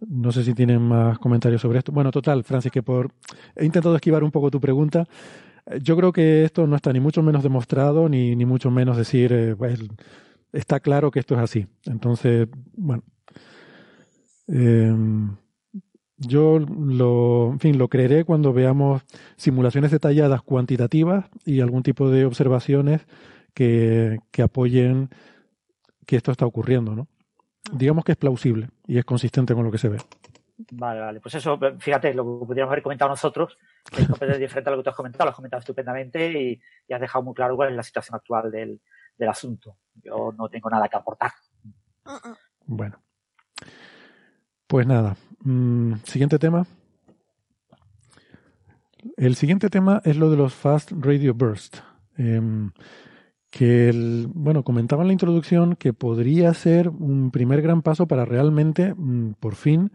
No sé si tienen más comentarios sobre esto. Bueno, total, Francis, que por he intentado esquivar un poco tu pregunta. Yo creo que esto no está ni mucho menos demostrado, ni, ni mucho menos decir, eh, pues, está claro que esto es así. Entonces, bueno, eh, yo lo, en fin, lo creeré cuando veamos simulaciones detalladas cuantitativas y algún tipo de observaciones que, que apoyen que esto está ocurriendo, ¿no? Digamos que es plausible y es consistente con lo que se ve. Vale, vale. Pues eso, fíjate, lo que podríamos haber comentado nosotros, es completamente diferente a lo que tú has comentado, lo has comentado estupendamente y, y has dejado muy claro cuál es la situación actual del, del asunto. Yo no tengo nada que aportar. Bueno. Pues nada. mm, siguiente tema. El siguiente tema es lo de los Fast Radio Burst. Em, que, bueno, comentaba en la introducción que podría ser un primer gran paso para realmente, mm, por fin,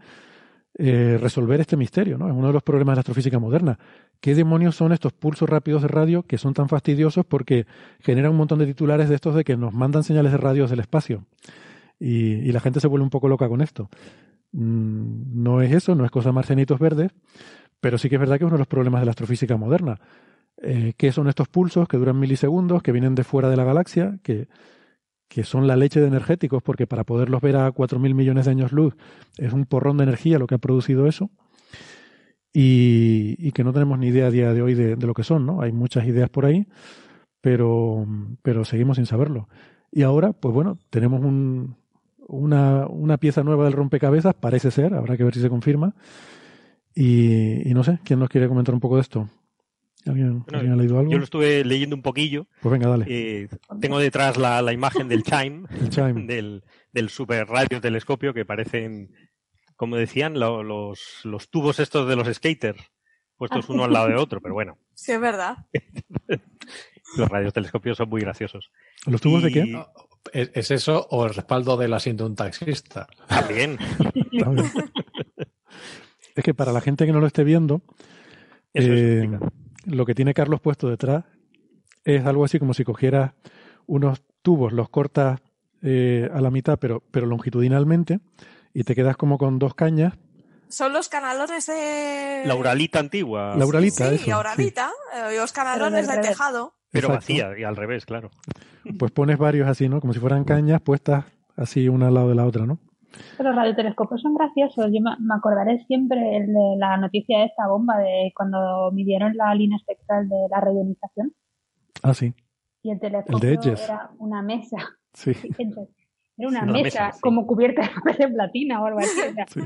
eh, resolver este misterio, ¿no? Es uno de los problemas de la astrofísica moderna. ¿Qué demonios son estos pulsos rápidos de radio que son tan fastidiosos porque generan un montón de titulares de estos de que nos mandan señales de radio desde el espacio? Y, y la gente se vuelve un poco loca con esto. Mm, No es eso, no es cosa de marcianitos verdes, pero sí que es verdad que es uno de los problemas de la astrofísica moderna. Eh, ¿Qué son estos pulsos que duran milisegundos, que vienen de fuera de la galaxia, que, que son la leche de energéticos, porque para poderlos ver a 4.000 millones de años luz es un porrón de energía lo que ha producido eso? Y, y que no tenemos ni idea a día de hoy de, de lo que son, ¿no? Hay muchas ideas por ahí, pero, pero seguimos sin saberlo. Y ahora, pues bueno, tenemos un, una, una pieza nueva del rompecabezas, parece ser, habrá que ver si se confirma. Y, y no sé, ¿quién nos quiere comentar un poco de esto? ¿Alguien, Bueno, alguien ha leído algo? Yo lo estuve leyendo un poquillo. Pues venga, dale. Eh, tengo detrás la, la imagen del chime, El chime. del, del super radio telescopio que parecen, como decían, lo- los, los tubos estos de los skaters, puestos uno al lado de otro, pero bueno, Sí, es verdad. los radiotelescopios son muy graciosos. ¿Los tubos de qué? ¿Es, es eso o el respaldo del asiento de un taxista? También. Es que para la gente que no lo esté viendo, eh, lo que tiene Carlos puesto detrás es algo así como si cogieras unos tubos, los cortas eh, a la mitad, pero, pero longitudinalmente, y te quedas como con dos cañas. Son los canalones de... La uralita antigua, La uralita, sí, eso. la uralita, eh, los canalones de revés. tejado. Pero Exacto. vacía y al revés, claro. Pues pones varios así, ¿no? Como si fueran cañas puestas así una al lado de la otra, ¿no? Pero los radiotelescopios son graciosos. Yo me, acordaré siempre el de la noticia de esta bomba de cuando midieron la línea espectral de la radionización Ah, sí, y el telescopio Edges. era una mesa. sí. Era una, Una mesa, mesa, sí. como cubierta de papel de platina o algo así. Sí.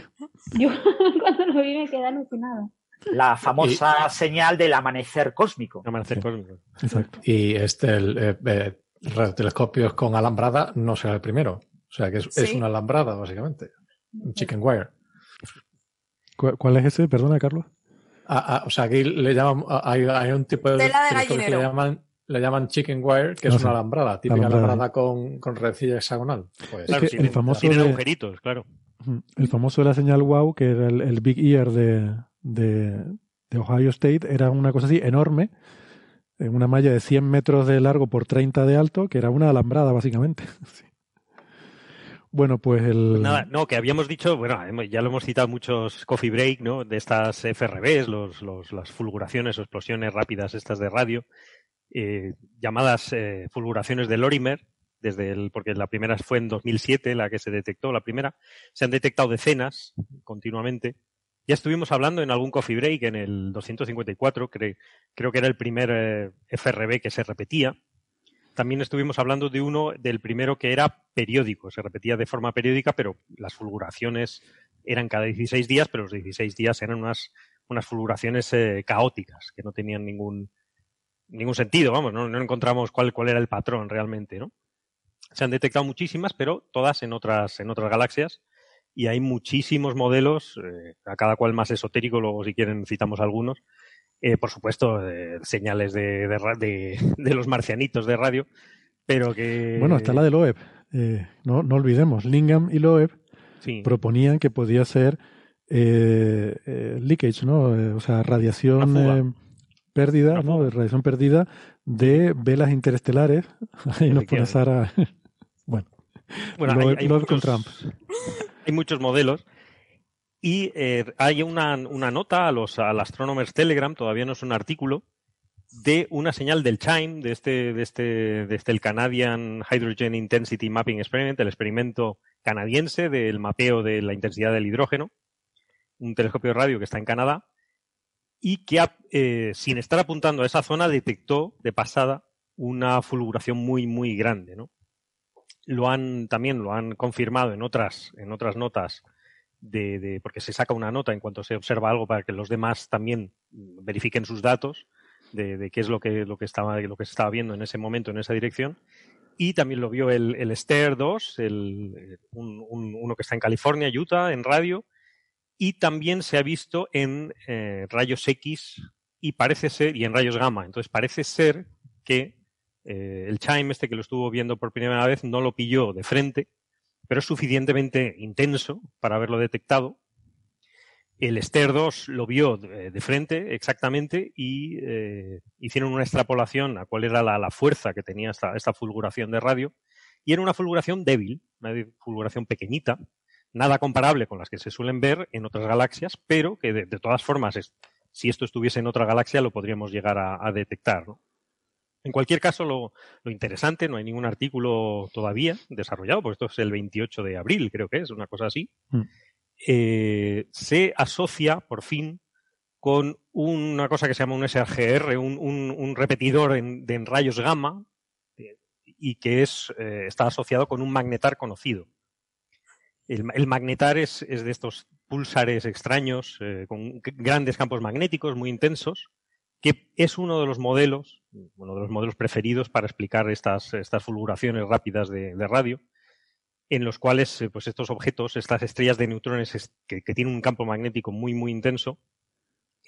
Yo cuando lo vi me quedé alucinada. La famosa señal del amanecer cósmico. Amanecer cósmico. Exacto. Y este, el eh, eh, radiotelescopios con alambrada no será el primero. O sea que es, es Sí. una alambrada, básicamente. Un chicken wire. ¿Cu- ¿Cuál es ese? Perdona, Carlos. Ah, ah, o sea, aquí le llaman, ah, hay, hay un tipo de Tela de telescopio que le llaman, le llaman chicken wire, que No es una alambrada, típica Alambrada. alambrada, con, con redecilla hexagonal. Pues, Es que sí, el famoso tienen de- agujeritos, claro. El famoso de la señal WOW, que era el, el Big Ear de, de, Ohio State, era una cosa así enorme, en una malla de 100 metros de largo por 30 de alto, que era una alambrada, básicamente. Bueno, pues el... Pues nada, no, que habíamos dicho, bueno, ya lo hemos citado muchos coffee break, ¿no? De estas FRBs, los, las fulguraciones o explosiones rápidas estas de radio, eh, llamadas eh, fulguraciones de Lorimer, desde el, porque la primera fue en 2007 la que se detectó, la primera, se han detectado decenas continuamente. Ya estuvimos hablando en algún coffee break, en el 254, cre- creo que era el primer eh, FRB que se repetía. También estuvimos hablando de uno, del primero que era periódico, se repetía de forma periódica, pero las fulguraciones eran cada 16 días, pero los 16 días eran unas, unas fulguraciones eh, caóticas, que no tenían ningún, ningún sentido, vamos, no, no encontramos cuál, cuál era el patrón realmente, ¿no? Se han detectado muchísimas, pero todas en otras, en otras galaxias, y hay muchísimos modelos, eh, a cada cual más esotérico, luego si quieren citamos algunos, eh, por supuesto, eh, señales de, de, de- de los marcianitos de radio, pero que... Bueno, está la de Loeb. Eh, no, no olvidemos, Lingham y Loeb Sí, proponían que podía ser eh, leakage, ¿no? O sea, radiación pérdida, ¿no? radiación perdida de velas interestelares. Ahí nos pone. Sara. bueno, Bueno, Loeb- hay, hay Loeb con Trump. Hay muchos modelos y eh, hay una, una nota a los, al Astronomers Telegram, todavía no es un artículo, de una señal del CHIME, de este, de este, de este el Canadian Hydrogen Intensity Mapping Experiment, el experimento canadiense del mapeo de la intensidad del hidrógeno, un telescopio radio que está en Canadá y que, eh, sin estar apuntando a esa zona, detectó de pasada una fulguración muy, muy grande, ¿no? Lo han también lo han confirmado en otras en otras notas de, de- porque se saca una nota en cuanto se observa algo para que los demás también verifiquen sus datos de, de qué es lo que lo que estaba lo que se estaba viendo en ese momento en esa dirección. Y también lo vio el, el STER 2 el, un- un- uno que está en California Utah en radio. Y también se ha visto en eh, rayos X y parece ser y en rayos gamma. Entonces parece ser que eh, el chime este que lo estuvo viendo por primera vez no lo pilló de frente, pero es suficientemente intenso para haberlo detectado. El Ster 2 lo vio de, de frente exactamente y eh, hicieron una extrapolación a cuál era la, fuerza que tenía esta, fulguración de radio y era una fulguración débil, una fulguración pequeñita, nada comparable con las que se suelen ver en otras galaxias, pero que de, todas formas, si esto estuviese en otra galaxia, lo podríamos llegar a, detectar. En cualquier caso, lo, lo interesante, no hay ningún artículo todavía desarrollado, porque esto es el 28 de abril, creo que es, una cosa así. Mm. Eh, se asocia, por fin, con una cosa que se llama un SRGR, un, un- un repetidor en, de en rayos gamma, eh, y que es, eh, está asociado con un magnetar conocido. El, el magnetar es, es de estos pulsares extraños, eh, con grandes campos magnéticos muy intensos, que es uno de los modelos, uno de los modelos preferidos para explicar estas, estas fulguraciones rápidas de, radio, en los cuales eh, pues estos objetos, estas estrellas de neutrones es- que, tienen un campo magnético muy, muy intenso,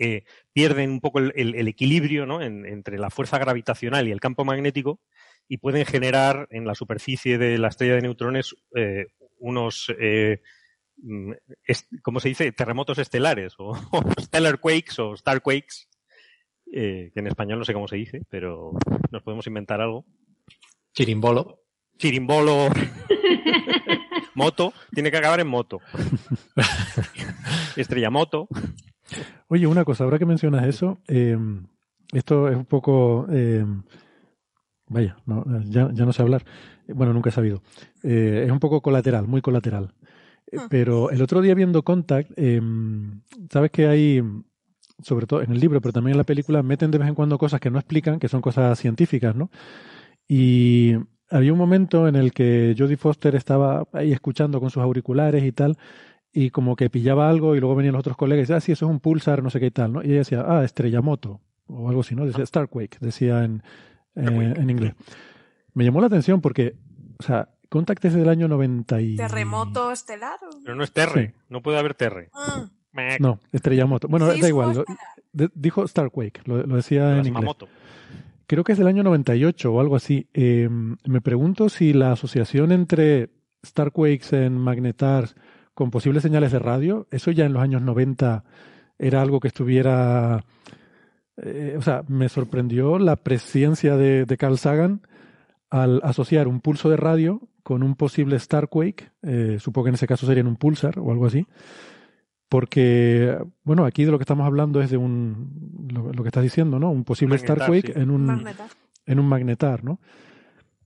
eh, pierden un poco el, equilibrio ¿no? en- entre la fuerza gravitacional y el campo magnético y pueden generar en la superficie de la estrella de neutrones eh, unos, mm, ¿cómo se dice? Terremotos estelares o, o stellar quakes o star quakes, eh, que en español no sé cómo se dice, pero nos podemos inventar algo. Chirimbolo. Chirimbolo. moto. Tiene que acabar en moto. Estrella moto. Oye, una cosa, ahora que mencionas eso, eh, esto es un poco... eh, vaya, no, ya, ya no sé hablar. Bueno, nunca he sabido. Eh, es un poco colateral, muy colateral. Eh, Pero el otro día viendo Contact, eh, sabes que hay, sobre todo en el libro, pero también en la película, meten de vez en cuando cosas que no explican, que son cosas científicas, ¿no? Y había un momento en el que Jodie Foster estaba ahí escuchando con sus auriculares y tal, y como que pillaba algo y luego venían los otros colegas y decían, ah, sí, eso es un pulsar, no sé qué y tal, ¿no? Y ella decía, ah, estrella moto, o algo así, ¿no? Decía Starquake, decía en, eh, en inglés. Me llamó la atención porque, o sea, Contact es del año 90 y... ¿Terremoto estelar? Pero no es Terre. No puede haber Terre. Mm. No, estrella moto. Bueno, Sí, da igual, supongo lo- de- dijo Starquake, lo, lo decía en inglés. Yamamoto. Creo que es del año 98 o algo así. Eh, me pregunto si la asociación entre Starquakes en Magnetars con posibles señales de radio, eso ya en los años 90 era algo que estuviera... eh, o sea, me sorprendió la presciencia de, de Carl Sagan al asociar un pulso de radio con un posible Starquake, eh, supongo que en ese caso sería en un pulsar o algo así, porque, bueno, aquí de lo que estamos hablando es de un, lo, lo que estás diciendo, ¿no? Un posible Magnetar, Starquake sí. en un, Magnetar. en un magnetar, ¿no?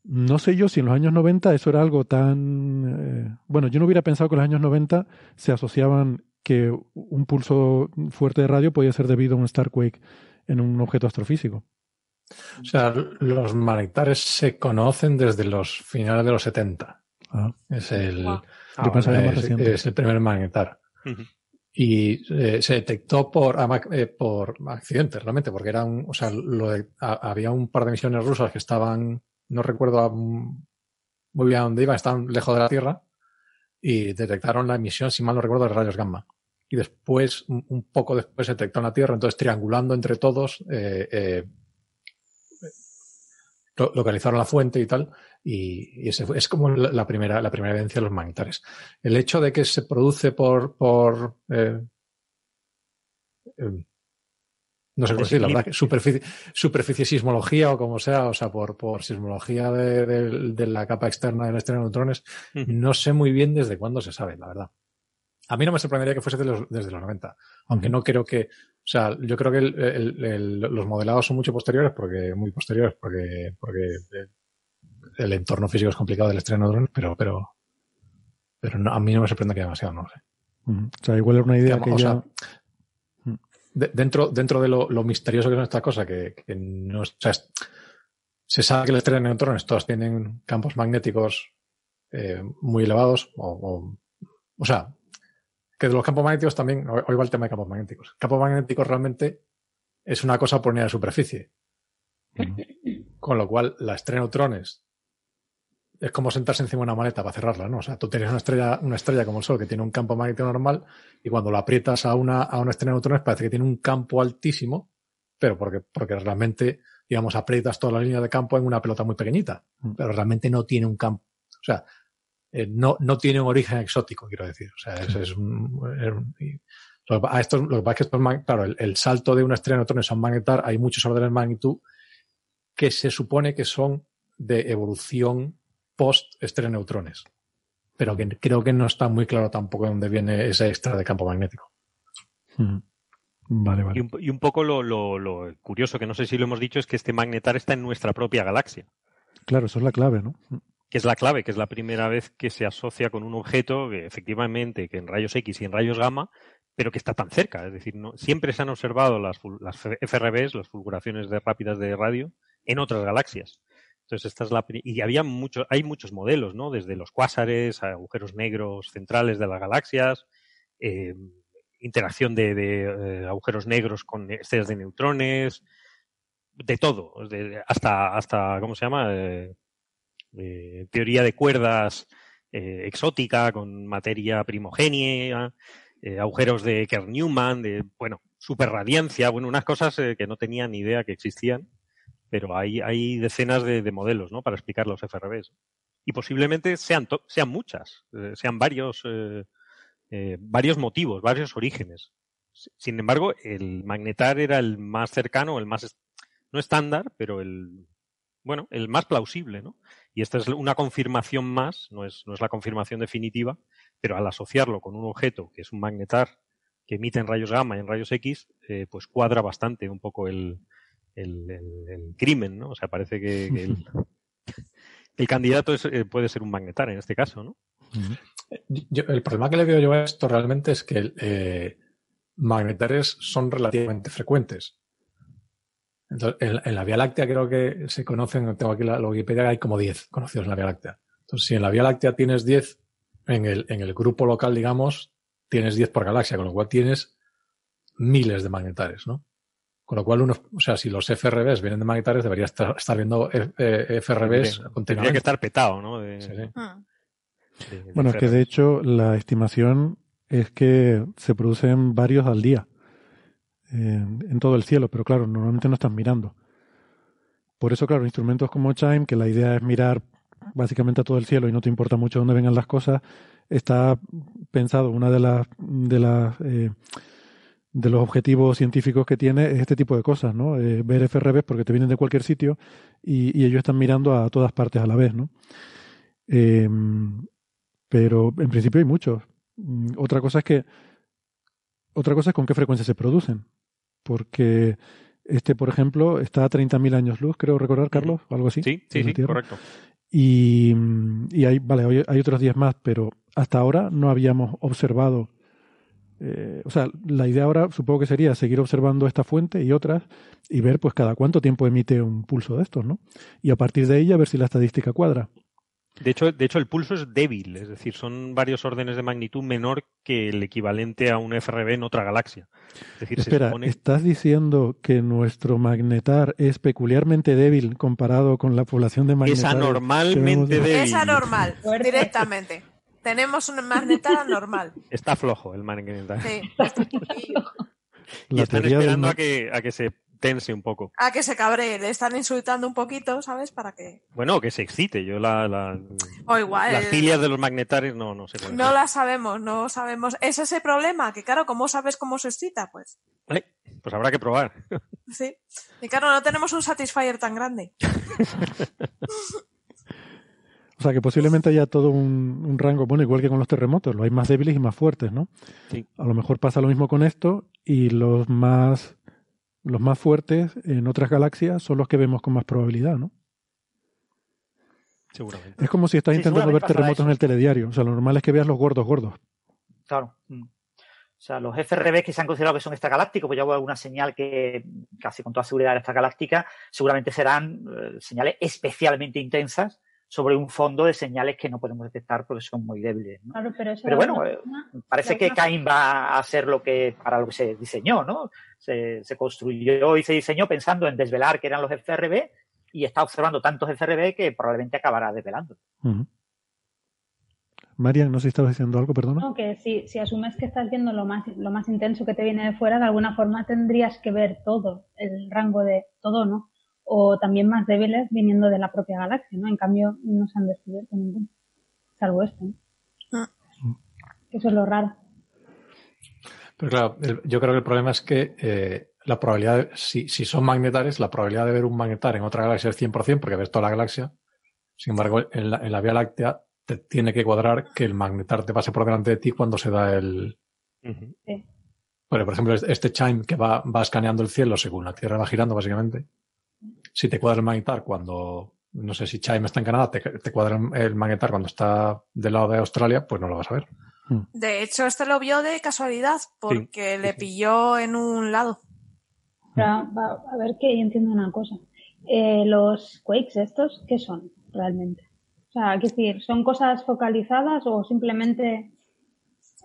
No sé yo si en los años 90 eso era algo tan... eh, bueno, yo no hubiera pensado que en los años 90 se asociaban que un pulso fuerte de radio podía ser debido a un Starquake en un objeto astrofísico. O sea, los magnetares se conocen desde los finales de los 70. Ah, Es el, más es, el primer magnetar. Ujú. Y eh, se detectó por, eh, por accidente, realmente, porque era o sea, lo de- había un par de misiones rusas que estaban, no recuerdo muy bien dónde iban, estaban lejos de la Tierra y detectaron la emisión, si mal no recuerdo, de rayos gamma. Y después, un, poco después, se detectó en la Tierra, entonces triangulando entre todos, eh, eh, lo- localizaron la fuente y tal, y, y ese fue- es como la la primera, la primera evidencia de los magnetares. El hecho de que se produce por, por eh, eh, no sé cómo decir, la verdad, que superficie, superficie sismología o como sea, o sea, por, por sismología de, de- de la capa externa de la estrella de neutrones, no sé muy bien desde cuándo se sabe, la verdad. A mí no me sorprendería que fuese de los- desde los 90, aunque no creo que, o sea, yo creo que el- el- el- los modelados son mucho posteriores, porque muy posteriores, porque, porque el, el entorno físico es complicado del estrella de neutrones, pero, pero, pero no- a mí no me sorprende que demasiado, no lo sé. Ujú. O sea, igual era una idea Digamos, que o ya... sea, de- dentro, dentro de lo, lo misterioso que son estas cosas, que, que no, o sea, es- se sabe que las estrellas de neutrones todas tienen campos magnéticos eh, muy elevados, o, o, o sea, que de los campos magnéticos también, hoy va el tema de campos magnéticos. Campos magnéticos realmente es una cosa por unidad de superficie. Con lo cual, la estrella de neutrones es como sentarse encima de una maleta para cerrarla, ¿no? O sea, tú tienes una estrella, una estrella como el Sol que tiene un campo magnético normal y cuando la aprietas a una, a una estrella de neutrones parece que tiene un campo altísimo, pero porque, porque realmente, digamos, aprietas toda la línea de campo en una pelota muy pequeñita, pero realmente no tiene un campo, o sea, eh, no, no tiene un origen exótico, quiero decir. O sea, es, es un, es un- y- lo, a estos, lo que pasa es que estos, mag- claro, el, el salto de una estrella de neutrones a un magnetar, hay muchos órdenes de magnitud que se supone que son de evolución post estrella de neutrones. Pero que creo que no está muy claro tampoco de dónde viene ese extra de campo magnético. Ujú. Vale, Y vale. un, y un poco lo, lo- lo curioso, que no sé si lo hemos dicho, es que este magnetar está en nuestra propia galaxia, Claro, eso es la clave, ¿no? que es la clave, que es la primera vez que se asocia con un objeto que efectivamente, que en rayos X y en rayos gamma, pero que está tan cerca. Es decir, no, siempre se han observado las, ful- las FRBs, las fulguraciones de rápidas de radio, en otras galaxias. Entonces, esta es la y había muchos, hay muchos modelos, ¿no? Desde los cuásares agujeros negros centrales de las galaxias, eh, interacción de, de, eh, agujeros negros con estrellas de neutrones, de todo, hasta, hasta, ¿cómo se llama? Eh, teoría de cuerdas exótica con materia primogénea, agujeros de Kerr-Newman, de, bueno, superradiancia, bueno, unas cosas que no tenía ni idea que existían, pero hay, hay decenas de, de modelos, ¿no? Para explicar los FRBs. Y posiblemente sean, to- sean muchas, eh, sean varios, eh, eh, varios motivos, varios orígenes. Sin embargo, el magnetar era el más cercano, el más, no estándar, pero el, bueno, el más plausible, ¿no? Y esta es una confirmación más, no es, no es la confirmación definitiva, pero al asociarlo con un objeto que es un magnetar que emite en rayos gamma y en rayos X, eh, pues cuadra bastante un poco el, el, el- el crimen, ¿no? O sea, parece que, que el, el candidato es, eh, puede ser un magnetar en este caso, ¿no? Yo- el problema que le veo yo a esto realmente es que eh, magnetares son relativamente frecuentes. Entonces, en, en la Vía Láctea creo que se conocen, tengo aquí la, la Wikipedia, hay como 10 conocidos en la Vía Láctea. Entonces, si en la Vía Láctea tienes 10, en el, en el grupo local, digamos, tienes 10 por galaxia, con lo cual tienes miles de magnetares, ¿no? Con lo cual, uno, o sea, si los FRBs vienen de magnetares, debería estar, estar viendo eh, eh, FRBs Tendría- continuamente. que estar petado, ¿no? De- Sí, sí. de- de Bueno, es que FRBs. de hecho la estimación es que se producen varios al día eh, en todo el cielo, pero claro, normalmente no están mirando. Por eso, claro, instrumentos como Chime, que la idea es mirar básicamente a todo el cielo y no te importa mucho dónde vengan las cosas, está pensado, una de las de las eh, de los objetivos científicos que tiene es este tipo de cosas, ¿no? Eh, ver FRBs porque te vienen de cualquier sitio y, y ellos están mirando a todas partes a la vez, ¿no? Eh, pero en principio hay muchos. Mm, Otra cosa es que otra cosa es con qué frecuencia se producen, porque este, por ejemplo, está a 30.000 años luz, creo recordar, Carlos, o algo así. Sí, sí, sí, correcto. Y, mm, y hay, vale, hay, hay otros 10 más, pero hasta ahora no habíamos observado. Eh, o sea, la idea ahora supongo que sería seguir observando esta fuente y otras y ver pues cada cuánto tiempo emite un pulso de estos, ¿no? Y a partir de ella ver si la estadística cuadra. De hecho, de hecho, el pulso es débil, es decir, son varios órdenes de magnitud menor que el equivalente a un FRB en otra galaxia. Es decir, se Espera, supone ¿estás diciendo que nuestro magnetar es peculiarmente débil comparado con la población de es magnetares? anormalmente vemos en- débil. Es anormal, directamente. Tenemos un magnetar anormal. Está flojo el magnetar. Sí. Y La están del esperando a que, a que se tense un poco. A que se cabree, le están insultando un poquito, ¿sabes? Para que. Bueno, que se excite. Yo la, la- O igual. las cilias de los magnetares no, no sé. No la sabemos, no sabemos. Es ese problema, que claro, ¿cómo sabes cómo se excita? Pues Eh, Pues habrá que probar. sí. Y claro, no tenemos un Satisfyer tan grande. O sea, que posiblemente haya todo un, un rango, bueno, igual que con los terremotos, los hay más débiles y más fuertes, ¿no? Sí. A lo mejor pasa lo mismo con esto y los más los más fuertes en otras galaxias son los que vemos con más probabilidad, ¿no? Seguramente. Es como si estás Sí, intentando ver terremotos eso. en el telediario. O sea, lo normal es que veas los gordos gordos. Claro. Mm. O sea, los FRB que se han considerado que son extragalácticos, pues ya hubo alguna señal que casi con toda seguridad era extragaláctica, seguramente serán eh, señales especialmente intensas sobre un fondo de señales que no podemos detectar porque son muy débiles. ¿no? Claro, pero bueno, eh, forma- Parece que Cain va a ser lo que para lo que se diseñó, ¿no? Se, se construyó y se diseñó pensando en desvelar que eran los FRB y está observando tantos FRB que probablemente acabará desvelando. Ujú. Marian, no sé si estabas diciendo algo, perdona. No, que si, si asumes que estás viendo lo más, lo más intenso que te viene de fuera, de alguna forma tendrías que ver todo, el rango de todo, ¿no? O también más débiles viniendo de la propia galaxia, ¿no? En cambio, no se han descubierto ninguno, salvo este, ¿no? Eso es lo raro. Pero claro, el- yo creo que el problema es que eh, la probabilidad, si, si son magnetares, la probabilidad de ver un magnetar en otra galaxia es 100% porque ves toda la galaxia. Sin embargo, en la, en la Vía Láctea te tiene que cuadrar que el magnetar te pase por delante de ti cuando se da el... Ujú. Bueno, por ejemplo, este chime que va, va escaneando el cielo según la Tierra va girando, básicamente. Si te cuadra el magnetar cuando, no sé si chime está en Canadá, te, te cuadra el magnetar cuando está del lado de Australia, pues no lo vas a ver. De hecho, este lo vio de casualidad, porque le pilló en un lado. Pero, a ver que yo entiendo una cosa. Eh, los quakes estos, ¿qué son realmente? O sea, quiero decir, ¿son cosas focalizadas o simplemente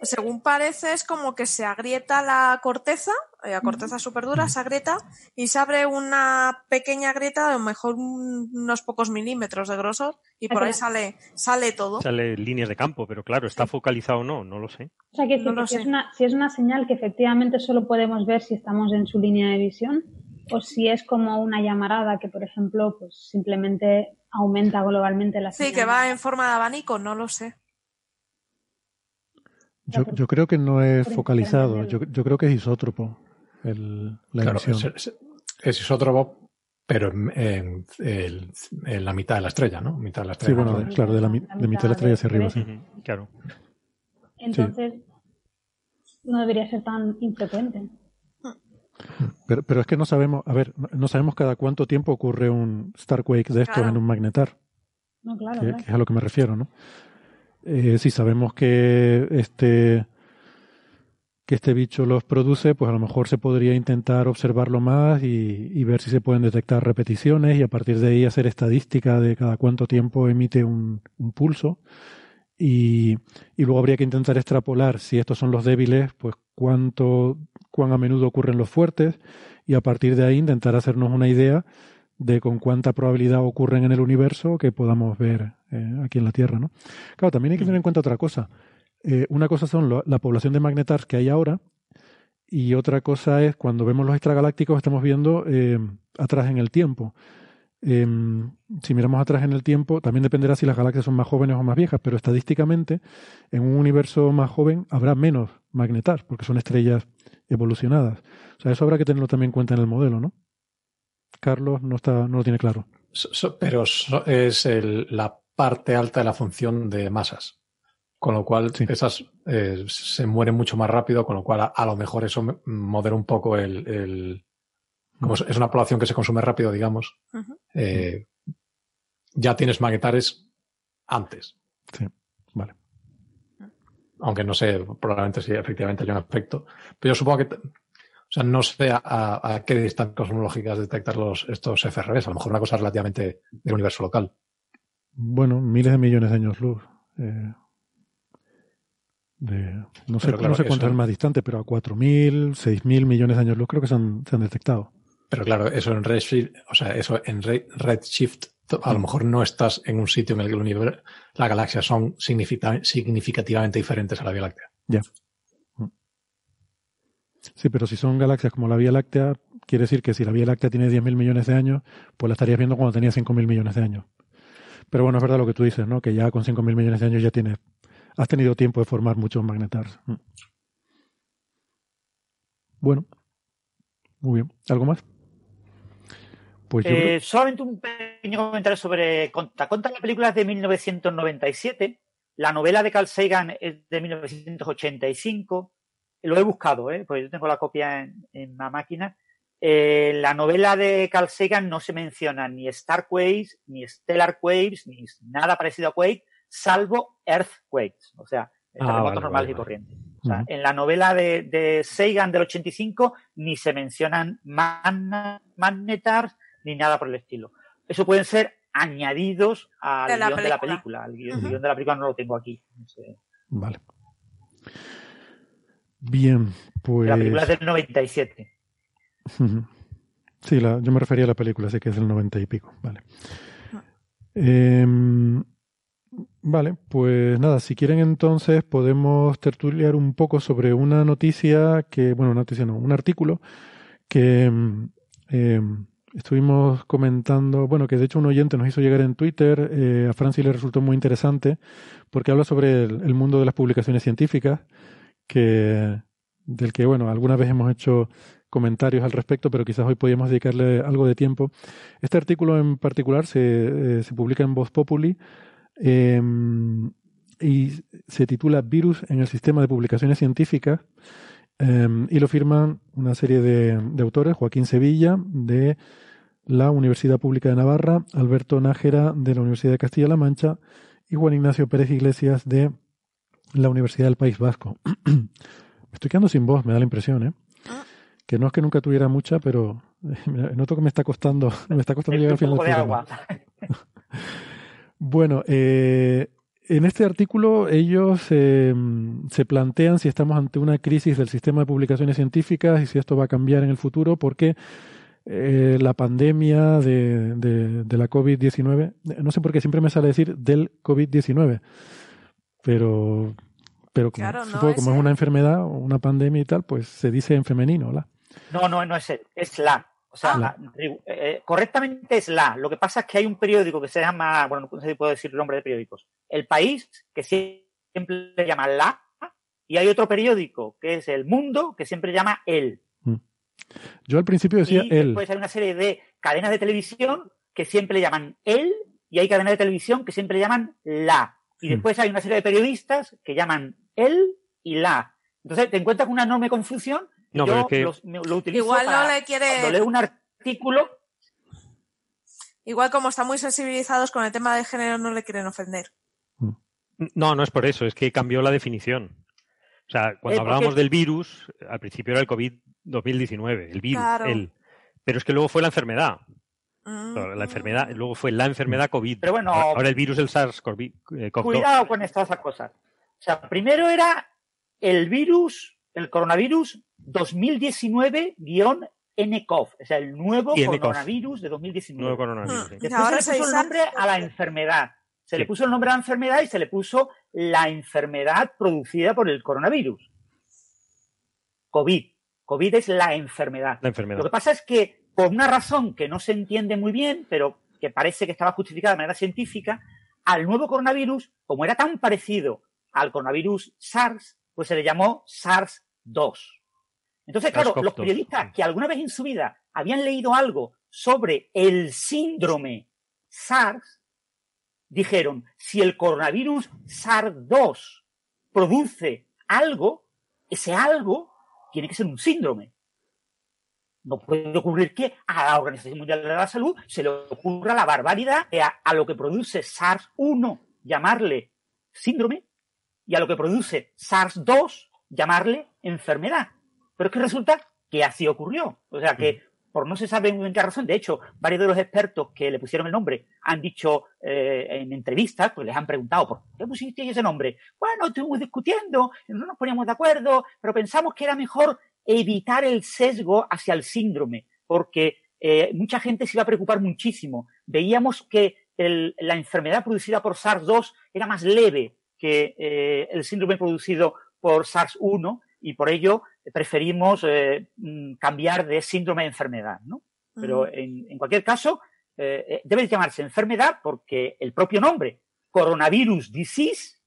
según parece, es como que se agrieta la corteza, eh, la corteza súper dura, se agrieta y se abre una pequeña grieta a lo mejor un- unos pocos milímetros de grosor y por ahí sale, sale todo. Sale líneas de campo, pero claro, ¿está focalizado o no? No lo sé. O sea, que, No si, sé. es una, si es una señal que efectivamente solo podemos ver si estamos en su línea de visión o si es como una llamarada que, por ejemplo, pues simplemente aumenta globalmente la Sí, señal. que va en forma de abanico, no lo sé. Yo, yo creo que no es focalizado, yo, yo creo que es isótropo el, la Claro, emisión. es, es, es isótropo, pero en, en- en- en la mitad de la estrella, ¿no? Mitad de la Sí, estrella. bueno, de- claro, de la, de mitad de la estrella hacia arriba, sí. Claro. Entonces, no debería ser tan infrecuente. Pero, pero es que no sabemos, a ver, no- no sabemos cada cuánto tiempo ocurre un Starquake de estos Claro. en un magnetar, No, claro, que, claro. que es a lo que me refiero, ¿no? Eh, si sabemos que este que este bicho los produce, pues a lo mejor se podría intentar observarlo más y, ver si se pueden detectar repeticiones y a partir de ahí hacer estadística de cada cuánto tiempo emite un, un pulso. Y, y luego habría que intentar extrapolar si estos son los débiles, pues cuánto, cuán a menudo ocurren los fuertes y a partir de ahí intentar hacernos una idea de con cuánta probabilidad ocurren en el universo que podamos ver eh, aquí en la Tierra, ¿no? Claro, también hay que tener en cuenta otra cosa. Eh, una cosa son lo- la población de magnetars que hay ahora y otra cosa es cuando vemos los extragalácticos estamos viendo eh, atrás en el tiempo. Em, si miramos atrás en el tiempo, también dependerá si las galaxias son más jóvenes o más viejas, pero estadísticamente en un universo más joven habrá menos magnetars porque son estrellas evolucionadas. O sea, eso habrá que tenerlo también en cuenta en el modelo, ¿no? Carlos no está, no lo tiene claro. So- so- pero so- es el- la parte alta de la función de masas. Con lo cual, esas eh, se mueren mucho más rápido, con lo cual a, a lo mejor eso modera un poco el. el- como es una población que se consume rápido, digamos, eh, ya tienes magnetares antes. Sí, vale. Aunque no sé, probablemente sí, efectivamente hay un efecto. Pero yo supongo que. O sea, no sé a, a- a qué distancias cosmológicas detectar los, estos FRBs. A lo mejor una cosa relativamente del universo local. Bueno, miles de millones de años luz. eh, de- no sé, claro, no sé cuánto eso- es el más distante, pero a 4.000, 6.000 millones de años luz creo que se han, se han detectado. Pero claro, eso en Redshift, o sea, eso en Re- Redshift, a lo mejor no estás en un sitio en el que el universo, las galaxias son significa- significativamente diferentes a la Vía Láctea. Ya. Mm. Sí, pero si son galaxias como la Vía Láctea, quiere decir que si la Vía Láctea tiene 10.000 millones de años, pues la estarías viendo cuando tenía 5.000 millones de años. Pero bueno, es verdad lo que tú dices, ¿no? Que ya con 5.000 millones de años ya tienes, has tenido tiempo de formar muchos magnetars. Mm. Bueno, muy bien. ¿Algo más? Pues yo Eh, creo- Solamente un pequeño comentario sobre Conta. Conta la película es de 1997. La novela de Carl Sagan es de 1985. Lo he buscado, ¿eh? pues yo tengo la copia en, en la máquina. Eh, la novela de Carl Sagan no se menciona ni Starquakes, ni Stellar Quakes, ni nada parecido a Quake, salvo Earthquakes, o sea, Ah, terremotos vale, normales vale, y vale. corrientes. O sea, Ujú. en la novela de, de Sagan del 85 ni se mencionan magna- magnetars ni nada por el estilo. Eso pueden ser añadidos al De la guion de la película. El guion, de la película no lo tengo aquí. No sé. Vale. Bien, pues... La película es del 97. Ujú. Sí, la- yo me refería a la película, así que es del 90 y pico. Vale. Em, vale, pues nada, si quieren entonces podemos tertuliar un poco sobre una noticia que, bueno, noticia no, un artículo que em, em, estuvimos comentando, bueno, que de hecho un oyente nos hizo llegar en Twitter, eh, a Francis le resultó muy interesante porque habla sobre el, el mundo de las publicaciones científicas, del que, bueno, alguna vez hemos hecho comentarios al respecto, pero quizás hoy podríamos dedicarle algo de tiempo. Este artículo en particular se, eh, se publica en Voz Populi eh, y se titula Virus en el sistema de publicaciones científicas eh, y lo firman una serie de, de autores, Joaquín Sevilla de la Universidad Pública de Navarra, Alberto Nájera de la Universidad de Castilla-La Mancha y Juan Ignacio Pérez Iglesias de la Universidad del País Vasco. Me estoy quedando sin voz, me da la impresión, ¿eh? Que no es que nunca tuviera mucha, pero noto que me está costando, me está costando llegar al final poco del de programa. agua. Bueno, eh, en este artículo ellos eh, se plantean si estamos ante una crisis del sistema de publicaciones científicas y si esto va a cambiar en el futuro, porque eh, la pandemia de, de, de la COVID-19, no sé por qué siempre me sale decir del COVID-19, pero, pero como, Claro, no supongo es como es el- una enfermedad o una pandemia y tal, pues se dice en femenino, ¿la? No, no, no es él, es la. O sea, Ah. la- eh, eh, correctamente es la. Lo que pasa es que hay un periódico que se llama, bueno, no sé si puedo decir el nombre de periódicos, El País, que siempre le llama la, y hay otro periódico que es El Mundo, que siempre llama el. Yo al principio decía y él. después hay una serie de cadenas de televisión que siempre le llaman él, y hay cadenas de televisión que siempre le llaman la. Y Mm. después hay una serie de periodistas que llaman él y la. Entonces te encuentras con una enorme confusión. No, pero yo es que- los- me- lo utilizo Igual no para le quiere- cuando leo un artículo Igual como están muy sensibilizados con el tema de género, no le quieren ofender. No, no es por eso, es que cambió la definición. O sea, cuando Eh, hablábamos porque- del virus, al principio era el COVID-2019, el virus, Claro. el. Pero es que luego fue la enfermedad. Mm. La enfermedad, luego fue la enfermedad COVID. Pero bueno- ahora ahora el virus, el SARS-CoV-2. Cuidado con estas cosas. O sea, primero era el virus, el coronavirus 2019-nCoV, o sea, el nuevo Y coronavirus de 2019. Nuevo coronavirus, sí. Después Ahora se le puso el nombre a la enfermedad. Se le Sí. puso el nombre a la enfermedad y se le puso la enfermedad producida por el coronavirus. COVID. COVID es la enfermedad. La enfermedad. Lo que pasa es que, por una razón que no se entiende muy bien, pero que parece que estaba justificada de manera científica, al nuevo coronavirus, como era tan parecido al coronavirus SARS, pues se le llamó SARS-2. Entonces, claro, SARS-CoV-2. los periodistas que alguna vez en su vida habían leído algo sobre el síndrome SARS, dijeron, si el coronavirus SARS-2 produce algo, ese algo tiene que ser un síndrome. No puede ocurrir que a la Organización Mundial de la Salud se le ocurra la barbaridad de a, a lo que produce SARS-1 llamarle síndrome y a lo que produce SARS-2 llamarle enfermedad. Pero es que resulta que así ocurrió. O sea que, por no se sabe muy bien qué razón, de hecho, varios de los expertos que le pusieron el nombre han dicho eh, en entrevistas, pues les han preguntado, ¿por qué pusiste ese nombre? Bueno, estuvimos discutiendo, no nos poníamos de acuerdo, pero pensamos que era mejor evitar el sesgo hacia el síndrome, porque eh, mucha gente se iba a preocupar muchísimo. Veíamos que el- la enfermedad producida por SARS-2 era más leve que eh, el síndrome producido por SARS-1 y por ello preferimos eh, mm, cambiar de síndrome a enfermedad, ¿no? Pero en, en cualquier caso, eh, eh, debe llamarse enfermedad porque el propio nombre, coronavirus disease,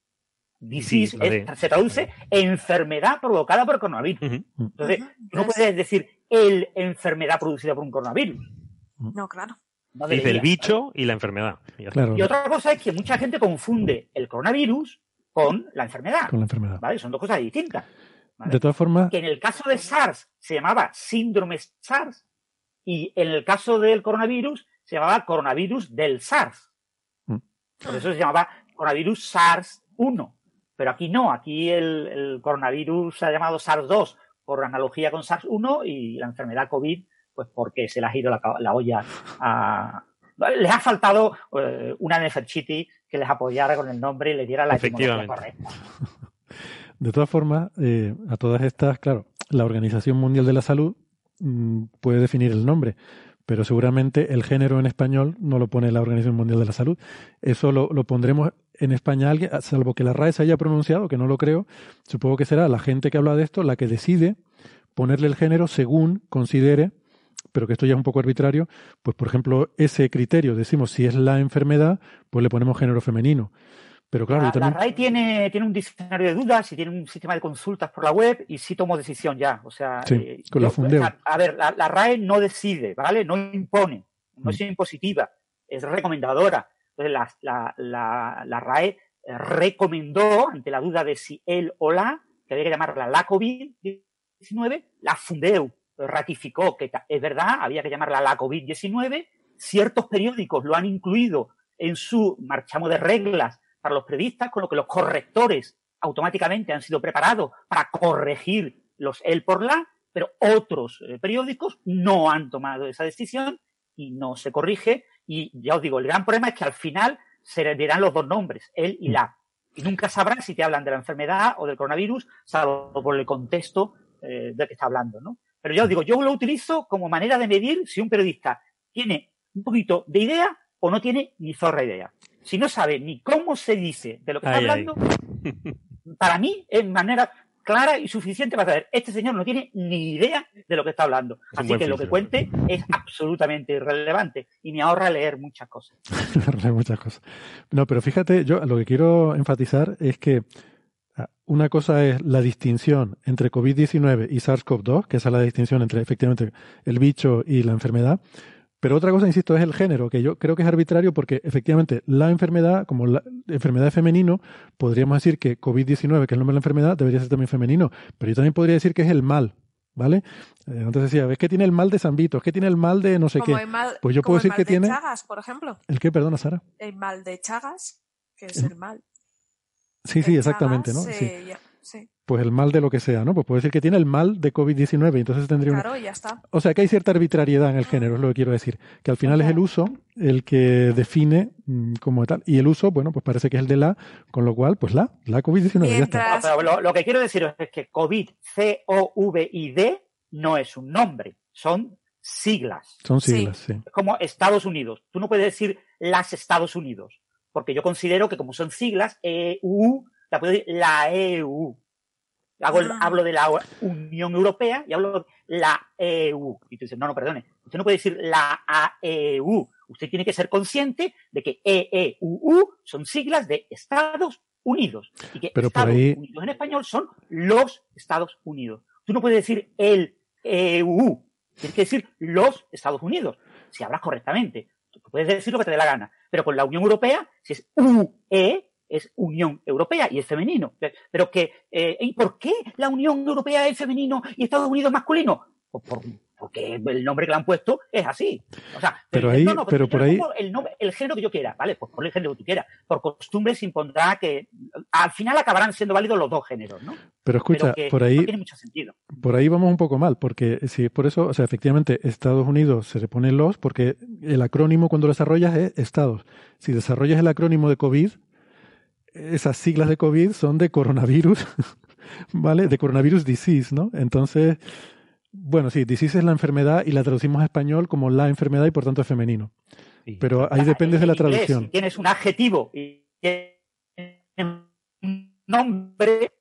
disease Sí, es- se traduce enfermedad provocada por coronavirus. Entonces, tú no puedes decir el enfermedad producida por un coronavirus. No, claro. No Dice el bicho y la enfermedad. Y. Claro, otra cosa es que mucha gente confunde el coronavirus con la enfermedad. con la enfermedad. ¿vale? Son dos cosas distintas. ¿vale? De todas formas, Que en el caso de SARS se llamaba síndrome SARS y en el caso del coronavirus se llamaba coronavirus del SARS. Mm. Por eso se llamaba coronavirus SARS-1. Pero aquí no, aquí el, el coronavirus se ha llamado SARS-2 por analogía con SARS-1 y la enfermedad COVID, pues porque se le ha ido la, olla a... Les ha faltado eh, una Neferchiti que les apoyara con el nombre y le diera la etimología correcta. De todas formas, eh, a todas estas, claro, la Organización Mundial de la Salud mm, puede definir el nombre, pero seguramente el género en español no lo pone la Organización Mundial de la Salud. Eso lo, lo pondremos en España alguien, salvo que la RAE se haya pronunciado, que no lo creo, supongo que será la gente que habla de esto la que decide ponerle el género según considere, pero que esto ya es un poco arbitrario, pues por ejemplo, ese criterio, decimos si es la enfermedad, pues le ponemos género femenino. Pero claro, la, yo también... la RAE tiene, tiene un diccionario de dudas y tiene un sistema de consultas por la web y sí tomó decisión ya. O sea, Sí, eh, con la yo- a, a ver, la, la RAE no decide, ¿vale? No impone, no es impositiva, es recomendadora. Entonces, la, la, RAE eh, recomendó, ante la duda de si él o la, que había que llamarla la COVID-19, la Fundeu ratificó que es verdad, había que llamarla la COVID-19. Ciertos periódicos lo han incluido en su marchamo de reglas para los periodistas, con lo que los correctores automáticamente han sido preparados para corregir los el por la, pero otros eh, periódicos no han tomado esa decisión y no se corrige. Y ya os digo, el gran problema es que al final se le dirán los dos nombres, él y la. Y nunca sabrás si te hablan de la enfermedad o del coronavirus, salvo por el contexto eh, del que está hablando, ¿no? Pero ya os digo, yo lo utilizo como manera de medir si un periodista tiene un poquito de idea o no tiene ni zorra idea. Si no sabe ni cómo se dice de lo que está ay. hablando, para mí es manera clara y suficiente para saber, este señor no tiene ni idea de lo que está hablando. Es Así que lo que cuente es absolutamente irrelevante y me ahorra leer muchas cosas. Hay muchas cosas. No, pero fíjate, yo lo que quiero enfatizar es que ah, una cosa es la distinción entre COVID-19 y SARS-CoV-2, que esa es la distinción entre efectivamente el bicho y la enfermedad. Pero otra cosa, insisto, es el género, que yo creo que es arbitrario porque efectivamente la enfermedad, como la enfermedad es femenino, podríamos decir que COVID-19, que es el nombre de la enfermedad, debería ser también femenino. Pero yo también podría decir que es el mal, ¿vale? Eh, antes decía, es que tiene el mal de San Vito, es que tiene el mal de no sé Como qué. el mal, Pues yo como puedo el decir mal que de tiene... Chagas, por ejemplo. ¿El qué? Perdona, Sara. El mal de Chagas, que es El- el mal. Sí, sí, El exactamente, ¿no? Sí. eh, ya, sí. Pues el mal de lo que sea, ¿no? Pues puede decir que tiene el mal de COVID-19, entonces tendría una... Claro, ya está. O sea que hay cierta arbitrariedad en el género, es lo que quiero decir. Que al final es el uso el que define mm, como tal. Y el uso, bueno, pues parece que es el de la, con lo cual, pues la, la COVID-19, ya está. No, pero lo, lo que quiero deciros es que COVID, C-O-V-I-D, no es un nombre, son siglas. Son siglas, sí. Es como Estados Unidos. Tú no puedes decir las Estados Unidos, porque yo considero que como son siglas, EU, puedo decir la EU. Hago el- Ah. Hablo de la Unión Europea y hablo de la EU. Y tú dices, no, no, perdone, usted no puede decir la AEU. Usted tiene que ser consciente de que EEUU son siglas de Estados Unidos. Y que Pero Estados ahí- Unidos en español son los Estados Unidos. Tú no puedes decir el EU. Tienes que decir los Estados Unidos, si hablas correctamente. Tú puedes decir lo que te dé la gana. Pero con la Unión Europea, si es UE, es Unión Europea y es femenino. Pero que, eh, ¿y por qué la Unión Europea es femenino y Estados Unidos es masculino? Pues por- porque el nombre que le han puesto es así. O sea, Pero dices, ahí- no, no, pero yo por ahí- el, nombre- el género que yo quiera, ¿vale? Pues ponle el género que tú quieras. Por costumbre se impondrá que al final acabarán siendo válidos los dos géneros, ¿no? Pero escucha, que por ahí, no tiene mucho sentido. por ahí vamos un poco mal, porque si por eso, o sea, efectivamente, Estados Unidos se le pone los, porque el acrónimo cuando lo desarrollas es Estados. Si desarrollas el acrónimo de COVID, esas siglas de COVID son de coronavirus, ¿vale? De coronavirus disease, ¿no? Entonces, bueno, sí, disease es la enfermedad y la traducimos a español como la enfermedad y por tanto es femenino. Pero ahí depende de la inglés, traducción. Si tienes un adjetivo y nombre,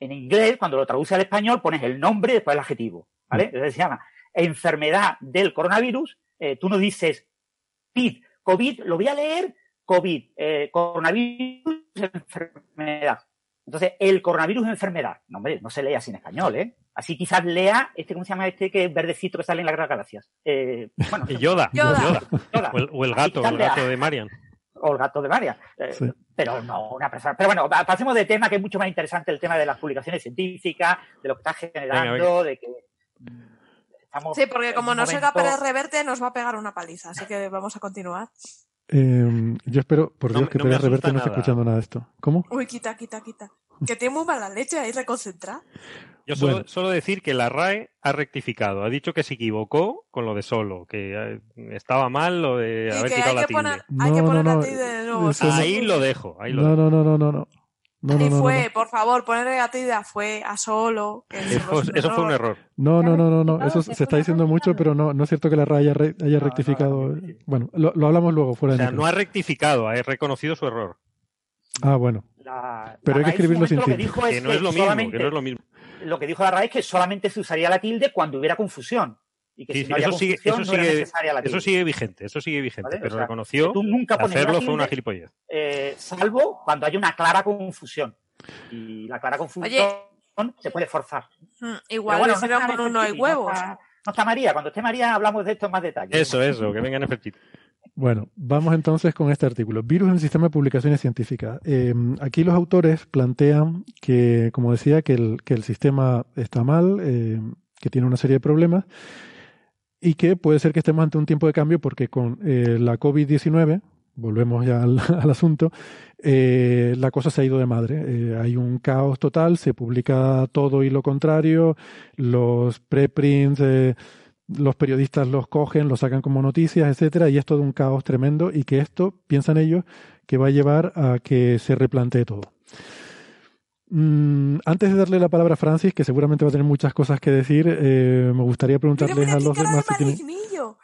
en inglés, cuando lo traduce al español, pones el nombre y después el adjetivo. ¿Vale? Mm. Entonces se llama enfermedad del coronavirus. Eh, tú no dices COVID, lo voy a leer, COVID, eh, coronavirus, enfermedad. Entonces, el coronavirus es enfermedad. No, hombre, no se lee así en español, ¿eh? Así quizás lea este, ¿cómo se llama este que es verdecito que sale en las galaxias? Eh, bueno, Yoda. Yoda. Yoda. O el, o el gato, el lea. gato de Marian. O el gato de María. Eh, Sí. Pero no una persona. Pero bueno, pa- pasemos de tema que es mucho más interesante el tema de las publicaciones científicas, de lo que está generando, Venga, de que estamos. Sí, porque como en no un se momento- Pérez Reverte, nos va a pegar una paliza. Así que vamos a continuar. Eh, yo espero, por No Dios, me- que no me Pérez Reverte no esté escuchando nada de esto. ¿Cómo? Uy, quita, quita, quita. Que tiene muy mala leche ahí reconcentrada. Yo solo, Bueno. solo decir que la RAE ha rectificado. Ha dicho que se equivocó con lo de solo, que eh, estaba mal lo de Y haber que quitado hay la que tilde. poner, hay No, que no, poner no, la tilde de nuevo. eso no- Ahí lo dejo, ahí lo No, dejo. no, no, no, no, no. No, no, no, no, fue, no. por favor, tilde a fue, a solo. eso Eso, es eso fue un error. No, no, no, no, no. Eso se está diciendo mucho, pero no, no es cierto que la RAE haya, re- haya no, rectificado. no, no, no. Bueno, lo, lo hablamos luego fuera O de sea, micro. no ha rectificado, ha reconocido su error. Ah, bueno. La, Pero hay que escribirlo sin momento lo que tilde. es Que no es que no es lo mismo. lo que dijo la RAE es que solamente se usaría la tilde cuando hubiera confusión. Y que Sí, si sí, no eso sigue, eso no era sigue, necesaria la tilde. eso sigue vigente, eso sigue vigente, ¿Vale? pero O sea, reconoció que tú nunca hacerlo fue una gilipollez. eh, salvo cuando hay una clara confusión. Y la clara confusión Oye. se puede forzar. Mm, Igual lo no con uno huevos. No está, no está María. Cuando esté María hablamos de esto en más detalle. Eso, eso, que vengan efectivos. Bueno, vamos entonces con este artículo. Virus en el sistema de publicaciones científicas. Eh, aquí los autores plantean que, como decía, que el, que el sistema está mal, eh, que tiene una serie de problemas y que puede ser que estemos ante un tiempo de cambio porque con eh, la COVID-19, volvemos ya al, al asunto, eh, la cosa se ha ido de madre. Eh, hay un caos total, se publica todo y lo contrario, los preprints... eh, los periodistas los cogen, los sacan como noticias, etcétera, y es todo un caos tremendo y que esto, piensan ellos, que va a llevar a que se replantee todo. Mm, antes de darle la palabra a Francis, que seguramente va a tener muchas cosas que decir, eh, me gustaría preguntarles a los demás si tienen... Malignillo.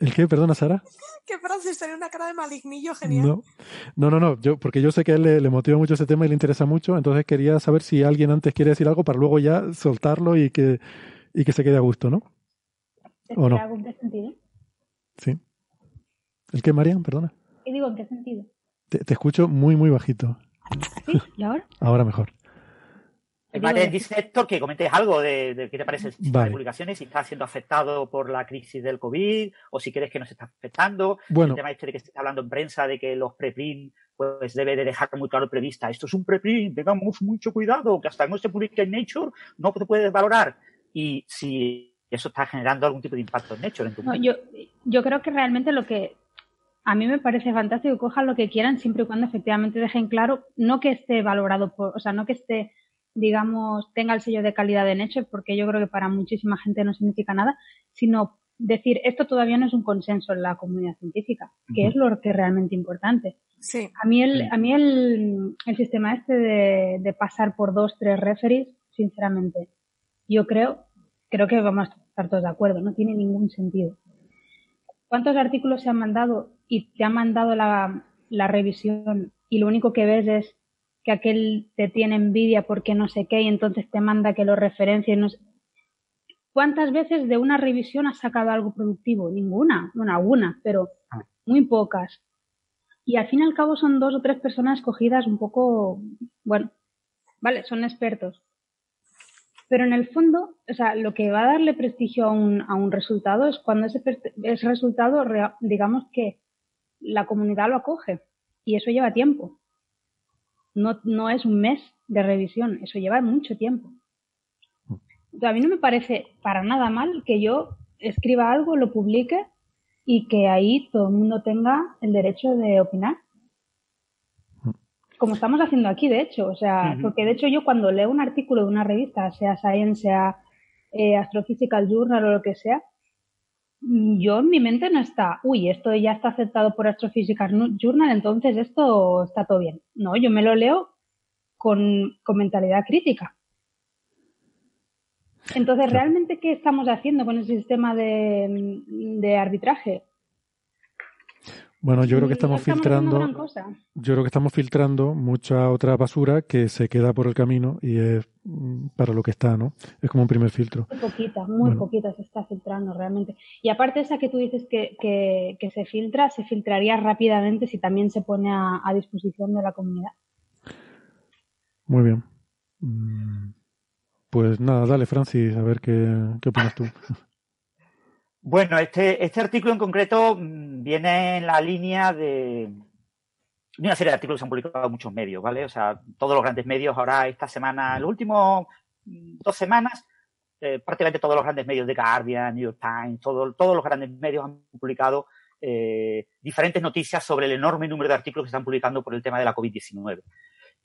¿El qué? Perdona, Sara. que Francis tiene una cara de malignillo genial. No, no, no, no, yo, porque yo sé que a él le, le motiva mucho ese tema y le interesa mucho, entonces quería saber si alguien antes quiere decir algo para luego ya soltarlo y que, y que se quede a gusto, ¿no? ¿O no? ¿En qué sentido? Sí. ¿El qué, Marian? Perdona. Y digo, ¿en qué sentido? Te, te escucho muy, muy bajito. ¿Sí? ¿Y ahora? Ahora mejor. Vale, dice Héctor que comentes algo de, de qué te parece el sistema Vale. de publicaciones, si está siendo afectado por la crisis del COVID o si crees que nos está afectando. Bueno. El tema este de que se está hablando en prensa de que los preprint pues debe de dejar muy claro el prevista. Esto es un preprint, tengamos mucho cuidado, que hasta no se publique en Nature no se puede valorar. Y si eso está generando algún tipo de impacto en Nature en tu No, yo, yo creo que realmente lo que a mí me parece fantástico que cojan lo que quieran siempre y cuando efectivamente dejen claro, no que esté valorado por, o sea, no que esté, digamos, tenga el sello de calidad de Nature, porque yo creo que para muchísima gente no significa nada, sino decir, esto todavía no es un consenso en la comunidad científica, que es lo que es realmente importante. Sí. A mí el, a mí el, el sistema este de, de pasar por dos, tres referees, sinceramente, yo creo, creo que vamos a estar todos de acuerdo, no tiene ningún sentido. ¿Cuántos artículos se han mandado y te han mandado la, la revisión y lo único que ves es que aquel te tiene envidia porque no sé qué y entonces te manda que lo referencie? No sé. ¿Cuántas veces de una revisión has sacado algo productivo? Ninguna, bueno, alguna, pero muy pocas. Y al fin y al cabo son dos o tres personas escogidas un poco, bueno, vale, son expertos. Pero en el fondo, o sea, lo que va a darle prestigio a un, a un resultado es cuando ese, ese resultado, digamos que la comunidad lo acoge. Y eso lleva tiempo. No, no es un mes de revisión, eso lleva mucho tiempo. A mí no me parece para nada mal que yo escriba algo, lo publique y que ahí todo el mundo tenga el derecho de opinar. Como estamos haciendo aquí, de hecho. O sea, porque de hecho yo cuando leo un artículo de una revista, sea Science, sea eh, Astrophysical Journal o lo que sea, yo en mi mente no está, uy, esto ya está aceptado por Astrophysical Journal, entonces esto está todo bien. No, yo me lo leo con, con mentalidad crítica. Entonces, ¿realmente qué estamos haciendo con el sistema de, de arbitraje? Bueno, yo creo que estamos filtrando, yo creo que estamos filtrando mucha otra basura que se queda por el camino y es mm, para lo que está, ¿no? Es como un primer filtro. Muy poquita, muy Bueno. poquita se está filtrando realmente. Y aparte esa que tú dices que, que, que se filtra, se filtraría rápidamente si también se pone a, a disposición de la comunidad. Muy bien. Mm, Pues nada, dale, Francis, a ver qué, qué opinas tú. Bueno, este, este artículo en concreto mm, viene en la línea de, una serie de artículos que se han publicado muchos medios, ¿vale? O sea, todos los grandes medios ahora esta semana, en los últimos mm, dos semanas, eh, prácticamente todos los grandes medios de Guardian, New York Times, todo- todos los grandes medios han publicado eh, diferentes noticias sobre el enorme número de artículos que están publicando por el tema de la COVID-19.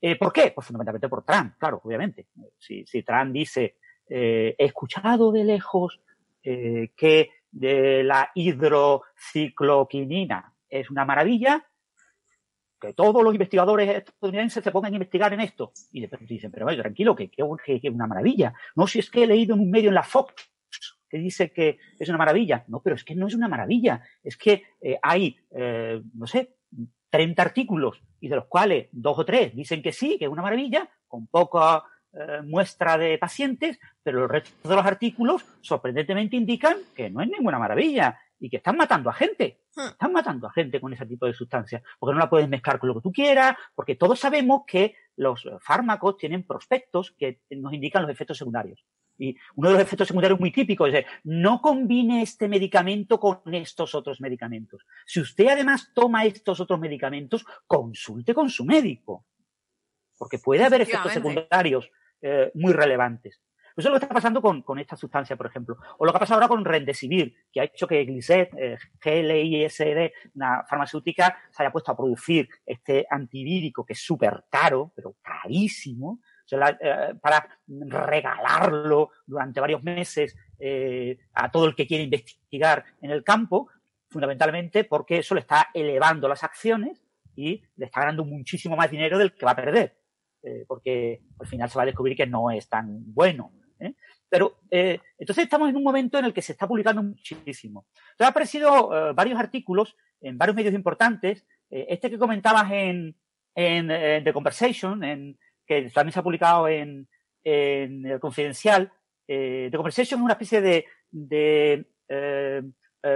Eh, ¿Por qué? Pues fundamentalmente por Trump, claro, obviamente. Si, si Trump dice, he escuchado de lejos que de la hidrocicloquinina es una maravilla, que todos los investigadores estadounidenses se pongan a investigar en esto. Y de repente dicen, pero vaya, tranquilo, que es una maravilla. No, si es que he leído en un medio en la Fox que dice que es una maravilla. No, pero es que no es una maravilla. Es que eh, hay, eh, no sé, 30 artículos y de los cuales dos o tres dicen que sí, que es una maravilla, con poca eh, muestra de pacientes, pero el resto de los artículos sorprendentemente indican que no es ninguna maravilla y que están matando a gente. Están matando a gente con ese tipo de sustancias, porque no la puedes mezclar con lo que tú quieras, porque todos sabemos que los fármacos tienen prospectos que nos indican los efectos secundarios. Y uno de los efectos secundarios muy típicos es no combine este medicamento con estos otros medicamentos. Si usted además toma estos otros medicamentos, consulte con su médico, porque puede haber efectos secundarios eh, muy relevantes. Eso es lo que está pasando con, con esta sustancia, por ejemplo. O lo que ha pasado ahora con Remdesivir, que ha hecho que Glised, eh, GLISD, una farmacéutica, se haya puesto a producir este antivírico que es súper caro, pero carísimo, sea, la- eh, para regalarlo durante varios meses eh, a todo el que quiere investigar en el campo, fundamentalmente porque eso le está elevando las acciones y le está ganando muchísimo más dinero del que va a perder, eh, porque al final se va a descubrir que no es tan bueno. ¿eh? Pero eh, entonces estamos en un momento en el que se está publicando muchísimo. Entonces ha aparecido eh, varios artículos en varios medios importantes. Eh, este que comentabas en, en, eh, The Conversation, en, que también se ha publicado en, en el Confidencial. The Conversation es una especie de, de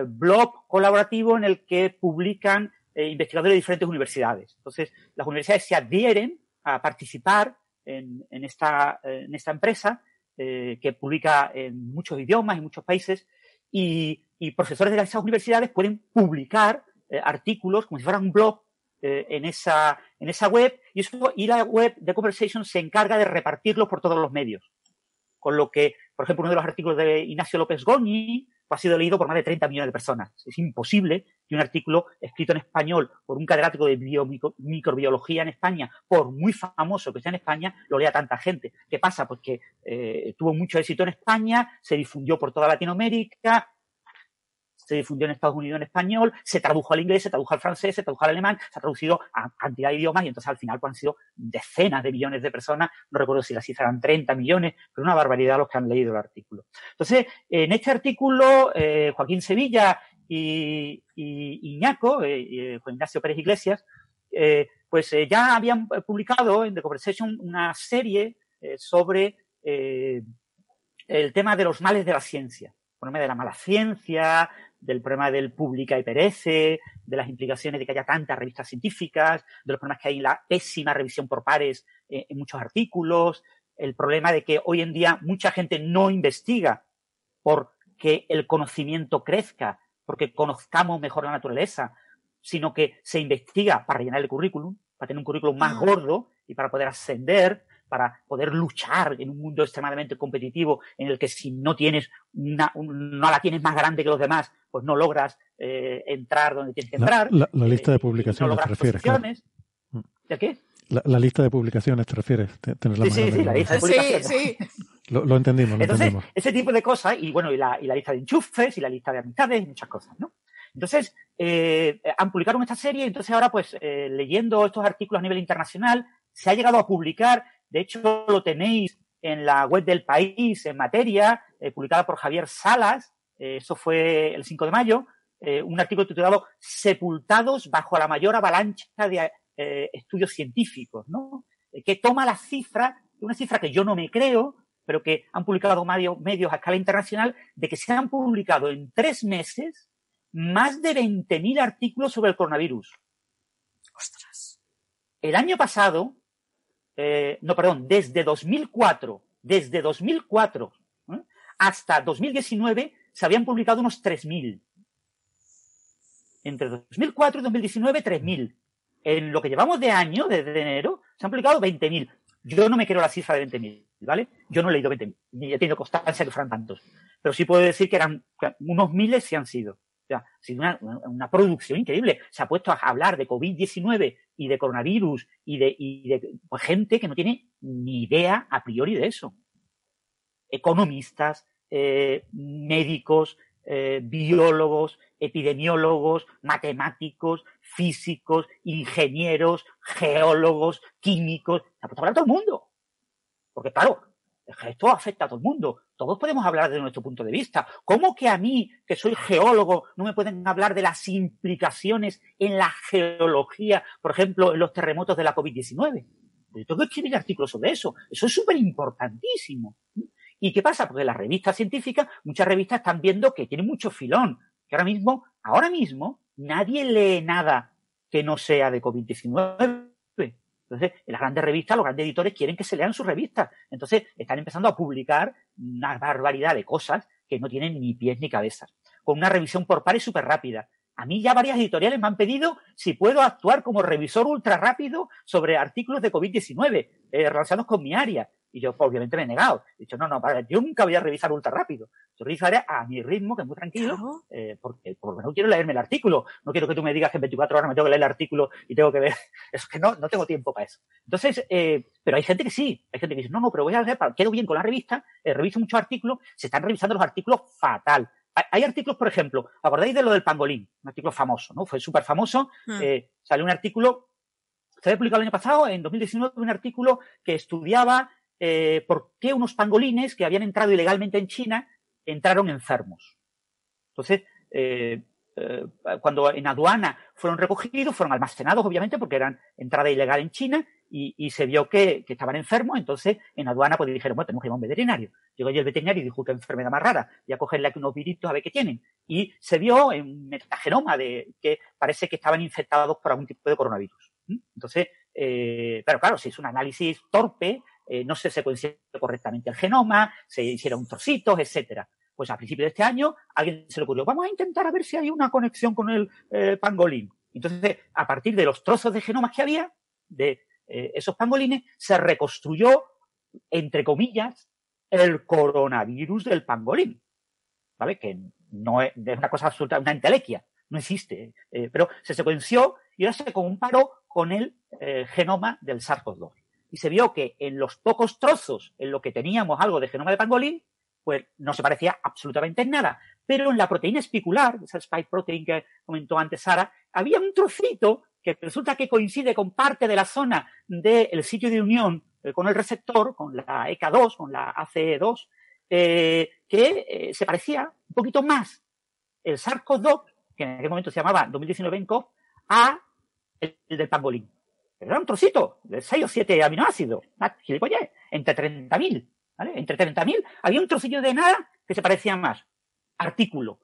blog colaborativo en el que publican investigadores de diferentes universidades. Entonces, las universidades se adhieren a participar en, en esta, en esta empresa eh, que publica en muchos idiomas, en muchos países, y, y profesores de esas universidades pueden publicar eh, artículos como si fueran un blog eh, en, esa, en esa web, y, eso, y la web de Conversation se encarga de repartirlo por todos los medios. Con lo que, por ejemplo, uno de los artículos de Ignacio López Goñi ha sido leído por más de 30 millones de personas. Es imposible que un artículo escrito en español por un catedrático de microbiología en España, por muy famoso que sea en España, lo lea tanta gente. ¿Qué pasa? Pues que eh, tuvo mucho éxito en España, se difundió por toda Latinoamérica, se difundió en Estados Unidos en español, se tradujo al inglés, se tradujo al francés, se tradujo al alemán, se ha traducido a cantidad de idiomas y entonces al final pues, han sido decenas de millones de personas, no recuerdo si la cifra eran 30 millones, pero una barbaridad los que han leído el artículo. Entonces, en este artículo, eh, Joaquín Sevilla y, Iñaco, eh, eh, Juan Ignacio Pérez Iglesias, eh, pues ya habían publicado en The Conversation una serie sobre el tema de los males de la ciencia, problema de la mala ciencia, del problema del publica y perece, de las implicaciones de que haya tantas revistas científicas, de los problemas que hay en la pésima revisión por pares eh, en muchos artículos, el problema de que hoy en día mucha gente no investiga porque el conocimiento crezca, porque conozcamos mejor la naturaleza, sino que se investiga para rellenar el currículum, para tener un currículum más gordo y para poder ascender, para poder luchar en un mundo extremadamente competitivo en el que si no tienes una, un- no la tienes más grande que los demás, pues no logras eh, entrar donde tienes que entrar, la- la lista de no publicaciones te refieres. claro. ¿De qué? La, la lista de publicaciones te refieres. te- tienes la Sí, sí, sí, la lista de Sí, publicaciones. sí. Lo, lo entendimos, lo Entonces, entendimos. ese tipo de cosas, y bueno, y la, y la lista de enchufes, y la lista de amistades, y muchas cosas, ¿no? Entonces, eh, han publicado esta serie, entonces ahora, pues, eh, leyendo estos artículos a nivel internacional, se ha llegado a publicar, de hecho, lo tenéis en la web del país, en materia, eh, publicada por Javier Salas, eh, eso fue el 5 de mayo, eh, un artículo titulado Sepultados bajo la mayor avalancha de estudios científicos, ¿no? Que toma la cifra, una cifra que yo no me creo, pero que han publicado medios, medios a escala internacional, de que se han publicado en tres meses más de 20.000 artículos sobre el coronavirus. Ostras. El año pasado, eh, no, perdón, desde 2004, desde 2004 ¿eh? hasta 2019 se habían publicado unos 3.000. Entre 2004 y 2019, 3.000. En lo que llevamos de año, desde enero, se han publicado 20.000. Yo no me creo la cifra de 20.000, ¿vale? Yo no he leído 20.000, ni he tenido constancia que fueran tantos. Pero sí puedo decir que eran unos miles sí han sido. O sea, ha sido una, una producción increíble. Se ha puesto a hablar de COVID-19 y de coronavirus y de, y de pues, gente que no tiene ni idea a priori de eso. Economistas, eh, médicos, eh, biólogos, epidemiólogos, matemáticos, físicos, ingenieros, geólogos, químicos. Se ha puesto a hablar todo el mundo. Porque claro, esto afecta a todo el mundo. Todos podemos hablar desde nuestro punto de vista. ¿Cómo que a mí, que soy geólogo, no me pueden hablar de las implicaciones en la geología, por ejemplo, en los terremotos de la COVID-19? Yo tengo que escribir artículos sobre eso. Eso es súper importantísimo. ¿Y qué pasa? Porque las revistas científicas, muchas revistas están viendo que tienen mucho filón. Que ahora mismo, ahora mismo, nadie lee nada que no sea de COVID-19. Entonces, las grandes revistas, los grandes editores quieren que se lean sus revistas. Entonces, están empezando a publicar una barbaridad de cosas que no tienen ni pies ni cabezas. Con una revisión por pares súper rápida. A mí ya varias editoriales me han pedido si puedo actuar como revisor ultra rápido sobre artículos de COVID-19 eh, relacionados con mi área. Y yo, pues, obviamente, me he negado. He dicho, no, no, para, yo nunca voy a revisar ultra rápido. Yo revisaré a mi ritmo, que es muy tranquilo, eh, porque por lo menos quiero leerme el artículo. No quiero que tú me digas que en 24 horas me tengo que leer el artículo y tengo que ver. Es que no, no tengo tiempo para eso. Entonces, eh, pero hay gente que sí. Hay gente que dice, no, no, pero voy a hacer, quedo bien con la revista, eh, reviso muchos artículos, se están revisando los artículos fatal. Hay, artículos, por ejemplo, ¿acordáis de lo del pangolín? Un artículo famoso, ¿no? Fue súper famoso. Hmm. Eh, salió un artículo se había publicado el año pasado, en 2019, un artículo que estudiaba eh, por qué unos pangolines que habían entrado ilegalmente en China entraron enfermos. Entonces, eh, eh, cuando en aduana fueron recogidos, fueron almacenados, obviamente, porque eran entrada ilegal en China, y, y se vio que, estaban enfermos, entonces en aduana pues dijeron, bueno, tenemos que ir a un veterinario. Llegó allí el veterinario y dijo, qué enfermedad más rara, y a cogerle unos viritos a ver qué tienen. Y se vio en metagenoma de que parece que estaban infectados por algún tipo de coronavirus. Entonces, eh, pero claro, si es un análisis torpe, eh, no se secuenció correctamente el genoma, se hicieron trocitos, etcétera. Pues a principios de este año, alguien se le ocurrió, vamos a intentar a ver si hay una conexión con el eh, pangolín. Entonces, a partir de los trozos de genomas que había, de eh, esos pangolines, se reconstruyó, entre comillas, el coronavirus del pangolín. ¿Vale? Que no es, es una cosa absoluta, una entelequia, no existe. Pero se secuenció y ahora se comparó con el genoma del SARS-CoV-2. Y se vio que en los pocos trozos en lo que teníamos algo de genoma de pangolín, pues no se parecía absolutamente en nada. Pero en la proteína espicular, esa spike protein que comentó antes Sara, había un trocito que resulta que coincide con parte de la zona del sitio de unión eh, con el receptor, con la EK2, con la ACE2, eh, que eh, se parecía un poquito más el SARS-CoV-2, que en aquel momento se llamaba 2019 ENCOV, a el, el del pangolín. Pero era un trocito de 6 o 7 aminoácidos, gilipollez, entre 30.000. ¿vale? Entre 30.000 había un trocillo de nada que se parecía más. Artículo.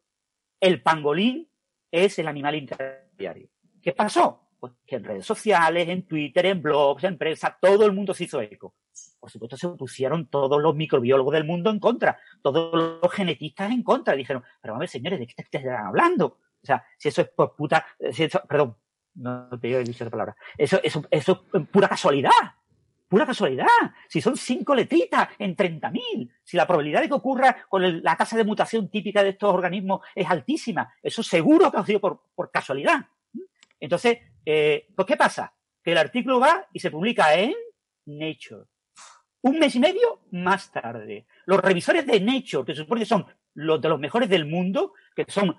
El pangolín es el animal intermediario. ¿Qué pasó? Pues que en redes sociales, en Twitter, en blogs, en prensa, todo el mundo se hizo eco. Por supuesto, se pusieron todos los microbiólogos del mundo en contra, todos los genetistas en contra. Dijeron, pero a ver, señores, ¿de qué están hablando? O sea, si eso es por puta, si eso, perdón, no te he dicho esa palabra. Eso, eso, eso es pura casualidad. Pura casualidad. Si son cinco letritas en 30.000, si la probabilidad de que ocurra con la tasa de mutación típica de estos organismos es altísima, eso seguro que ha sido por, por casualidad. Entonces, eh, pues ¿qué pasa? Que el artículo va y se publica en Nature. Un mes y medio más tarde. Los revisores de Nature, que se supone que son los de los mejores del mundo, que son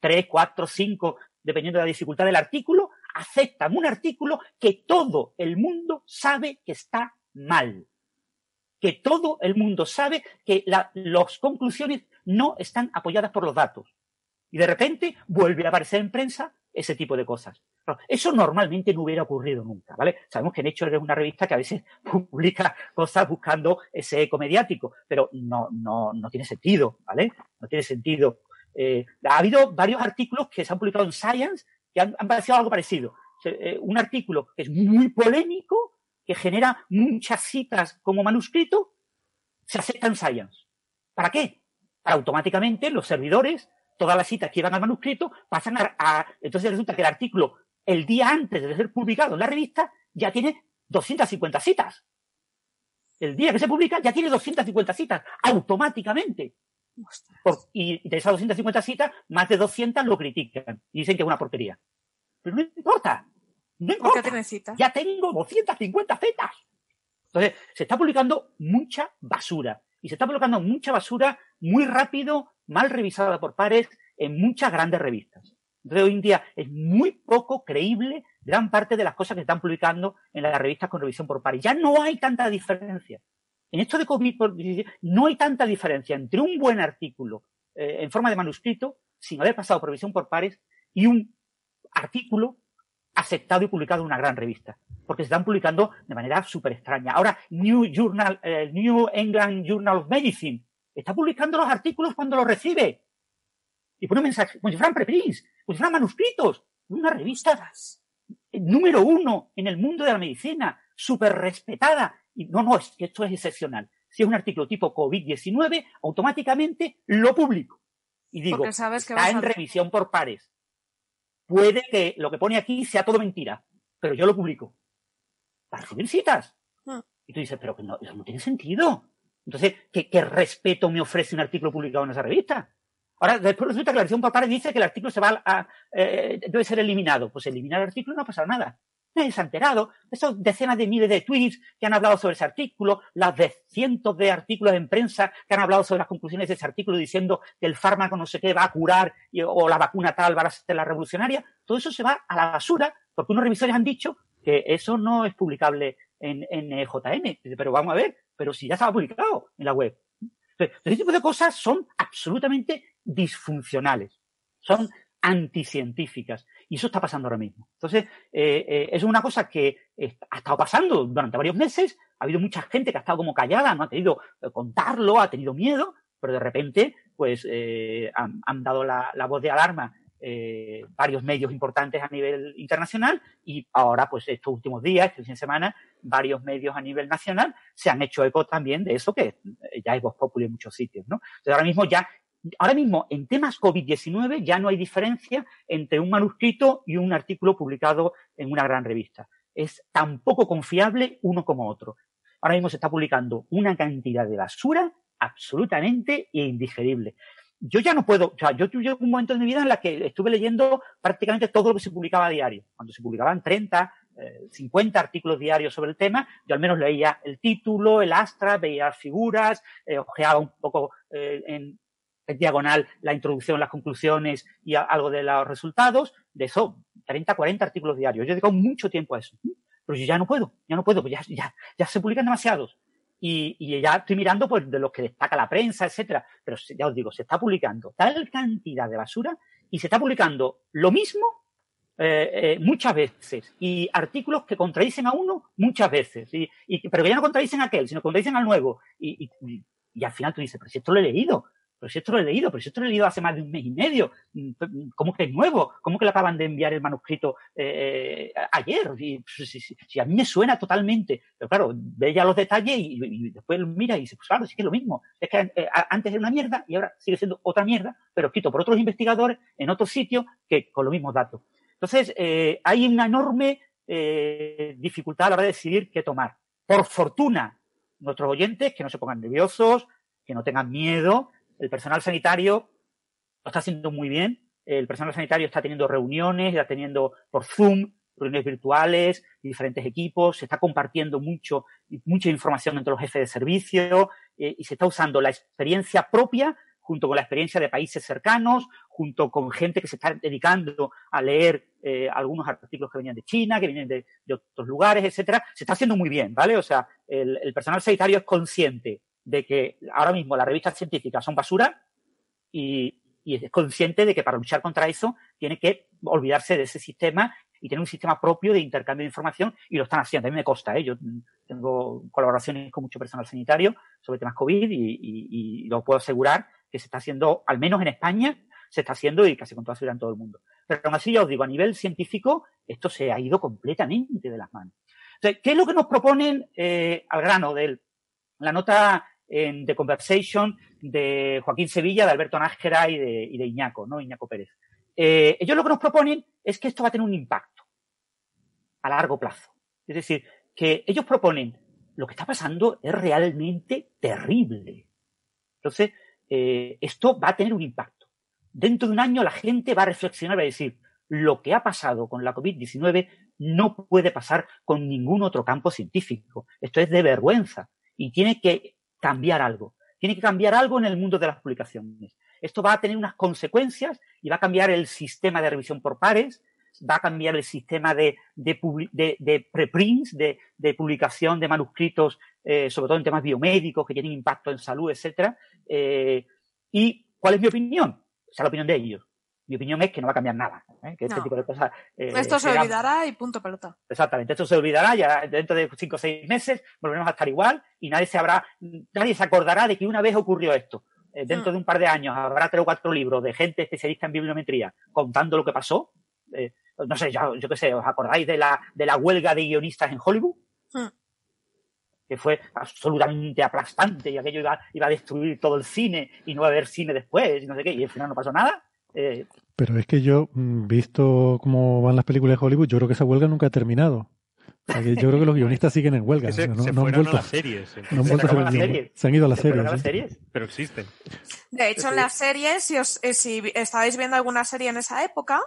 tres, cuatro, cinco, dependiendo de la dificultad del artículo, aceptan un artículo que todo el mundo sabe que está mal. Que todo el mundo sabe que la, las conclusiones no están apoyadas por los datos. Y de repente vuelve a aparecer en prensa ese tipo de cosas. Eso normalmente no hubiera ocurrido nunca, ¿vale? Sabemos que Nature es una revista que a veces publica cosas buscando ese eco mediático, pero no, no, no tiene sentido, ¿vale? No tiene sentido. Eh, ha habido varios artículos que se han publicado en Science que han, han parecido algo parecido. Eh, un artículo que es muy polémico, que genera muchas citas como manuscrito, se acepta en Science. ¿Para qué? Para automáticamente los servidores todas las citas que iban al manuscrito pasan a, a, Entonces resulta que el artículo, el día antes de ser publicado en la revista, ya tiene 250 citas. El día que se publica ya tiene 250 citas, automáticamente. Por, y de esas 250 citas, más de 200 lo critican y dicen que es una porquería. Pero no importa. No importa. ¿Por qué citas? Ya tengo 250 citas. Entonces, se está publicando mucha basura. Y se está publicando mucha basura muy rápido, mal revisada por pares, en muchas grandes revistas. Entonces, hoy en día es muy poco creíble gran parte de las cosas que están publicando en las revistas con revisión por pares. Ya no hay tanta diferencia. En esto de COVID no hay tanta diferencia entre un buen artículo eh, en forma de manuscrito, sin haber pasado por revisión por pares, y un artículo aceptado y publicado en una gran revista, porque se están publicando de manera súper extraña. Ahora, New, Journal, eh, New England Journal of Medicine está publicando los artículos cuando los recibe. Y pone un mensaje, como si fueran preprints, como si fueran manuscritos. Una revista número uno en el mundo de la medicina, súper respetada. Y no, no, esto es excepcional. Si es un artículo tipo COVID-19, automáticamente lo publico. Y digo, que está en revisión por pares puede que lo que pone aquí sea todo mentira, pero yo lo publico. Para recibir citas. Hmm. Y tú dices, pero que no, eso no tiene sentido. Entonces, ¿qué, ¿qué, respeto me ofrece un artículo publicado en esa revista? Ahora, después resulta que la versión por pares dice que el artículo se va a, eh, debe ser eliminado. Pues eliminar el artículo no ha pasado nada. Nadie se ha enterado. Esas decenas de miles de tweets que han hablado sobre ese artículo, las de cientos de artículos en prensa que han hablado sobre las conclusiones de ese artículo diciendo que el fármaco no sé qué va a curar o la vacuna tal va a ser la revolucionaria, todo eso se va a la basura porque unos revisores han dicho que eso no es publicable en, en JN. Pero vamos a ver, pero si ya estaba publicado en la web. Entonces, ese tipo de cosas son absolutamente disfuncionales. Son anticientíficas. Y eso está pasando ahora mismo. Entonces, eh, eh, es una cosa que ha estado pasando durante varios meses. Ha habido mucha gente que ha estado como callada, no ha querido contarlo, ha tenido miedo, pero de repente, pues, eh, han, dado la, voz de alarma eh, varios medios importantes a nivel internacional y ahora, pues, estos últimos días, este fin de semana, varios medios a nivel nacional se han hecho eco también de eso que ya es voz popular en muchos sitios, ¿no? Entonces, ahora mismo ya ahora mismo en temas COVID-19 ya no hay diferencia entre un manuscrito y un artículo publicado en una gran revista. Es tan poco confiable uno como otro. Ahora mismo se está publicando una cantidad de basura absolutamente indigerible. Yo ya no puedo, o sea, yo tuve un momento de mi vida en la que estuve leyendo prácticamente todo lo que se publicaba a diario. Cuando se publicaban 30, eh, 50 artículos diarios sobre el tema, yo al menos leía el título, el astra, veía figuras, eh, ojeaba un poco eh, en diagonal la introducción, las conclusiones y algo de los resultados, de eso, 30, 40 artículos diarios. Yo he dedicado mucho tiempo a eso. Pero yo ya no puedo, ya no puedo, pues ya, ya, ya se publican demasiados. Y, y, ya estoy mirando pues de los que destaca la prensa, etcétera. Pero ya os digo, se está publicando tal cantidad de basura y se está publicando lo mismo eh, eh, muchas veces y artículos que contradicen a uno muchas veces. Y, y, pero que ya no contradicen a aquel, sino que contradicen al nuevo. Y, y al final tú dices, pero si esto lo he leído, pero si esto lo he leído, pero si esto lo he leído hace más de un mes y medio, ¿cómo que es nuevo? ¿Cómo que le acaban de enviar el manuscrito eh, ayer? Y, si, a mí me suena totalmente, pero claro, ve ya los detalles y, y, después mira y dice, pues claro, sí que es lo mismo. Es que eh, antes era una mierda y ahora sigue siendo otra mierda, pero escrito por otros investigadores en otro sitio que con los mismos datos. Entonces, eh, hay una enorme dificultad a la hora de decidir qué tomar. Por fortuna, nuestros oyentes, que no se pongan nerviosos, que no tengan miedo, el personal sanitario lo está haciendo muy bien. El personal sanitario está teniendo reuniones, está teniendo por Zoom, reuniones virtuales, diferentes equipos, se está compartiendo mucho, mucha información entre los jefes de servicio eh, y se está usando la experiencia propia junto con la experiencia de países cercanos, junto con gente que se está dedicando a leer eh, algunos artículos que venían de China, que vienen de, otros lugares, etcétera, se está haciendo muy bien, ¿vale? O sea, el personal sanitario es consciente de que ahora mismo las revistas científicas son basura y, es consciente de que para luchar contra eso tiene que olvidarse de ese sistema y tener un sistema propio de intercambio de información y lo están haciendo. A mí me consta, ¿eh? yo tengo colaboraciones con mucho personal sanitario sobre temas COVID y, lo puedo asegurar que se está haciendo, al menos en España, se está haciendo y casi con toda seguridad en todo el mundo. Pero aún así, ya os digo, a nivel científico, esto se ha ido completamente de las manos. Entonces, ¿qué es lo que nos proponen eh, al grano de la nota en The Conversation de Joaquín Sevilla, de Alberto Nájera y de, Iñaco, ¿no? Iñaco Pérez. Eh, ellos lo que nos proponen es que esto va a tener un impacto a largo plazo. Es decir, que ellos proponen lo que está pasando es realmente terrible. Entonces, eh, esto va a tener un impacto. Dentro de un año la gente va a reflexionar va a decir, lo que ha pasado con la COVID-19 no puede pasar con ningún otro campo científico. Esto es de vergüenza y tiene que cambiar algo. Tiene que cambiar algo en el mundo de las publicaciones. Esto va a tener unas consecuencias y va a cambiar el sistema de revisión por pares, va a cambiar el sistema de, de, de, preprints, de, publicación de manuscritos, eh, sobre todo en temas biomédicos que tienen impacto en salud, etcétera. Eh, ¿Y cuál es mi opinión? Esa es la opinión de ellos. Mi opinión es que no va a cambiar nada. ¿eh? Que este no. tipo de cosas. Eh, esto se olvidará y punto pelota. Exactamente. Esto se olvidará ya dentro de cinco o seis meses volveremos a estar igual y nadie se habrá, nadie se acordará de que una vez ocurrió esto. Eh, dentro mm. de un par de años habrá tres o cuatro libros de gente especialista en bibliometría contando lo que pasó. No sé, yo, yo qué sé, ¿os acordáis de la, de la huelga de guionistas en Hollywood? Mm. que fue absolutamente aplastante y aquello iba, iba, a destruir todo el cine y no va a haber cine después y no sé qué, y al final no pasó nada. Eh, Pero es que yo, mm, visto cómo van las películas de Hollywood, yo creo que esa huelga nunca ha terminado. O sea, que yo creo que los guionistas siguen en huelga. Que se, o sea, no, se no han fueron vuelto, a las series. no han Se vuelto hacer las series. Se han ido a las Se series. a las sí. series. Pero existen. De hecho, en las series, si, os, eh, si estabais viendo alguna serie en esa época,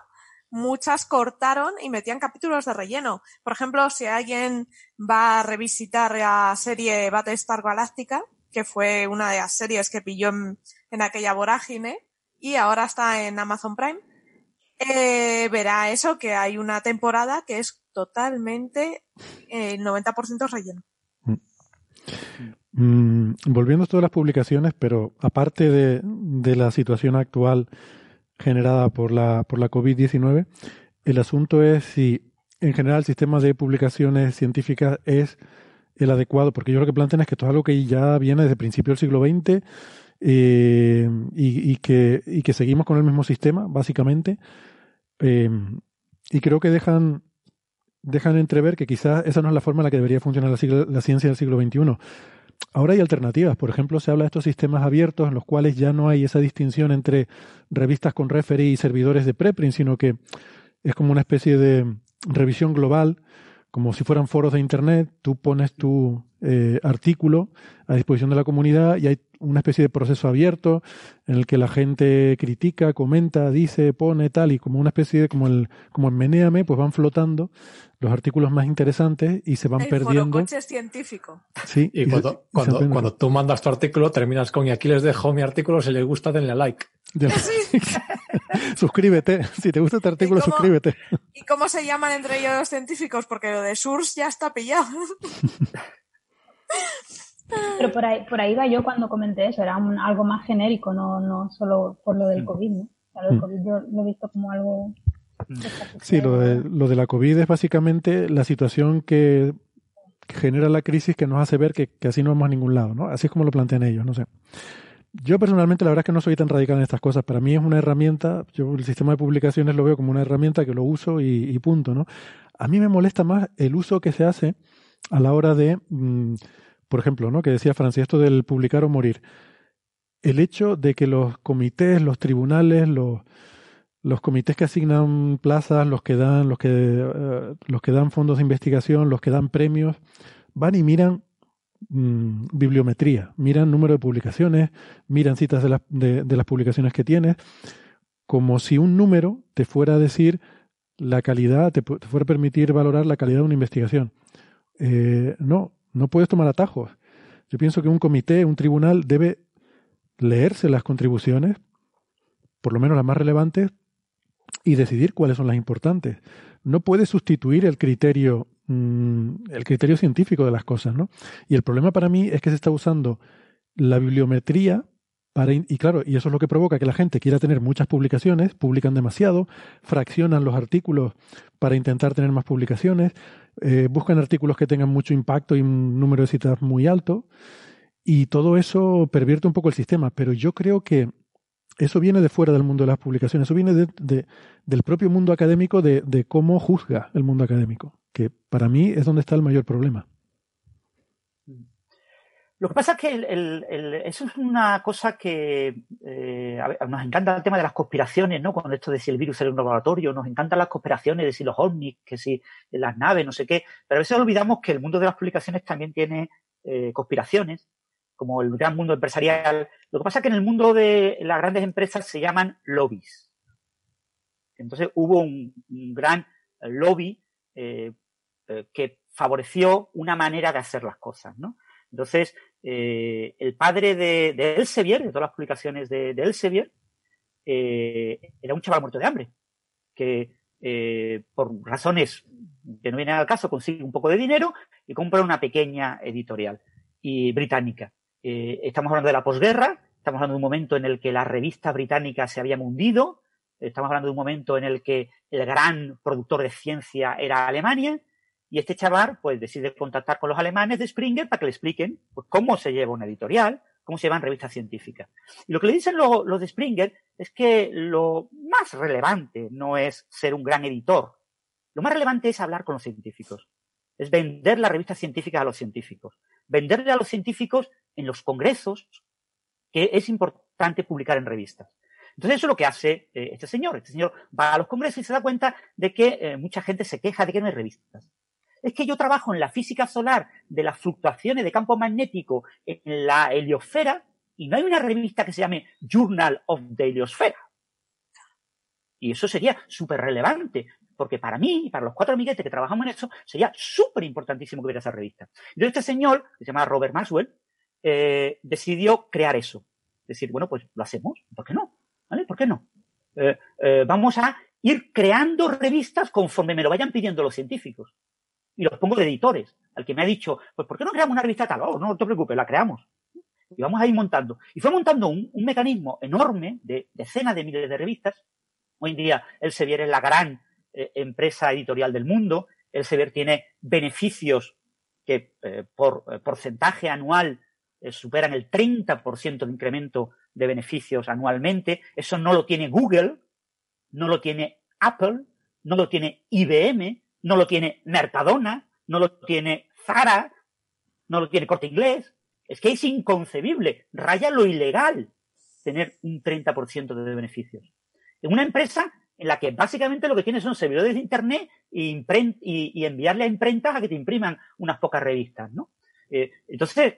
muchas cortaron y metían capítulos de relleno. Por ejemplo, si alguien va a revisitar la serie Battlestar Galactica, que fue una de las series que pilló en, en aquella vorágine y ahora está en Amazon Prime, eh, verá eso, que hay una temporada que es totalmente eh, 90% relleno. Mm, volviendo a todas las publicaciones, pero aparte de, de la situación actual generada por la, por la COVID-19, el asunto es si en general el sistema de publicaciones científicas es el adecuado, porque yo lo que plantean es que esto es algo que ya viene desde principios del siglo XX eh, y, que, y que seguimos con el mismo sistema, básicamente, eh, y creo que dejan dejan entrever que quizás esa no es la forma en la que debería funcionar la, siglo- la ciencia del siglo XXI. Ahora hay alternativas. Por ejemplo, se habla de estos sistemas abiertos en los cuales ya no hay esa distinción entre revistas con referee y servidores de preprint, sino que es como una especie de revisión global, como si fueran foros de Internet. Tú pones tu eh, artículo a disposición de la comunidad y hay una especie de proceso abierto en el que la gente critica, comenta, dice, pone tal y como una especie de como el como en Menéame, pues van flotando los artículos más interesantes y se van El perdiendo. forocoches científico. Sí, Y cuando, se cuando, tú mandas tu artículo, terminas con y aquí les dejo mi artículo, si les gusta, denle a like. Ya- suscríbete. Si te gusta este artículo, cómo? suscríbete. ¿Y cómo se llaman entre ellos los científicos? Porque lo de Source ya está pillado. Pero por ahí, por ahí va yo cuando comenté eso, era un- algo más genérico, no, no solo por lo del COVID, ¿no? O sea, lo del Mm. COVID yo lo he visto como algo... Sí, lo de, lo de la COVID es básicamente la situación que genera la crisis que nos hace ver que, que así no vamos a ningún lado, ¿no? Así es como lo plantean ellos, no sé. Yo personalmente la verdad es que no soy tan radical en estas cosas. Para mí es una herramienta, yo el sistema de publicaciones lo veo como una herramienta que lo uso y, y punto, ¿no? A mí me molesta más el uso que se hace a la hora de, mm, por ejemplo, ¿no? Que decía Francia, esto del publicar o morir. El hecho de que los comités, los tribunales, los, comités que asignan plazas, los que dan, los que, eh, los que dan fondos de investigación, los que dan premios, van y miran mm, bibliometría, miran número de publicaciones, miran citas de, las de, las publicaciones que tienes, como si un número te fuera a decir la calidad, te fuera a permitir valorar la calidad de una investigación. Eh, no, no puedes tomar atajos. Yo pienso que un comité, un tribunal debe leerse las contribuciones, por lo menos las más relevantes, y decidir cuáles son las importantes. No puede sustituir el criterio, mm, el criterio científico de las cosas, ¿no? Y el problema para mí es que se está usando la bibliometría para, y claro, y eso es lo que provoca que la gente quiera tener muchas publicaciones, publican demasiado, fraccionan los artículos para intentar tener más publicaciones, eh, buscan artículos que tengan mucho impacto y un número de citas muy alto, y todo eso pervierte un poco el sistema. Pero yo creo que eso viene de fuera del mundo de las publicaciones, eso viene de, de- del propio mundo académico, de, de cómo juzga el mundo académico, que para mí es donde está el mayor problema. Lo que pasa es que eso es una cosa que eh, nos encanta el tema de las conspiraciones, ¿no? Con esto de si el virus era un laboratorio, nos encantan las conspiraciones de si los ovnis, que si las naves, no sé qué, pero a veces olvidamos que el mundo de las publicaciones también tiene eh, conspiraciones, como el gran mundo empresarial. Lo que pasa es que en el mundo de las grandes empresas se llaman lobbies. Entonces hubo un, gran lobby eh, que favoreció una manera de hacer las cosas, ¿no? Entonces, eh, el padre de, Elsevier, de todas las publicaciones de, de Elsevier, eh, era un chaval muerto de hambre, que eh, por razones que no vienen al caso consigue un poco de dinero y compra una pequeña editorial y británica. Estamos hablando de la posguerra, estamos hablando de un momento en el que las revistas británicas se habían hundido, estamos hablando de un momento en el que el gran productor de ciencia era Alemania, y este chaval pues decide contactar con los alemanes de Springer para que le expliquen pues, cómo se lleva una editorial, cómo se llevan revistas científicas. Y lo que le dicen los, de Springer es que lo más relevante no es ser un gran editor, lo más relevante es hablar con los científicos, es vender las revistas científicas a los científicos, venderle a los científicos en los congresos que es importante publicar en revistas. Entonces eso es lo que hace eh, este señor. Este señor va a los congresos y se da cuenta de que eh, mucha gente se queja de que no hay revistas. Es que yo trabajo en la física solar de las fluctuaciones de campo magnético en la heliosfera y no hay una revista que se llame Journal of the Heliosfera. Y eso sería súper relevante, porque para mí y para los cuatro amiguetes que trabajamos en esto, sería súper importantísimo que hubiera esa revista. Entonces este señor, que se llama Robert Maxwell, eh, decidió crear eso. Decir, bueno, pues lo hacemos, ¿por qué no? ¿Por qué no? Eh, eh, vamos a ir creando revistas conforme me lo vayan pidiendo los científicos. Y los pongo de editores. Al que me ha dicho, pues ¿por qué no creamos una revista tal? Oh, no, te preocupes, la creamos. Y vamos a ir montando. Y fue montando un, un mecanismo enorme de decenas de miles de revistas. Hoy en día Elsevier es la gran eh, empresa editorial del mundo. Elsevier tiene beneficios que eh, por eh, porcentaje anual superan el 30% de incremento de beneficios anualmente. Eso no lo tiene Google, no lo tiene Apple, no lo tiene IBM, no lo tiene Mercadona, no lo tiene Zara, no lo tiene Corte Inglés. Es que es inconcebible, raya lo ilegal tener un 30% de beneficios. En una empresa en la que básicamente lo que tiene son servidores de Internet y, y- y enviarle a imprentas a que te impriman unas pocas revistas, ¿no? Eh, entonces,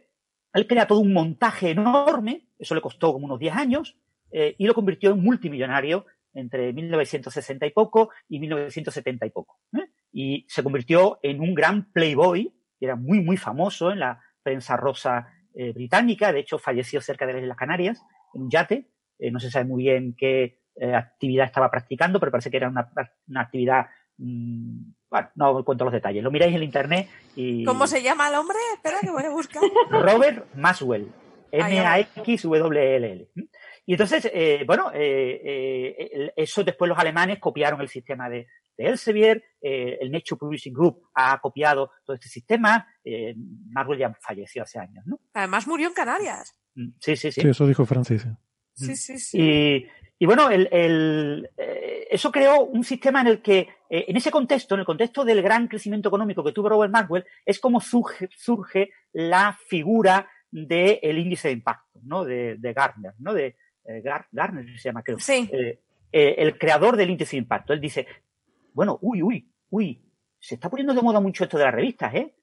él crea todo un montaje enorme, eso le costó como unos 10 años, eh, y lo convirtió en multimillonario entre 1960 y poco y 1970 y poco. ¿eh? Y se convirtió en un gran playboy, que era muy, muy famoso en la prensa rosa eh, británica, de hecho falleció cerca de las Islas Canarias, en un yate, eh, no se sabe muy bien qué eh, actividad estaba practicando, pero parece que era una, una actividad, mm, bueno, no os cuento los detalles, lo miráis en internet y... ¿Cómo se llama el hombre? Espera que voy a buscar. Robert Maxwell. Ah, ya M-A-X-W-L-L. Y entonces, eh, bueno, eh, eh, eso después los alemanes copiaron el sistema de, de Elsevier, eh, el Nature Publishing Group ha copiado todo este sistema, eh, Maxwell ya falleció hace años, ¿no? Además murió en Canarias. Mm, Sí, sí, sí. Sí, eso dijo Francis. Sí, sí, sí. Y, y bueno, el, el, eh, eso creó un sistema en el que, eh, en ese contexto, en el contexto del gran crecimiento económico que tuvo Robert Maxwell, es como surge, surge la figura del índice de impacto, ¿no? De, de Gartner, ¿no? De eh, Gar- Gartner se llama, creo. Sí. Eh, eh, el creador del índice de impacto. Él dice, bueno, uy, uy, uy, se está poniendo de moda mucho esto de las revistas, ¿eh?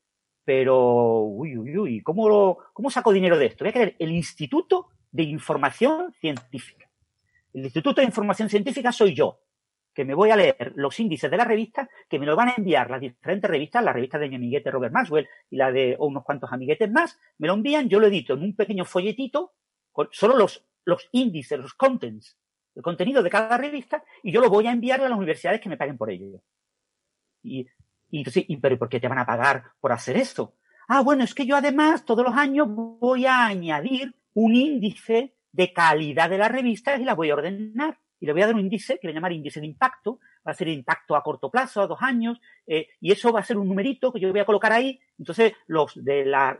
Pero, uy, uy, uy, ¿cómo, lo, cómo saco dinero de esto? Voy a crear el Instituto de Información Científica. El Instituto de Información Científica soy yo, que me voy a leer los índices de las revistas, que me lo van a enviar las diferentes revistas, la revista de mi amiguete Robert Maxwell y la de unos cuantos amiguetes más, me lo envían, yo lo edito en un pequeño folletito, con solo los, los índices, los contents, el contenido de cada revista, y yo lo voy a enviar a las universidades que me paguen por ello. Y, y entonces, ¿y pero por qué te van a pagar por hacer esto? Ah, bueno, es que yo además todos los años voy a añadir un índice de calidad de las revistas y las voy a ordenar. Y le voy a dar un índice que voy a llamar índice de impacto. Va a ser impacto a corto plazo, a dos años, eh, y eso va a ser un numerito que yo voy a colocar ahí. Entonces, los de las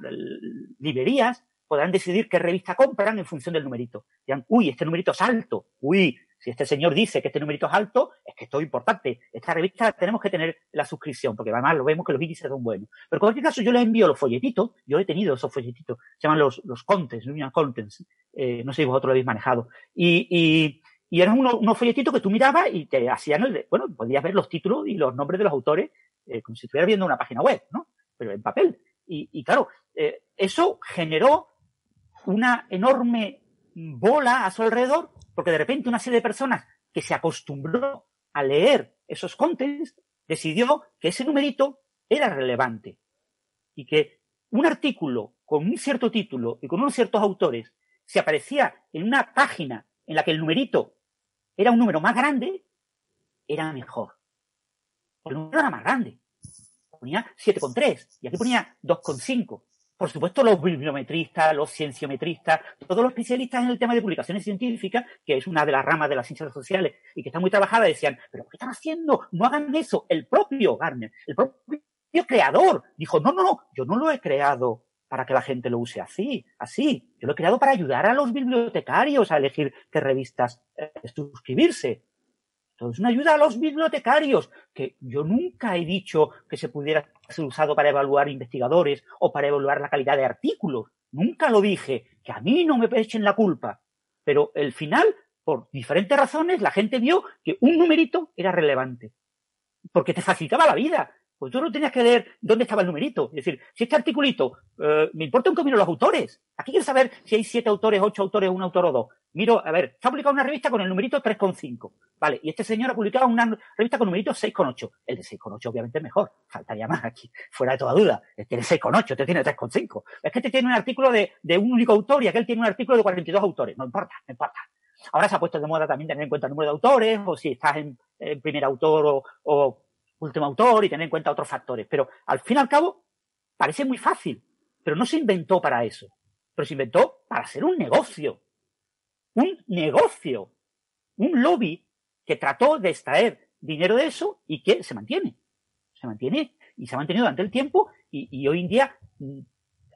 librerías podrán decidir qué revista compran en función del numerito. Dirán, uy, este numerito es alto. Uy, si este señor dice que este numerito es alto, es que esto es importante. Esta revista tenemos que tener la suscripción, porque además lo vemos que los índices son buenos. Pero en cualquier caso, yo les envío los folletitos, yo he tenido esos folletitos, se llaman los, los contents, Contents, eh, no sé si vosotros lo habéis manejado. Y, eran unos, folletitos que tú mirabas y te hacían el, bueno, podías ver los títulos y los nombres de los autores, eh, como si estuvieras viendo una página web, ¿no? Pero en papel. Y, y claro, eh, eso generó una enorme bola a su alrededor, porque de repente una serie de personas que se acostumbró a leer esos contents decidió que ese numerito era relevante y que un artículo con un cierto título y con unos ciertos autores si aparecía en una página en la que el numerito era un número más grande, era mejor. El número era más grande. Ponía 7,3 y aquí ponía 2,5. Por supuesto, los bibliometristas, los cienciometristas, todos los especialistas en el tema de publicaciones científicas, que es una de las ramas de las ciencias sociales y que está muy trabajada, decían, ¿pero qué están haciendo? No hagan eso. El propio Garner, el propio creador, dijo, no, no, no, yo no lo he creado para que la gente lo use así, así. Yo lo he creado para ayudar a los bibliotecarios a elegir qué revistas eh, suscribirse. Entonces, una ayuda a los bibliotecarios, que yo nunca he dicho que se pudiera ser usado para evaluar investigadores o para evaluar la calidad de artículos. Nunca lo dije, que a mí no me echen la culpa. Pero el final, por diferentes razones, la gente vio que un numerito era relevante. Porque te facilitaba la vida. Pues tú no tenías que leer dónde estaba el numerito. Es decir, si este articulito, eh, me importa un comino los autores. Aquí quiero saber si hay siete autores, ocho autores, un autor o dos. Miro, a ver, está publicado una revista con el numerito 3,5. Vale, y este señor ha publicado una revista con numerito 6,8. El de 6,8 obviamente es mejor. Faltaría más aquí, fuera de toda duda. Este tiene 6,8, este tiene 3,5. Es que este tiene un artículo de, de un único autor y aquel tiene un artículo de 42 autores. No importa, no importa. Ahora se ha puesto de moda también tener en cuenta el número de autores, o si estás en, en primer autor o, o último autor y tener en cuenta otros factores. Pero al fin y al cabo, parece muy fácil, pero no se inventó para eso. Pero se inventó para ser un negocio. Un negocio. Un lobby que trató de extraer dinero de eso y que se mantiene. Se mantiene y se ha mantenido durante el tiempo y, hoy en día mm,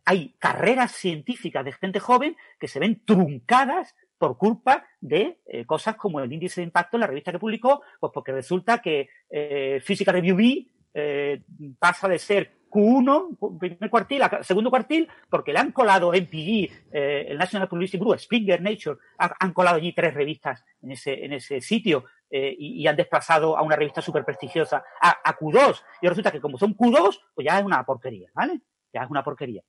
hay carreras científicas de gente joven que se ven truncadas por culpa de eh, cosas como el índice de impacto en la revista que publicó, pues porque resulta que eh, Physical Review B eh, pasa de ser Q1, primer cuartil, a segundo cuartil, porque le han colado en PG, eh, el National Publicity Bureau, Springer Nature, ha- han colado allí tres revistas en ese, en ese sitio eh, y, han desplazado a una revista súper prestigiosa a Q2. Y resulta que como son Q2, pues ya es una porquería, ¿vale? Ya es una porquería.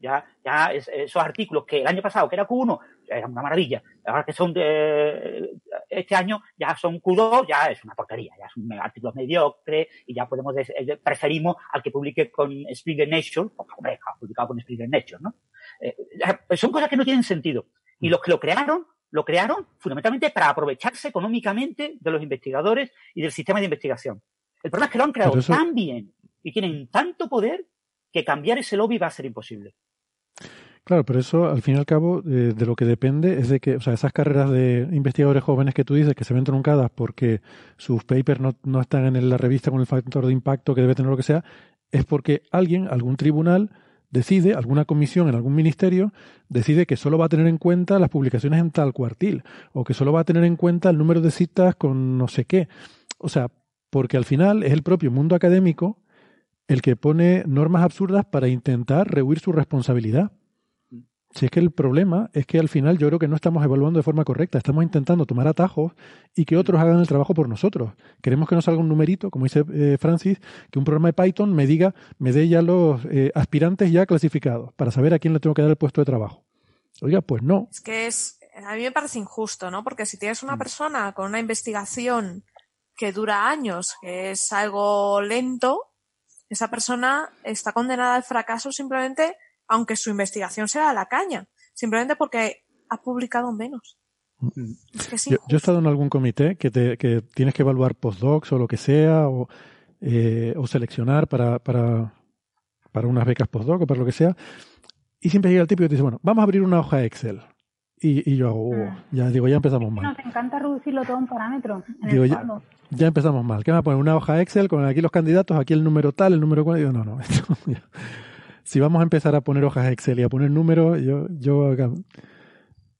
Ya, ya es- esos artículos que el año pasado, que era Q1, ya era una maravilla. Ahora que son de este año, ya son Q2, ya es una porquería. Ya es un artículo mediocre y ya podemos, eh, preferimos al que publique con Springer Nature, porque, hombre, ha publicado con Springer Nature, ¿no? Eh, son cosas que no tienen sentido. Y los que lo crearon, lo crearon fundamentalmente para aprovecharse económicamente de los investigadores y del sistema de investigación. El problema es que lo han creado eso- tan bien y tienen tanto poder que cambiar ese lobby va a ser imposible. Claro, pero eso al fin y al cabo eh, de lo que depende es de que, o sea, esas carreras de investigadores jóvenes que tú dices que se ven truncadas porque sus papers no, no están en la revista con el factor de impacto que debe tener lo que sea, es porque alguien, algún tribunal, decide, alguna comisión en algún ministerio, decide que solo va a tener en cuenta las publicaciones en tal cuartil, o que solo va a tener en cuenta el número de citas con no sé qué. O sea, porque al final es el propio mundo académico el que pone normas absurdas para intentar rehuir su responsabilidad. Si es que el problema es que al final yo creo que no estamos evaluando de forma correcta, estamos intentando tomar atajos y que otros hagan el trabajo por nosotros. Queremos que nos salga un numerito, como dice eh, Francis, que un programa de Python me diga, me dé ya los eh, aspirantes ya clasificados para saber a quién le tengo que dar el puesto de trabajo. Oiga, pues no. Es que es, a mí me parece injusto, ¿no? Porque si tienes Mm. una persona con una investigación que dura años, que es algo lento, esa persona está condenada al fracaso simplemente, aunque su investigación sea la caña, simplemente porque ha publicado menos. Es que sí. Yo, yo he estado en algún comité que, te, que tienes que evaluar postdocs o lo que sea, o, eh, o seleccionar para, para, para unas becas postdoc o para lo que sea, y siempre llega el tipo y te dice, bueno, vamos a abrir una hoja Excel. Y, y yo hago, "Oh", ya digo, ya empezamos mal. Nos encanta reducirlo todo a un parámetro. En Digo, el ya, empezamos mal. ¿Qué me va a poner? Una hoja Excel con aquí los candidatos, aquí el número tal, el número cual. Y Digo, no, no. esto ya. Si vamos a empezar a poner hojas Excel y a poner números, yo, yo acá-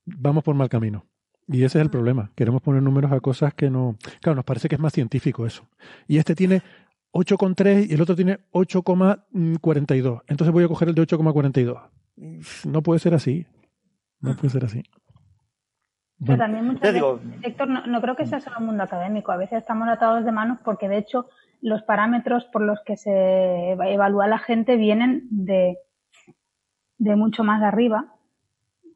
vamos por mal camino. Y ese es el problema. Queremos poner números a cosas que no. Claro, nos parece que es más científico eso. Y este tiene 8,3 y el otro tiene 8,42. Entonces voy a coger el de 8,42. No puede ser así. No puede ser así. Pero Bueno, también muchas digo- veces, Héctor, no, no creo que sea solo el mundo académico. A veces estamos atados de manos porque, de hecho, los parámetros por los que se eva- evalúa la gente vienen de, de mucho más arriba,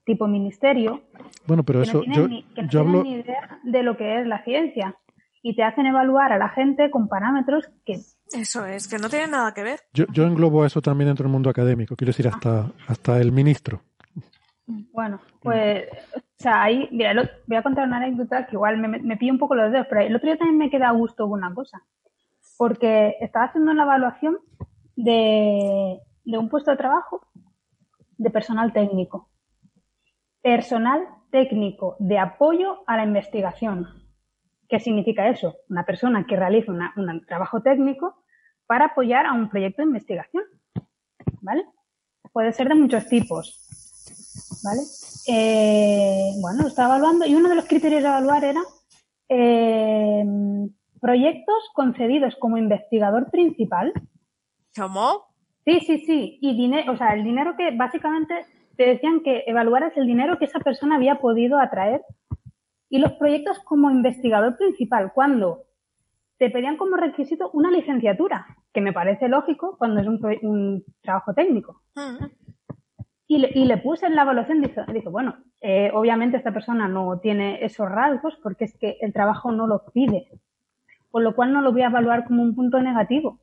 tipo ministerio, bueno, pero que no eso. tienen, Yo, ni, que no yo tienen hablo. ni idea de lo que es la ciencia. Y te hacen evaluar a la gente con parámetros que Eso es, que no tiene nada que ver. Yo, yo englobo eso también dentro del mundo académico, quiero decir, hasta, hasta el ministro. Bueno, pues, o sea, ahí, mira, el ot- voy a contar una anécdota que igual me, me pilla un poco los dedos, pero el otro día también me queda a gusto una cosa, porque estaba haciendo una evaluación de, de un puesto de trabajo de personal técnico. Personal técnico de apoyo a la investigación. ¿Qué significa eso? Una persona que realiza una- un trabajo técnico para apoyar a un proyecto de investigación. ¿Vale? Puede ser de muchos tipos. ¿Vale? Eh, bueno, estaba evaluando y uno de los criterios a evaluar era eh, proyectos concedidos como investigador principal. ¿Cómo? Sí, sí, sí. Y dinero, o sea, el dinero que básicamente te decían que evaluaras el dinero que esa persona había podido atraer y los proyectos como investigador principal, cuando te pedían como requisito una licenciatura que me parece lógico cuando es un, un trabajo técnico. Y le, y le puse en la evaluación, dice, dice bueno, eh, obviamente esta persona no tiene esos rasgos porque es que el trabajo no lo pide, con lo cual no lo voy a evaluar como un punto negativo.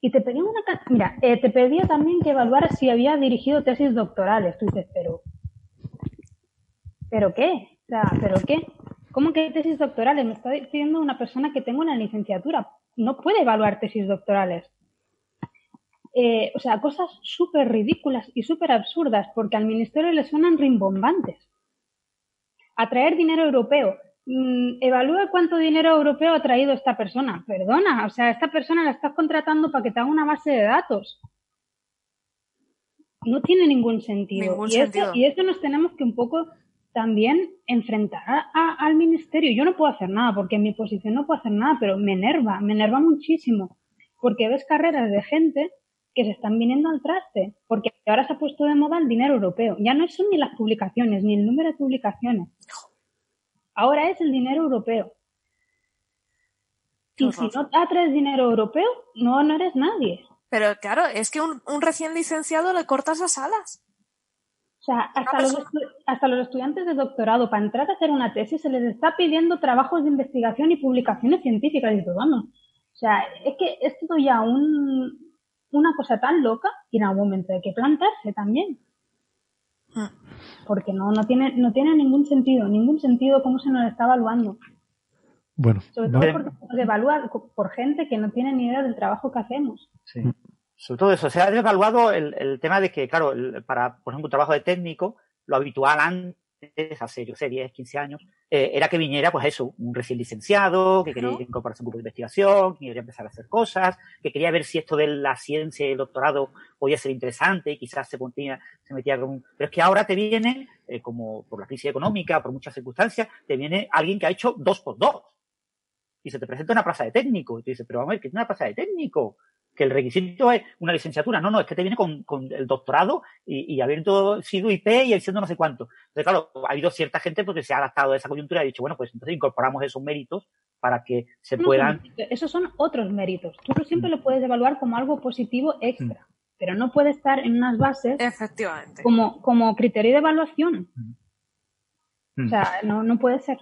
Y te pedía una, mira, eh, te pedía también que evaluaras si había dirigido tesis doctorales. Tú dices, pero, ¿pero qué? O ¿pero qué? ¿Cómo que tesis doctorales? Me está pidiendo una persona que tenga una licenciatura. No puede evaluar tesis doctorales. Eh, o sea, cosas súper ridículas y súper absurdas, porque al ministerio le suenan rimbombantes. Atraer dinero europeo. Mm, evalúa cuánto dinero europeo ha traído esta persona. Perdona, o sea, esta persona la estás contratando para que te haga una base de datos. No tiene ningún sentido. Ningún y, sentido. Eso, y eso nos tenemos que un poco también enfrentar a- a- al ministerio. Yo no puedo hacer nada, porque en mi posición no puedo hacer nada, pero me enerva, me enerva muchísimo. Porque ves carreras de gente que se están viniendo al traste, porque ahora se ha puesto de moda el dinero europeo. Ya no son ni las publicaciones, ni el número de publicaciones. Ahora es el dinero europeo. Y si no atraes dinero europeo, no, no eres nadie. Pero claro, es que un, un recién licenciado le cortas las alas. O sea, hasta los, hasta los estudiantes de doctorado, para entrar a hacer una tesis, se les está pidiendo trabajos de investigación y publicaciones científicas. Y digo, vamos, o sea, es que es todo ya un, una cosa tan loca y en algún momento hay que plantarse también. Porque no, no, tiene, no tiene ningún sentido, ningún sentido cómo se nos está evaluando. Bueno, Sobre no- todo porque se nos evalúa por gente que no tiene ni idea del trabajo que hacemos. Sí. Sobre todo eso, se ha devaluado el, el tema de que, claro, el- para, por ejemplo, un trabajo de técnico, lo habitual antes, hace, yo sé, 10, 15 años, eh, era que viniera, pues eso, un recién licenciado, que quería incorporarse a un grupo de investigación, que quería empezar a hacer cosas, que quería ver si esto de la ciencia y el doctorado podía ser interesante y quizás se, ponía, se metía con... Pero es que ahora te viene, eh, como por la crisis económica, por muchas circunstancias, te viene alguien que ha hecho dos por dos y se te presenta una plaza de técnico. Y te dice, pero vamos a ver, que es una plaza de técnico? Que el requisito es una licenciatura. No, no, es que te viene con, con el doctorado y, y habiendo sido IP y siendo no sé cuánto. Entonces, claro, ha habido cierta gente porque se ha adaptado a esa coyuntura y ha dicho, bueno, pues entonces incorporamos esos méritos para que se No, puedan. esos son otros méritos. Tú siempre lo puedes evaluar como algo positivo extra, pero no puede estar en unas bases Efectivamente. como, como criterio de evaluación. Mm. O sea, no, no puede ser.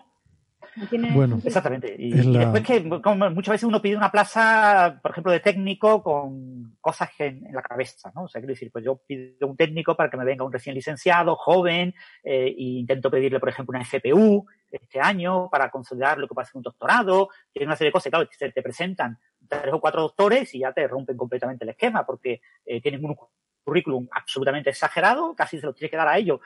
No tiene Bueno. Exactamente. Y, Es y la- después que como muchas veces uno pide una plaza, por ejemplo, de técnico con cosas en, en la cabeza, ¿no? O sea, quiero decir, pues yo pido un técnico para que me venga un recién licenciado, joven, eh, e intento pedirle, por ejemplo, una FPU este año para consolidar lo que pasa en un doctorado, y una serie de cosas, claro, se te presentan tres o cuatro doctores y ya te rompen completamente el esquema porque eh, tienen un currículum absolutamente exagerado, casi se lo tienes que dar a ellos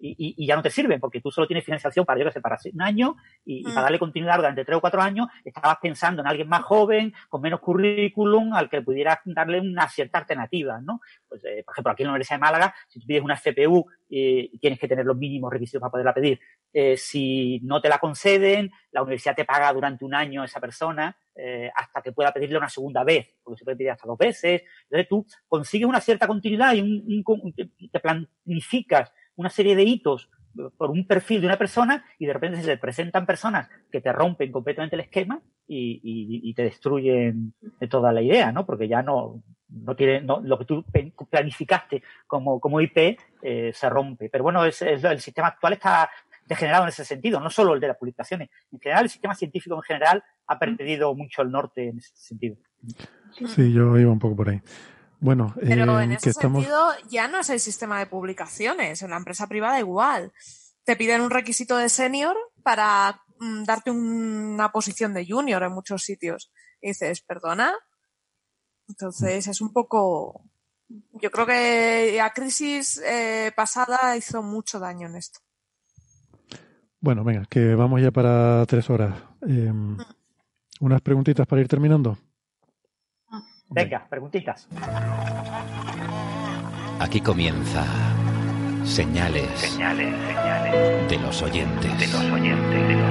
y, y- y ya no te sirven porque tú solo tienes financiación para, yo que sé, para un año y, y para darle continuidad durante tres o cuatro años estabas pensando en alguien más joven, con menos currículum, al que pudieras darle una cierta alternativa, ¿no? Pues, eh, por ejemplo, aquí en la Universidad de Málaga, si tú pides una FPU eh, tienes que tener los mínimos requisitos para poderla pedir, eh, si no te la conceden, la universidad te paga durante un año a esa persona eh, hasta que pueda pedirle una segunda vez, porque se puede pedir hasta dos veces. Entonces tú consigues una cierta continuidad y un, un- un- te planificas una serie de hitos por un perfil de una persona y de repente se te presentan personas que te rompen completamente el esquema y, te destruyen de toda la idea, ¿no? Porque ya no, no tiene, lo que tú planificaste como, como IP eh, se rompe. Pero bueno, el sistema actual está degenerado en ese sentido, no solo el de las publicaciones. En general, el sistema científico en general ha perdido mucho el norte en ese sentido. sí, yo iba un poco por ahí. Bueno, Pero eh, en que ese estamos... sentido ya no es el sistema de publicaciones. En la empresa privada igual. Te piden un requisito de senior para mm, darte un- una posición de junior en muchos sitios. Y dices, ¿perdona? Entonces es un poco... Yo creo que la crisis eh, pasada hizo mucho daño en esto. Bueno, venga, que vamos ya para tres horas. Eh, unas preguntitas para ir terminando. Venga, preguntitas. Aquí comienza Señales, de los oyentes. De los oyentes, de los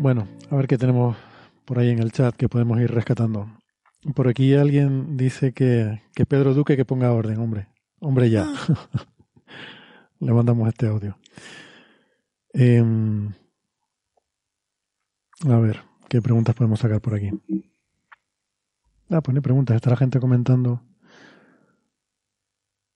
Bueno, a ver qué tenemos por ahí en el chat que podemos ir rescatando. Por aquí alguien dice que, que Pedro Duque que ponga orden, hombre. Hombre ya. Le mandamos este audio. Em, A ver, ¿qué preguntas podemos sacar por aquí? Ah, pues no hay preguntas, está la gente comentando.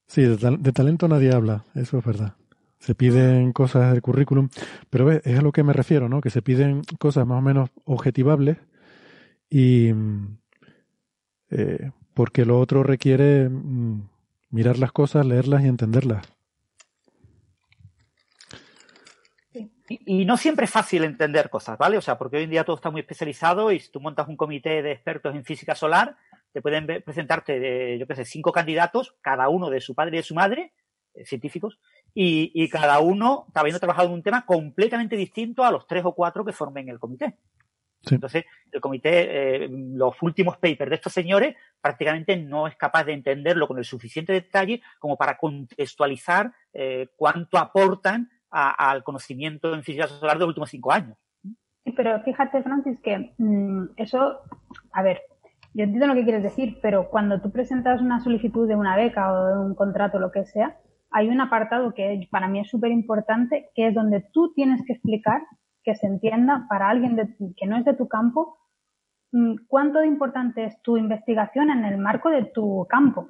Sí, de, de talento nadie habla, eso es verdad. Se piden cosas del currículum, pero ves, es a lo que me refiero, ¿no? Que se piden cosas más o menos objetivables y mm, eh, porque lo otro requiere mm, mirar las cosas, leerlas y entenderlas. Y, y no siempre es fácil entender cosas, ¿vale? O sea, porque hoy en día todo está muy especializado y si tú montas un comité de expertos en física solar, te pueden presentarte, de, yo qué sé, cinco candidatos, cada uno de su padre y de su madre, eh, científicos, y, y cada uno está habiendo trabajado en un tema completamente distinto a los tres o cuatro que formen el comité. Entonces, el comité, eh, los últimos papers de estos señores prácticamente no es capaz de entenderlo con el suficiente detalle como para contextualizar eh, cuánto aportan a- al conocimiento en física solar de los últimos cinco años. Sí, Pero fíjate, Francis, que mm, eso, a ver, yo entiendo lo que quieres decir, pero cuando tú presentas una solicitud de una beca o de un contrato, lo que sea, hay un apartado que para mí es súper importante, que es donde tú tienes que explicar, que se entienda para alguien de- que no es de tu campo, mm, cuánto de importante es tu investigación en el marco de tu campo.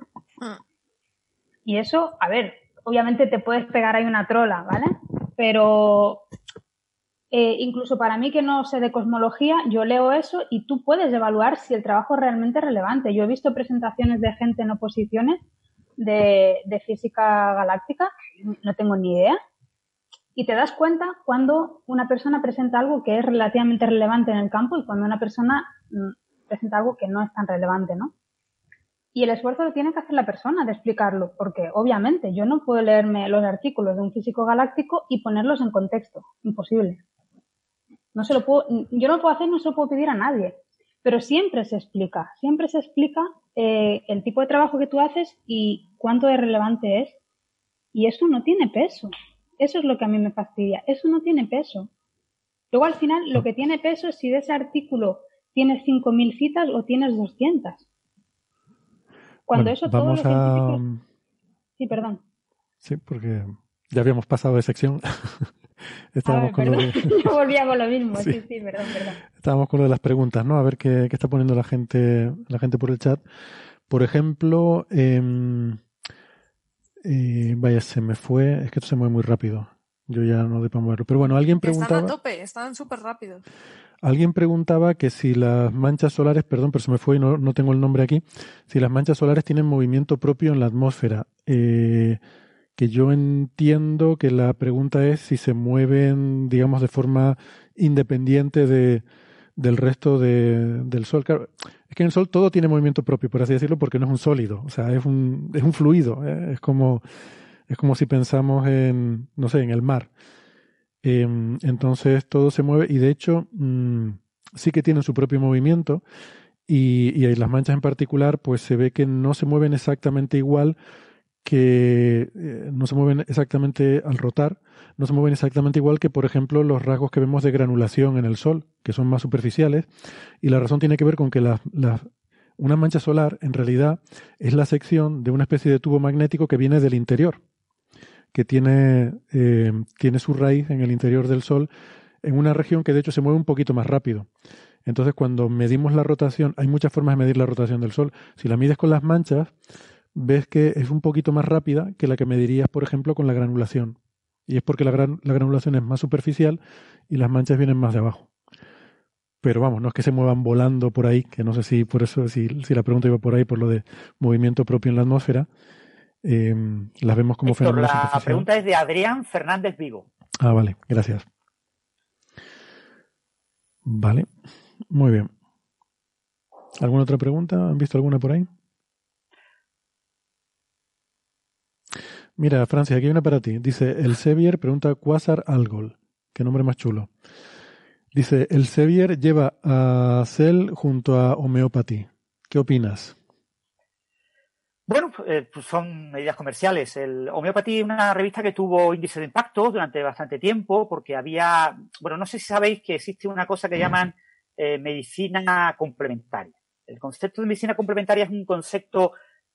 Y eso, a ver, obviamente te puedes pegar ahí una trola, ¿vale? Pero eh, incluso para mí que no sé de cosmología, yo leo eso y tú puedes evaluar si el trabajo es realmente relevante. Yo he visto presentaciones de gente en oposiciones de, de física galáctica, no tengo ni idea, y te das cuenta cuando una persona presenta algo que es relativamente relevante en el campo y cuando una persona mm, presenta algo que no es tan relevante, ¿no? Y el esfuerzo lo tiene que hacer la persona de explicarlo, porque obviamente yo no puedo leerme los artículos de un físico galáctico y ponerlos en contexto, imposible. No se lo puedo, yo no lo puedo hacer, no se lo puedo pedir a nadie. Pero siempre se explica, siempre se explica eh, el tipo de trabajo que tú haces y cuánto de relevante es. Y eso no tiene peso. Eso es lo que a mí me fastidia. Eso no tiene peso. Luego al final lo que tiene peso es si de ese artículo tienes 5.000 citas o tienes 200. Cuando Bueno, eso todos vamos los a... científicos... Sí, perdón. Sí, porque ya habíamos pasado de sección. Estábamos ver, con lo de... Yo volvía con lo mismo. Sí. Sí, sí, perdón, perdón. Estábamos con lo de las preguntas, ¿no? A ver qué, qué está poniendo la gente, la gente por el chat. Por ejemplo, em, eh, vaya, se me fue, es que esto se mueve muy rápido. Yo ya no para moverlo. Pero bueno, alguien Están a preguntaba, tope, están súper rápidos. Alguien preguntaba que si las manchas solares, perdón, pero se me fue y no, no tengo el nombre aquí, si las manchas solares tienen movimiento propio en la atmósfera. Eh, que yo entiendo que la pregunta es si se mueven, digamos, de forma independiente de, del resto de- del Sol. Claro, es que en el Sol todo tiene movimiento propio, por así decirlo, porque no es un sólido, o sea, es un, es un fluido, ¿eh? es como, es como si pensamos en, no sé, en el mar. Em, entonces todo se mueve y de hecho mm, sí que tienen su propio movimiento y, y las manchas en particular, pues se ve que no se mueven exactamente igual que eh, no se mueven exactamente al rotar, no se mueven exactamente igual que, por ejemplo, los rasgos que vemos de granulación en el Sol, que son más superficiales, y la razón tiene que ver con que una mancha solar, en realidad, es la sección de una especie de tubo magnético que viene del interior, que tiene, eh, tiene su raíz en el interior del Sol, en una región que de hecho se mueve un poquito más rápido. Entonces, cuando medimos la rotación, hay muchas formas de medir la rotación del Sol. Si la mides con las manchas, ves que es un poquito más rápida que la que medirías, por ejemplo, con la granulación. Y es porque la, gran- la granulación es más superficial y las manchas vienen más de abajo. Pero vamos, no es que se muevan volando por ahí, que no sé si por eso, si, si la pregunta iba por ahí, por lo de movimiento propio en la atmósfera, eh, las vemos como Héctor, fenómenos la pregunta es de Adrián Fernández Vigo. Ah, vale, gracias. Vale, muy bien. ¿Alguna otra pregunta? ¿Han visto alguna por ahí? Mira, Francia, aquí hay una para ti. Dice, el Sevier pregunta Quasar Algol. Qué nombre más chulo. Dice, el Sevier lleva a Cell junto a Homeopathy. ¿Qué opinas? Bueno, eh, pues son medidas comerciales. El Homeopathy es una revista que tuvo índice de impacto durante bastante tiempo porque había, bueno, no sé si sabéis que existe una cosa que llaman eh, medicina complementaria. El concepto de medicina complementaria es un concepto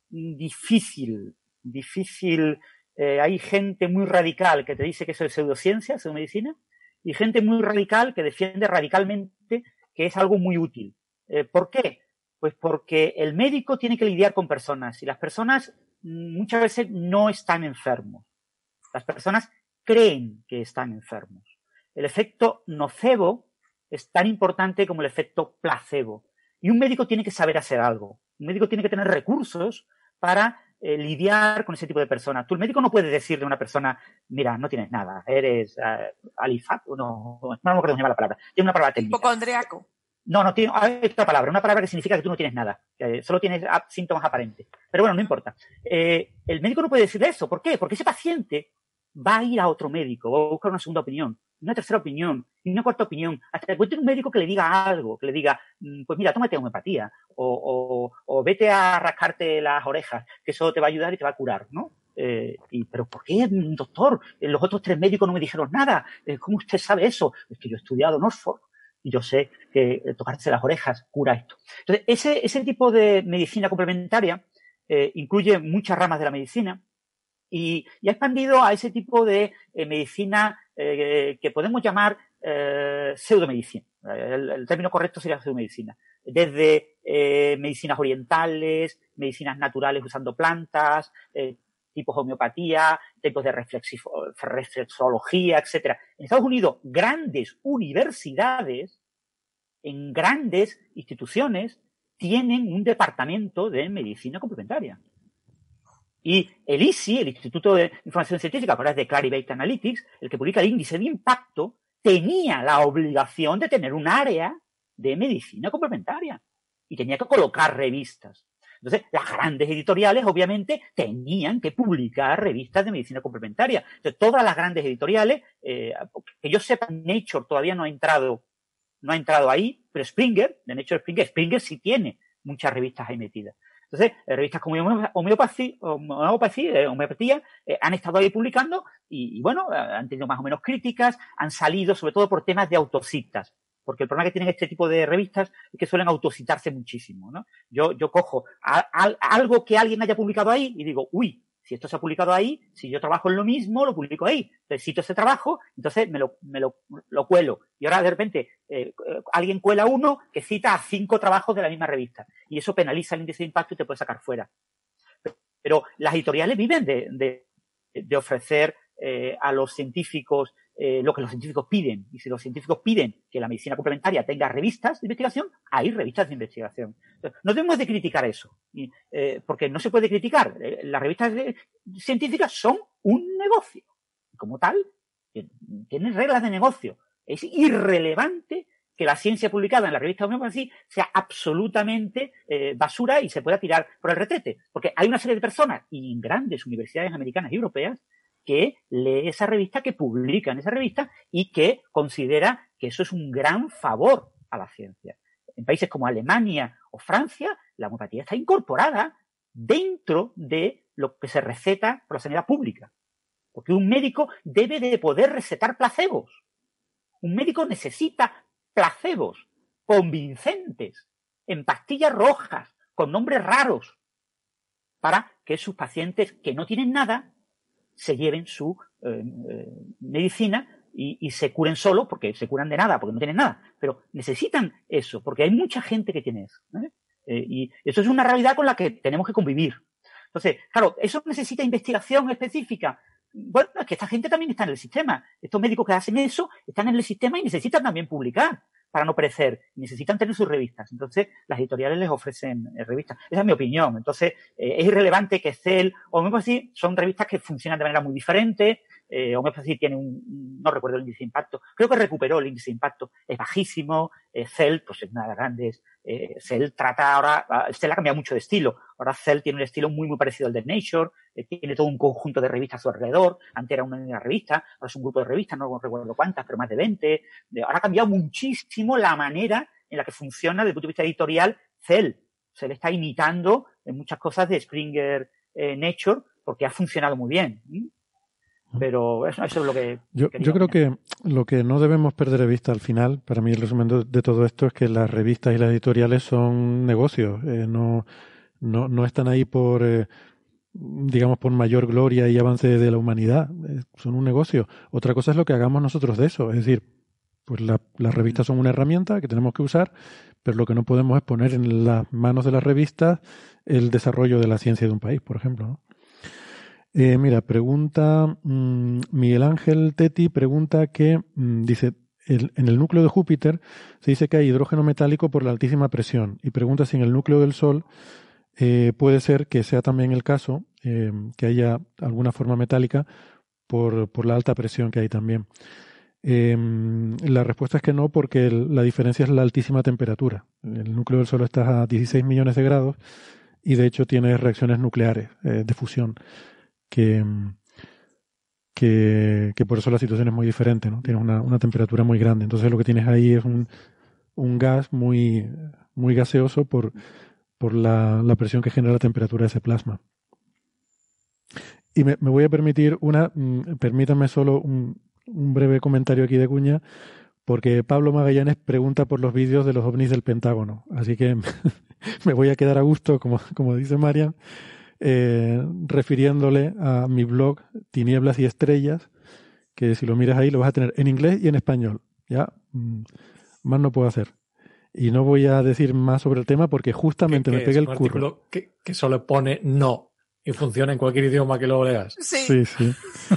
difícil, difícil. Eh, hay gente muy radical que te dice que eso es pseudociencia, pseudomedicina, y gente muy radical que defiende radicalmente que es algo muy útil. ¿Por qué? Pues porque el médico tiene que lidiar con personas y las personas muchas veces no están enfermos. Las personas creen que están enfermos. El efecto nocebo es tan importante como el efecto placebo. Y un médico tiene que saber hacer algo. Un médico tiene que tener recursos para eh, lidiar con ese tipo de personas. Tú, el médico no puede decirle a una persona, mira, no tienes nada, eres uh, alifat, no, no, no me acuerdo cómo se llama la palabra. Tiene una palabra técnica. Hipocondriaco. No, no, tiene hay otra palabra, una palabra que significa que tú no tienes nada, que solo tienes síntomas aparentes. Pero bueno, no importa. Eh, el médico no puede decirle eso. ¿Por qué? Porque ese paciente va a ir a otro médico, va a buscar una segunda opinión, una tercera opinión, una cuarta opinión, hasta que encuentre un médico que le diga algo, que le diga, mm, pues mira, tómate homeopatía, o, o, o vete a rascarte las orejas, que eso te va a ayudar y te va a curar, ¿no? Eh, y, pero ¿por qué, doctor? Los otros tres médicos no me dijeron nada. Eh, ¿Cómo usted sabe eso? Es que yo he estudiado en Oxford y yo sé que tocarse las orejas cura esto. Entonces, ese, ese tipo de medicina complementaria eh, incluye muchas ramas de la medicina y, y, ha expandido a ese tipo de eh, medicina eh, que podemos llamar eh, pseudomedicina. El, el, término correcto sería pseudomedicina. Desde eh, medicinas orientales, medicinas naturales usando plantas, de homeopatía, tipos de reflexología, etcétera. En Estados Unidos, grandes universidades, en grandes instituciones, tienen un departamento de medicina complementaria. Y el ICI, el Instituto de Información Científica, ahora es de Clarivate Analytics, el que publica el índice de impacto, tenía la obligación de tener un área de medicina complementaria y tenía que colocar revistas. Entonces, las grandes editoriales, obviamente, tenían que publicar revistas de medicina complementaria. Todas las grandes editoriales, eh, que yo sepa, Nature todavía no ha entrado, no ha entrado ahí, pero Springer, de Nature Springer, Springer sí tiene muchas revistas ahí metidas. Entonces, eh, revistas como homeopatía, homeopatía, homeopatía eh, han estado ahí publicando y, y, bueno, han tenido más o menos críticas, han salido sobre todo por temas de autocitas. Porque el problema que tienen este tipo de revistas es que suelen autocitarse muchísimo, ¿no? Yo, yo cojo a, a, algo que alguien haya publicado ahí y digo, uy, si esto se ha publicado ahí, si yo trabajo en lo mismo, lo publico ahí. Entonces cito ese trabajo, entonces me lo, me lo, lo cuelo. Y ahora de repente eh, alguien cuela uno que cita a cinco trabajos de la misma revista. Y eso penaliza el índice de impacto y te puede sacar fuera. Pero las editoriales viven de, de, de ofrecer eh, a los científicos eh, lo que los científicos piden. Y si los científicos piden que la medicina complementaria tenga revistas de investigación, hay revistas de investigación. No debemos de criticar eso, eh, porque no se puede criticar. Eh, las revistas científicas son un negocio. Como tal, tienen reglas de negocio. Es irrelevante que la ciencia publicada en la revista Homeopathy sea absolutamente basura y se pueda tirar por el retrete. Porque hay una serie de personas y en grandes universidades americanas y europeas que lee esa revista, que publica en esa revista y que considera que eso es un gran favor a la ciencia. En países como Alemania o Francia, la homeopatía está incorporada dentro de lo que se receta por la sanidad pública. Porque un médico debe de poder recetar placebos. Un médico necesita placebos convincentes, en pastillas rojas, con nombres raros, para que sus pacientes que no tienen nada se lleven su eh, eh, medicina y, se curen solo, porque se curan de nada, porque no tienen nada, pero necesitan eso, porque hay mucha gente que tiene eso. Eh, y eso es una realidad con la que tenemos que convivir. Entonces, claro, eso necesita investigación específica. Bueno, es que esta gente también está en el sistema. Estos médicos que hacen eso están en el sistema y necesitan también publicar para no perecer. Necesitan tener sus revistas. Entonces, las editoriales les ofrecen eh, revistas. Esa es mi opinión. Entonces, eh, es irrelevante que Cell o Homeopathy son revistas que funcionan de manera muy diferente. Eh, Homeopathy tiene un, no recuerdo el índice de impacto, creo que recuperó el índice de impacto, es bajísimo. Eh, Cell, pues es una de las grandes. Eh, Cell trata ahora, Cell ha cambiado mucho de estilo. Ahora Cell tiene un estilo muy, muy parecido al de Nature, eh, tiene todo un conjunto de revistas a su alrededor. Antes era una revista, ahora es un grupo de revistas, no recuerdo cuántas, pero más de 20. Ahora ha cambiado muchísimo la manera en la que funciona desde el punto de vista editorial Cell. Cell está imitando en muchas cosas de Springer eh, Nature porque ha funcionado muy bien. Pero eso, eso, es lo que. Yo, yo creo que lo que no debemos perder de vista al final, para mí el resumen de, de todo esto es que las revistas y las editoriales son negocios. Eh, no, no, no están ahí por. Eh, digamos, por mayor gloria y avance de la humanidad. Eh, son un negocio. Otra cosa es lo que hagamos nosotros de eso. Es decir, pues la- las revistas son una herramienta que tenemos que usar, pero lo que no podemos es poner en las manos de las revistas el desarrollo de la ciencia de un país, por ejemplo. ¿no? Eh, mira, pregunta mm, Miguel Ángel Teti, pregunta que, mm, dice, en el núcleo de Júpiter se dice que hay hidrógeno metálico por la altísima presión y pregunta si en el núcleo del Sol eh, puede ser que sea también el caso, eh, que haya alguna forma metálica por, por la alta presión que hay también. Eh, la respuesta es que no, porque la diferencia es la altísima temperatura. El núcleo del Sol está a 16 millones de grados y de hecho tiene reacciones nucleares eh, de fusión que, que, que por eso la situación es muy diferente, ¿no? Tienes una, una temperatura muy grande. Entonces lo que tienes ahí es un, un gas muy, muy gaseoso por, por la, la presión que genera la temperatura de ese plasma. Y me, voy a permitir una, mm, permítanme solo un, un breve comentario aquí de cuña, porque Pablo Magallanes pregunta por los vídeos de los ovnis del Pentágono. Así que me voy a quedar a gusto, como, como dice Marian, eh, refiriéndole a mi blog Tinieblas y Estrellas, que si lo miras ahí lo vas a tener en inglés y en español. Ya, mm, más no puedo hacer. Y no voy a decir más sobre el tema porque justamente me pegué es el curro. que, que solo pone no y funciona en cualquier idioma que lo leas. Sí, sí.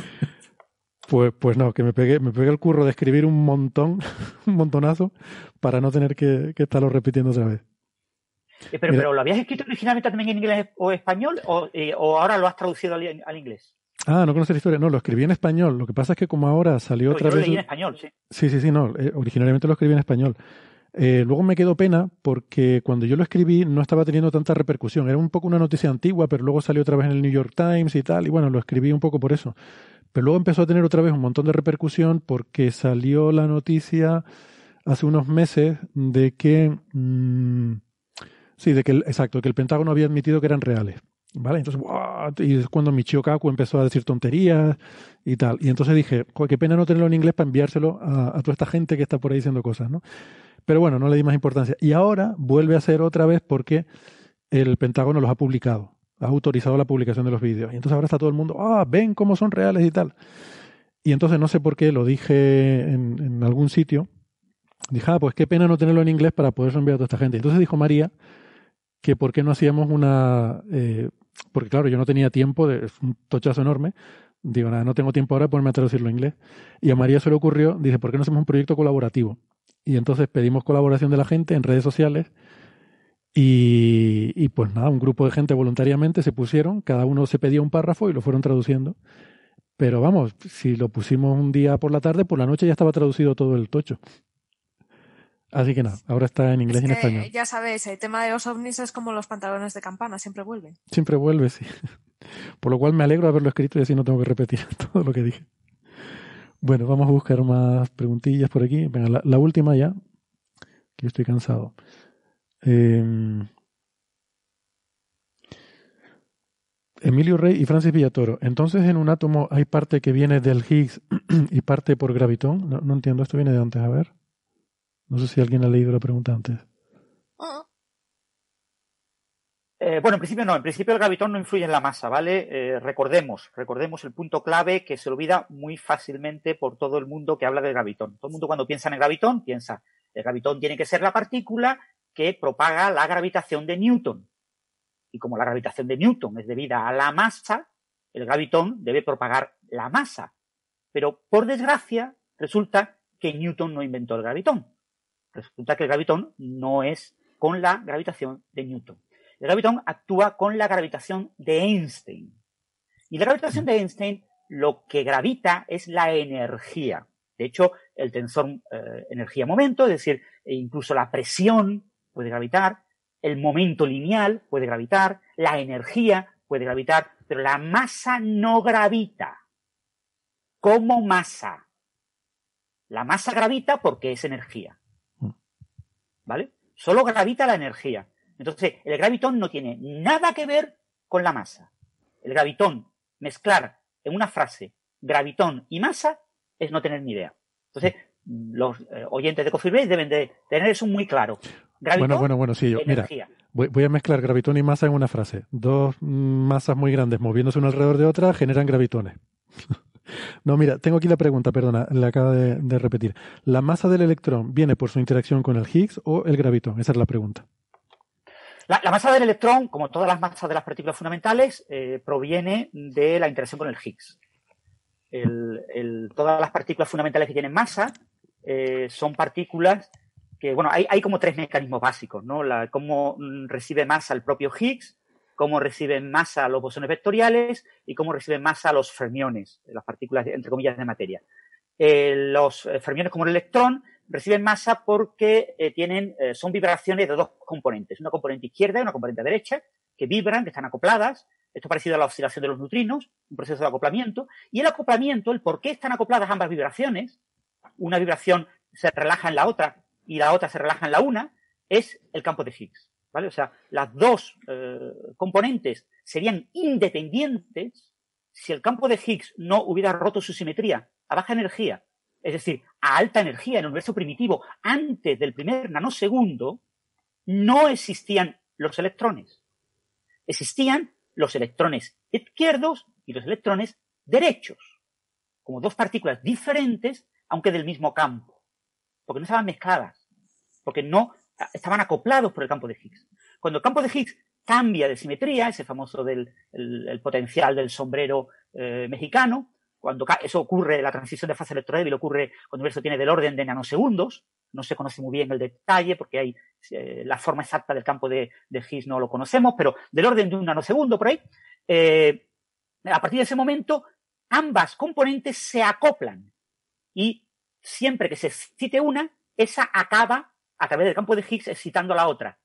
Pues, pues no, que me pegué, me pegué el curro de escribir un montón, un montonazo, para no tener que, que estarlo repitiendo otra vez. Eh, pero, Mira. pero ¿lo habías escrito originalmente también en inglés o español o, eh, o ahora lo has traducido al, al inglés? Ah, no conoces la historia. No, lo escribí en español. Lo que pasa es que como ahora salió Yo otra lo vez... leí en español, sí. Sí, sí, sí, no. eh, originalmente lo escribí en español. Eh, luego me quedó pena porque cuando yo lo escribí no estaba teniendo tanta repercusión. Era un poco una noticia antigua, pero luego salió otra vez en el New York Times y tal. Y bueno, lo escribí un poco por eso. Pero luego empezó a tener otra vez un montón de repercusión porque salió la noticia hace unos meses de que... mm, sí, de que el, exacto, que el Pentágono había admitido que eran reales. ¿Vale? Entonces, ¡guau! y es cuando Michio Kaku empezó a decir tonterías y tal. Y entonces dije, "Jo, qué pena no tenerlo en inglés para enviárselo a, toda esta gente que está por ahí diciendo cosas, ¿no? Pero bueno, no le di más importancia. Y ahora vuelve a ser otra vez porque el Pentágono los ha publicado, ha autorizado la publicación de los vídeos. Y entonces ahora está todo el mundo, ah, ven cómo son reales y tal. Y entonces no sé por qué, lo dije en, en algún sitio. Dije, ah, pues qué pena no tenerlo en inglés para poderlo enviar a toda esta gente. Entonces dijo María que por qué no hacíamos una... eh, porque claro, yo no tenía tiempo, es un tochazo enorme. Digo, nada, no tengo tiempo ahora de ponerme a traducirlo en inglés. Y a María se le ocurrió, dice, ¿por qué no hacemos un proyecto colaborativo? Y entonces pedimos colaboración de la gente en redes sociales y, y pues nada, un grupo de gente voluntariamente se pusieron, cada uno se pedía un párrafo y lo fueron traduciendo. Pero vamos, si lo pusimos un día por la tarde, por la noche ya estaba traducido todo el tocho. Así que nada, ahora está en inglés y en Que, español. ya sabéis, el tema de los ovnis es como los pantalones de campana, siempre vuelven. Siempre vuelve, sí. Por lo cual me alegro de haberlo escrito y así no tengo que repetir todo lo que dije. Bueno, vamos a buscar más preguntillas por aquí. Venga, la, la última ya, que yo estoy cansado. Eh, Emilio Rey y Francis Villatoro. Entonces, en un átomo hay parte que viene del Higgs y parte por gravitón. No, no entiendo, esto viene de antes, a ver. No sé si alguien ha leído la pregunta antes. Eh, bueno, en principio no, en principio el gravitón no influye en la masa, ¿vale? Eh, recordemos, recordemos el punto clave que se olvida muy fácilmente por todo el mundo que habla del gravitón. Todo el mundo cuando piensa en el gravitón piensa, el gravitón tiene que ser la partícula que propaga la gravitación de Newton. Y como la gravitación de Newton es debida a la masa, el gravitón debe propagar la masa. Pero por desgracia, resulta que Newton no inventó el gravitón. Resulta que el gravitón no es con la gravitación de Newton. El gravitón actúa con la gravitación de Einstein. Y la gravitación de Einstein lo que gravita es la energía. De hecho, el tensor eh, energía-momento, es decir, e incluso la presión puede gravitar, el momento lineal puede gravitar, la energía puede gravitar, pero la masa no gravita. Como masa. La masa gravita porque es energía. ¿Vale? Solo gravita la energía. Entonces, el gravitón no tiene nada que ver con la masa. El gravitón, mezclar en una frase gravitón y masa, es no tener ni idea. Entonces, los eh, oyentes de Coffee Break deben de tener eso muy claro. Gravitón, Bueno, bueno, bueno, sí, yo, mira, voy, voy a mezclar gravitón y masa en una frase. Dos mm, masas muy grandes moviéndose una alrededor de otra generan gravitones. No, mira, tengo aquí la pregunta, perdona, la acaba de, repetir. ¿La masa del electrón viene por su interacción con el Higgs o el gravitón? Esa es la pregunta. La, masa del electrón, como todas las masas de las partículas fundamentales, eh, proviene de la interacción con el Higgs. Todas las partículas fundamentales que tienen masa eh, son partículas que, bueno, hay, hay como tres mecanismos básicos, ¿no? La, cómo mm, recibe masa el propio Higgs, cómo reciben masa los bosones vectoriales y cómo reciben masa los fermiones, las partículas, entre comillas, de materia. Eh, los eh, fermiones como el electrón reciben masa porque eh, tienen, son vibraciones de dos componentes, una componente izquierda y una componente derecha, que vibran, que están acopladas. Esto es parecido a la oscilación de los neutrinos, un proceso de acoplamiento. Y el acoplamiento, el por qué están acopladas ambas vibraciones, una vibración se relaja en la otra y la otra se relaja en la una, es el campo de Higgs. O sea, las dos eh, componentes serían independientes si el campo de Higgs no hubiera roto su simetría a baja energía, es decir, a alta energía en el universo primitivo, antes del primer nanosegundo, no existían los electrones. Existían los electrones izquierdos y los electrones derechos, como dos partículas diferentes, aunque del mismo campo, porque no estaban mezcladas, porque no estaban acoplados por el campo de Higgs. Cuando el campo de Higgs cambia de simetría, ese famoso del el, el potencial del sombrero eh, mexicano, cuando eso ocurre, la transición de fase electrodébil ocurre cuando el universo tiene del orden de nanosegundos, no se conoce muy bien el detalle porque hay eh, la forma exacta del campo de, de Higgs no lo conocemos, pero del orden de un nanosegundo por ahí, eh, a partir de ese momento ambas componentes se acoplan y siempre que se excite una, esa acaba a través del campo de Higgs excitando a la otra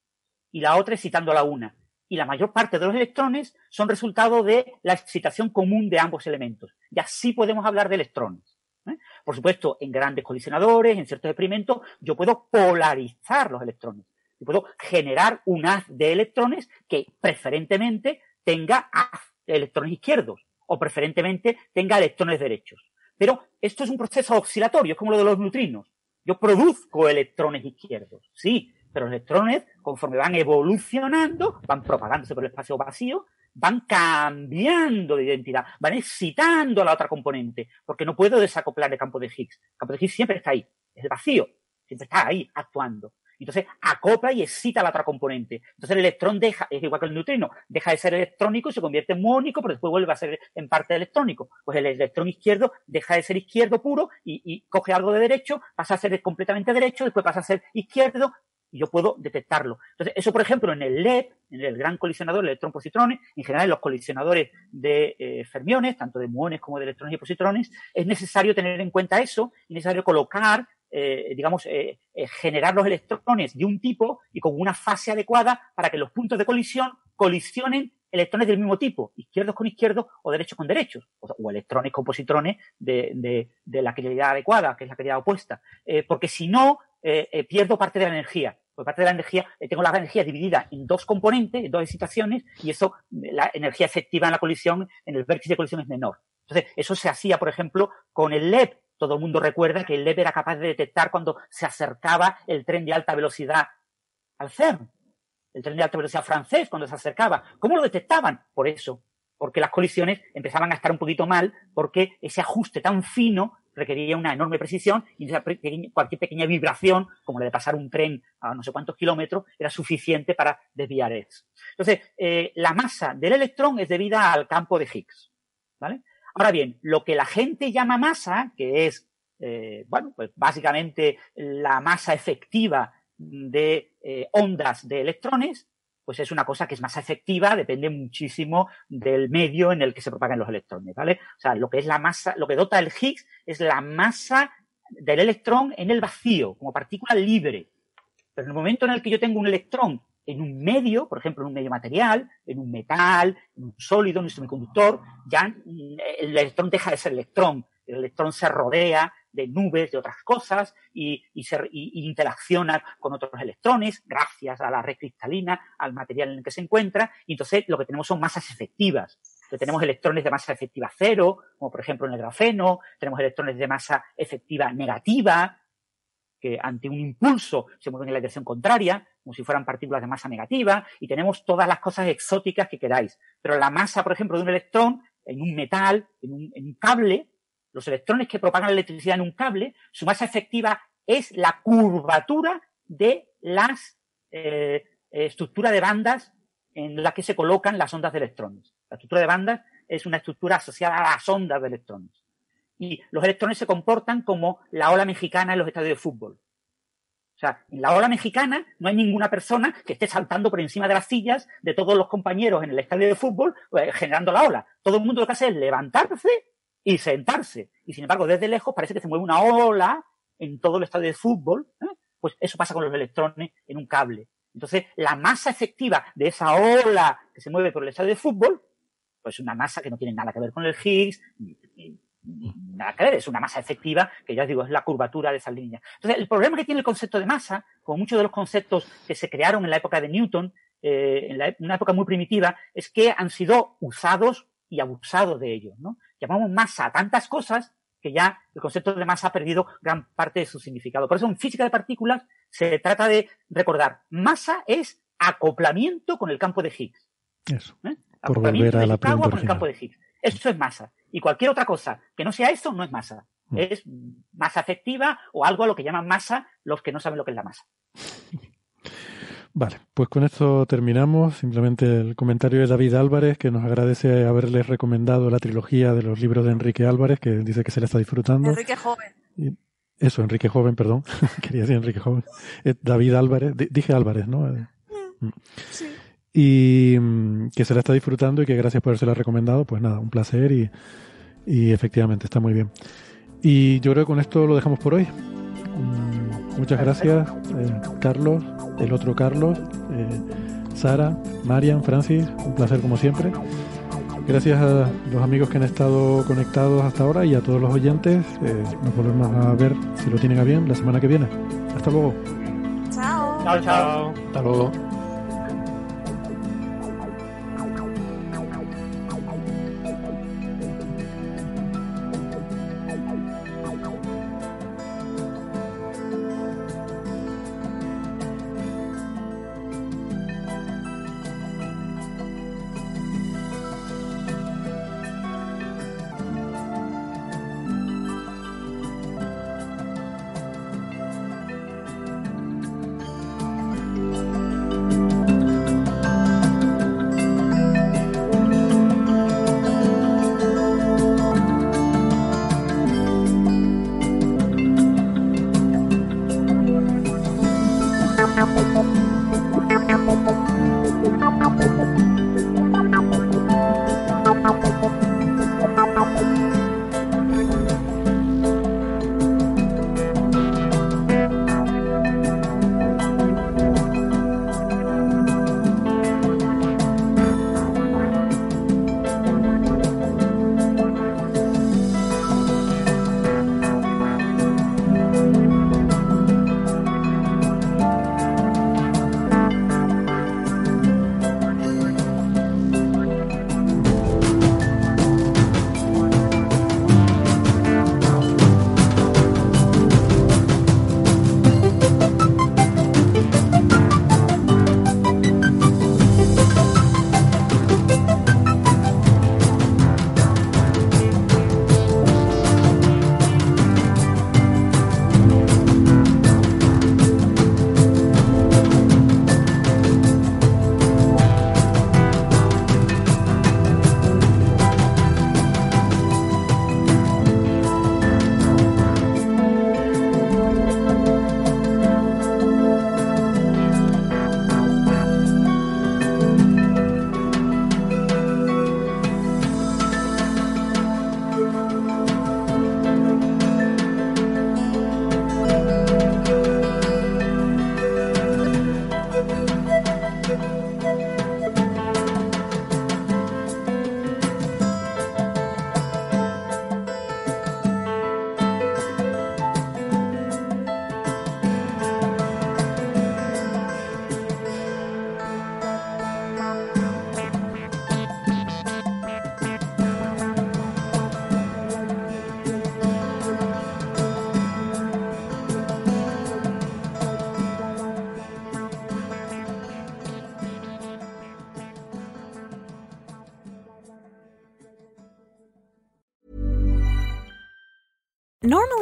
y la otra excitando a la una. Y la mayor parte de los electrones son resultado de la excitación común de ambos elementos. Y así podemos hablar de electrones. ¿eh? Por supuesto, en grandes colisionadores, en ciertos experimentos, yo puedo polarizar los electrones. Yo puedo generar un haz de electrones que preferentemente tenga haz de electrones izquierdos o preferentemente tenga electrones derechos. Pero esto es un proceso oscilatorio, es como lo de los neutrinos. Yo produzco electrones izquierdos, sí, pero los electrones, conforme van evolucionando, van propagándose por el espacio vacío, van cambiando de identidad, van excitando a la otra componente, porque no puedo desacoplar el campo de Higgs. El campo de Higgs siempre está ahí, es el vacío, siempre está ahí actuando. Entonces acopla y excita la otra componente. Entonces el electrón deja, es igual que el neutrino, deja de ser electrónico y se convierte en muónico, pero después vuelve a ser en parte electrónico. Pues el electrón izquierdo deja de ser izquierdo puro y, coge algo de derecho, pasa a ser completamente derecho, después pasa a ser izquierdo, y yo puedo detectarlo. Entonces, eso, por ejemplo, en el LEP, en el gran colisionador de electrón-positrones, en general en los colisionadores de eh, fermiones, tanto de muones como de electrones y positrones, es necesario tener en cuenta eso, es necesario colocar, eh, digamos, eh, eh, generar los electrones de un tipo y con una fase adecuada para que los puntos de colisión colisionen electrones del mismo tipo, izquierdos con izquierdos o derechos con derechos, o, electrones con positrones de, de, de, la calidad adecuada, que es la calidad opuesta. Eh, porque si no, eh, eh, pierdo parte de la energía. Por parte de la energía, tengo la energía dividida en dos componentes, en dos excitaciones, y eso, la energía efectiva en la colisión, en el vértice de colisión es menor. Entonces, eso se hacía, por ejemplo, con el LEP. Todo el mundo recuerda que el LEP era capaz de detectar cuando se acercaba el tren de alta velocidad al CERN. El tren de alta velocidad francés, cuando se acercaba. ¿Cómo lo detectaban? Por eso. Porque las colisiones empezaban a estar un poquito mal, porque ese ajuste tan fino requería una enorme precisión y cualquier pequeña vibración, como la de pasar un tren a no sé cuántos kilómetros, era suficiente para desviar eso. Entonces, eh, la masa del electrón es debida al campo de Higgs. ¿vale? Ahora bien, lo que la gente llama masa, que es, eh, bueno, pues básicamente la masa efectiva de eh, ondas de electrones, pues es una cosa que es más efectiva, depende muchísimo del medio en el que se propagan los electrones, ¿vale? O sea, lo que es la masa, lo que dota el Higgs es la masa del electrón en el vacío, como partícula libre. Pero en el momento en el que yo tengo un electrón en un medio, por ejemplo, en un medio material, en un metal, en un sólido, en un semiconductor, ya el electrón deja de ser electrón. El electrón se rodea de nubes, de otras cosas, y, y, se, y, interacciona con otros electrones gracias a la red cristalina, al material en el que se encuentra, y entonces lo que tenemos son masas efectivas. Entonces, tenemos electrones de masa efectiva cero, como por ejemplo en el grafeno, tenemos electrones de masa efectiva negativa, que ante un impulso se mueven en la dirección contraria, como si fueran partículas de masa negativa, y tenemos todas las cosas exóticas que queráis. Pero la masa, por ejemplo, de un electrón en un metal, en un, cable, los electrones que propagan la electricidad en un cable, su masa efectiva es la curvatura de las eh, estructuras de bandas en las que se colocan las ondas de electrones. La estructura de bandas es una estructura asociada a las ondas de electrones. Y los electrones se comportan como la ola mexicana en los estadios de fútbol. O sea, en la ola mexicana no hay ninguna persona que esté saltando por encima de las sillas de todos los compañeros en el estadio de fútbol pues, generando la ola. Todo el mundo lo que hace es levantarse y sentarse. Y sin embargo, desde lejos parece que se mueve una ola en todo el estadio de fútbol. ¿eh? Pues eso pasa con los electrones en un cable. Entonces, la masa efectiva de esa ola que se mueve por el estadio de fútbol, pues es una masa que no tiene nada que ver con el Higgs, ni, nada que ver, es una masa efectiva, que ya os digo, es la curvatura de esa línea. Entonces, el problema que tiene el concepto de masa, como muchos de los conceptos que se crearon en la época de Newton, eh, en una época muy primitiva, es que han sido usados y abusados de ellos, ¿no? Llamamos masa a tantas cosas que ya el concepto de masa ha perdido gran parte de su significado. Por eso en física de partículas se trata de recordar, masa es acoplamiento con el campo de Higgs. Eso. ¿Eh? Por volver a la con el campo de Higgs. Eso es masa. Y cualquier otra cosa que no sea eso no es masa. Mm. Es masa efectiva o algo a lo que llaman masa los que no saben lo que es la masa. Vale, pues con esto terminamos. Simplemente el comentario de David Álvarez, que nos agradece haberles recomendado la trilogía de los libros de Enrique Álvarez, que dice que se la está disfrutando. Enrique Joven. eso, Enrique Joven, perdón. Quería decir Enrique Joven. Eh, David Álvarez, dije Álvarez, ¿no? Mm, mm. Sí. Y mm, que se la está disfrutando y que gracias por haberse recomendado. Pues nada, un placer y, y efectivamente está muy bien. Y yo creo que con esto lo dejamos por hoy. Muchas gracias, eh, Carlos, el otro Carlos, eh, Sara, Marian, Francis, un placer como siempre. Gracias a los amigos que han estado conectados hasta ahora y a todos los oyentes. Eh, nos volvemos a ver, si lo tienen a bien, la semana que viene. Hasta luego. Chao. Chao, chao. Hasta luego.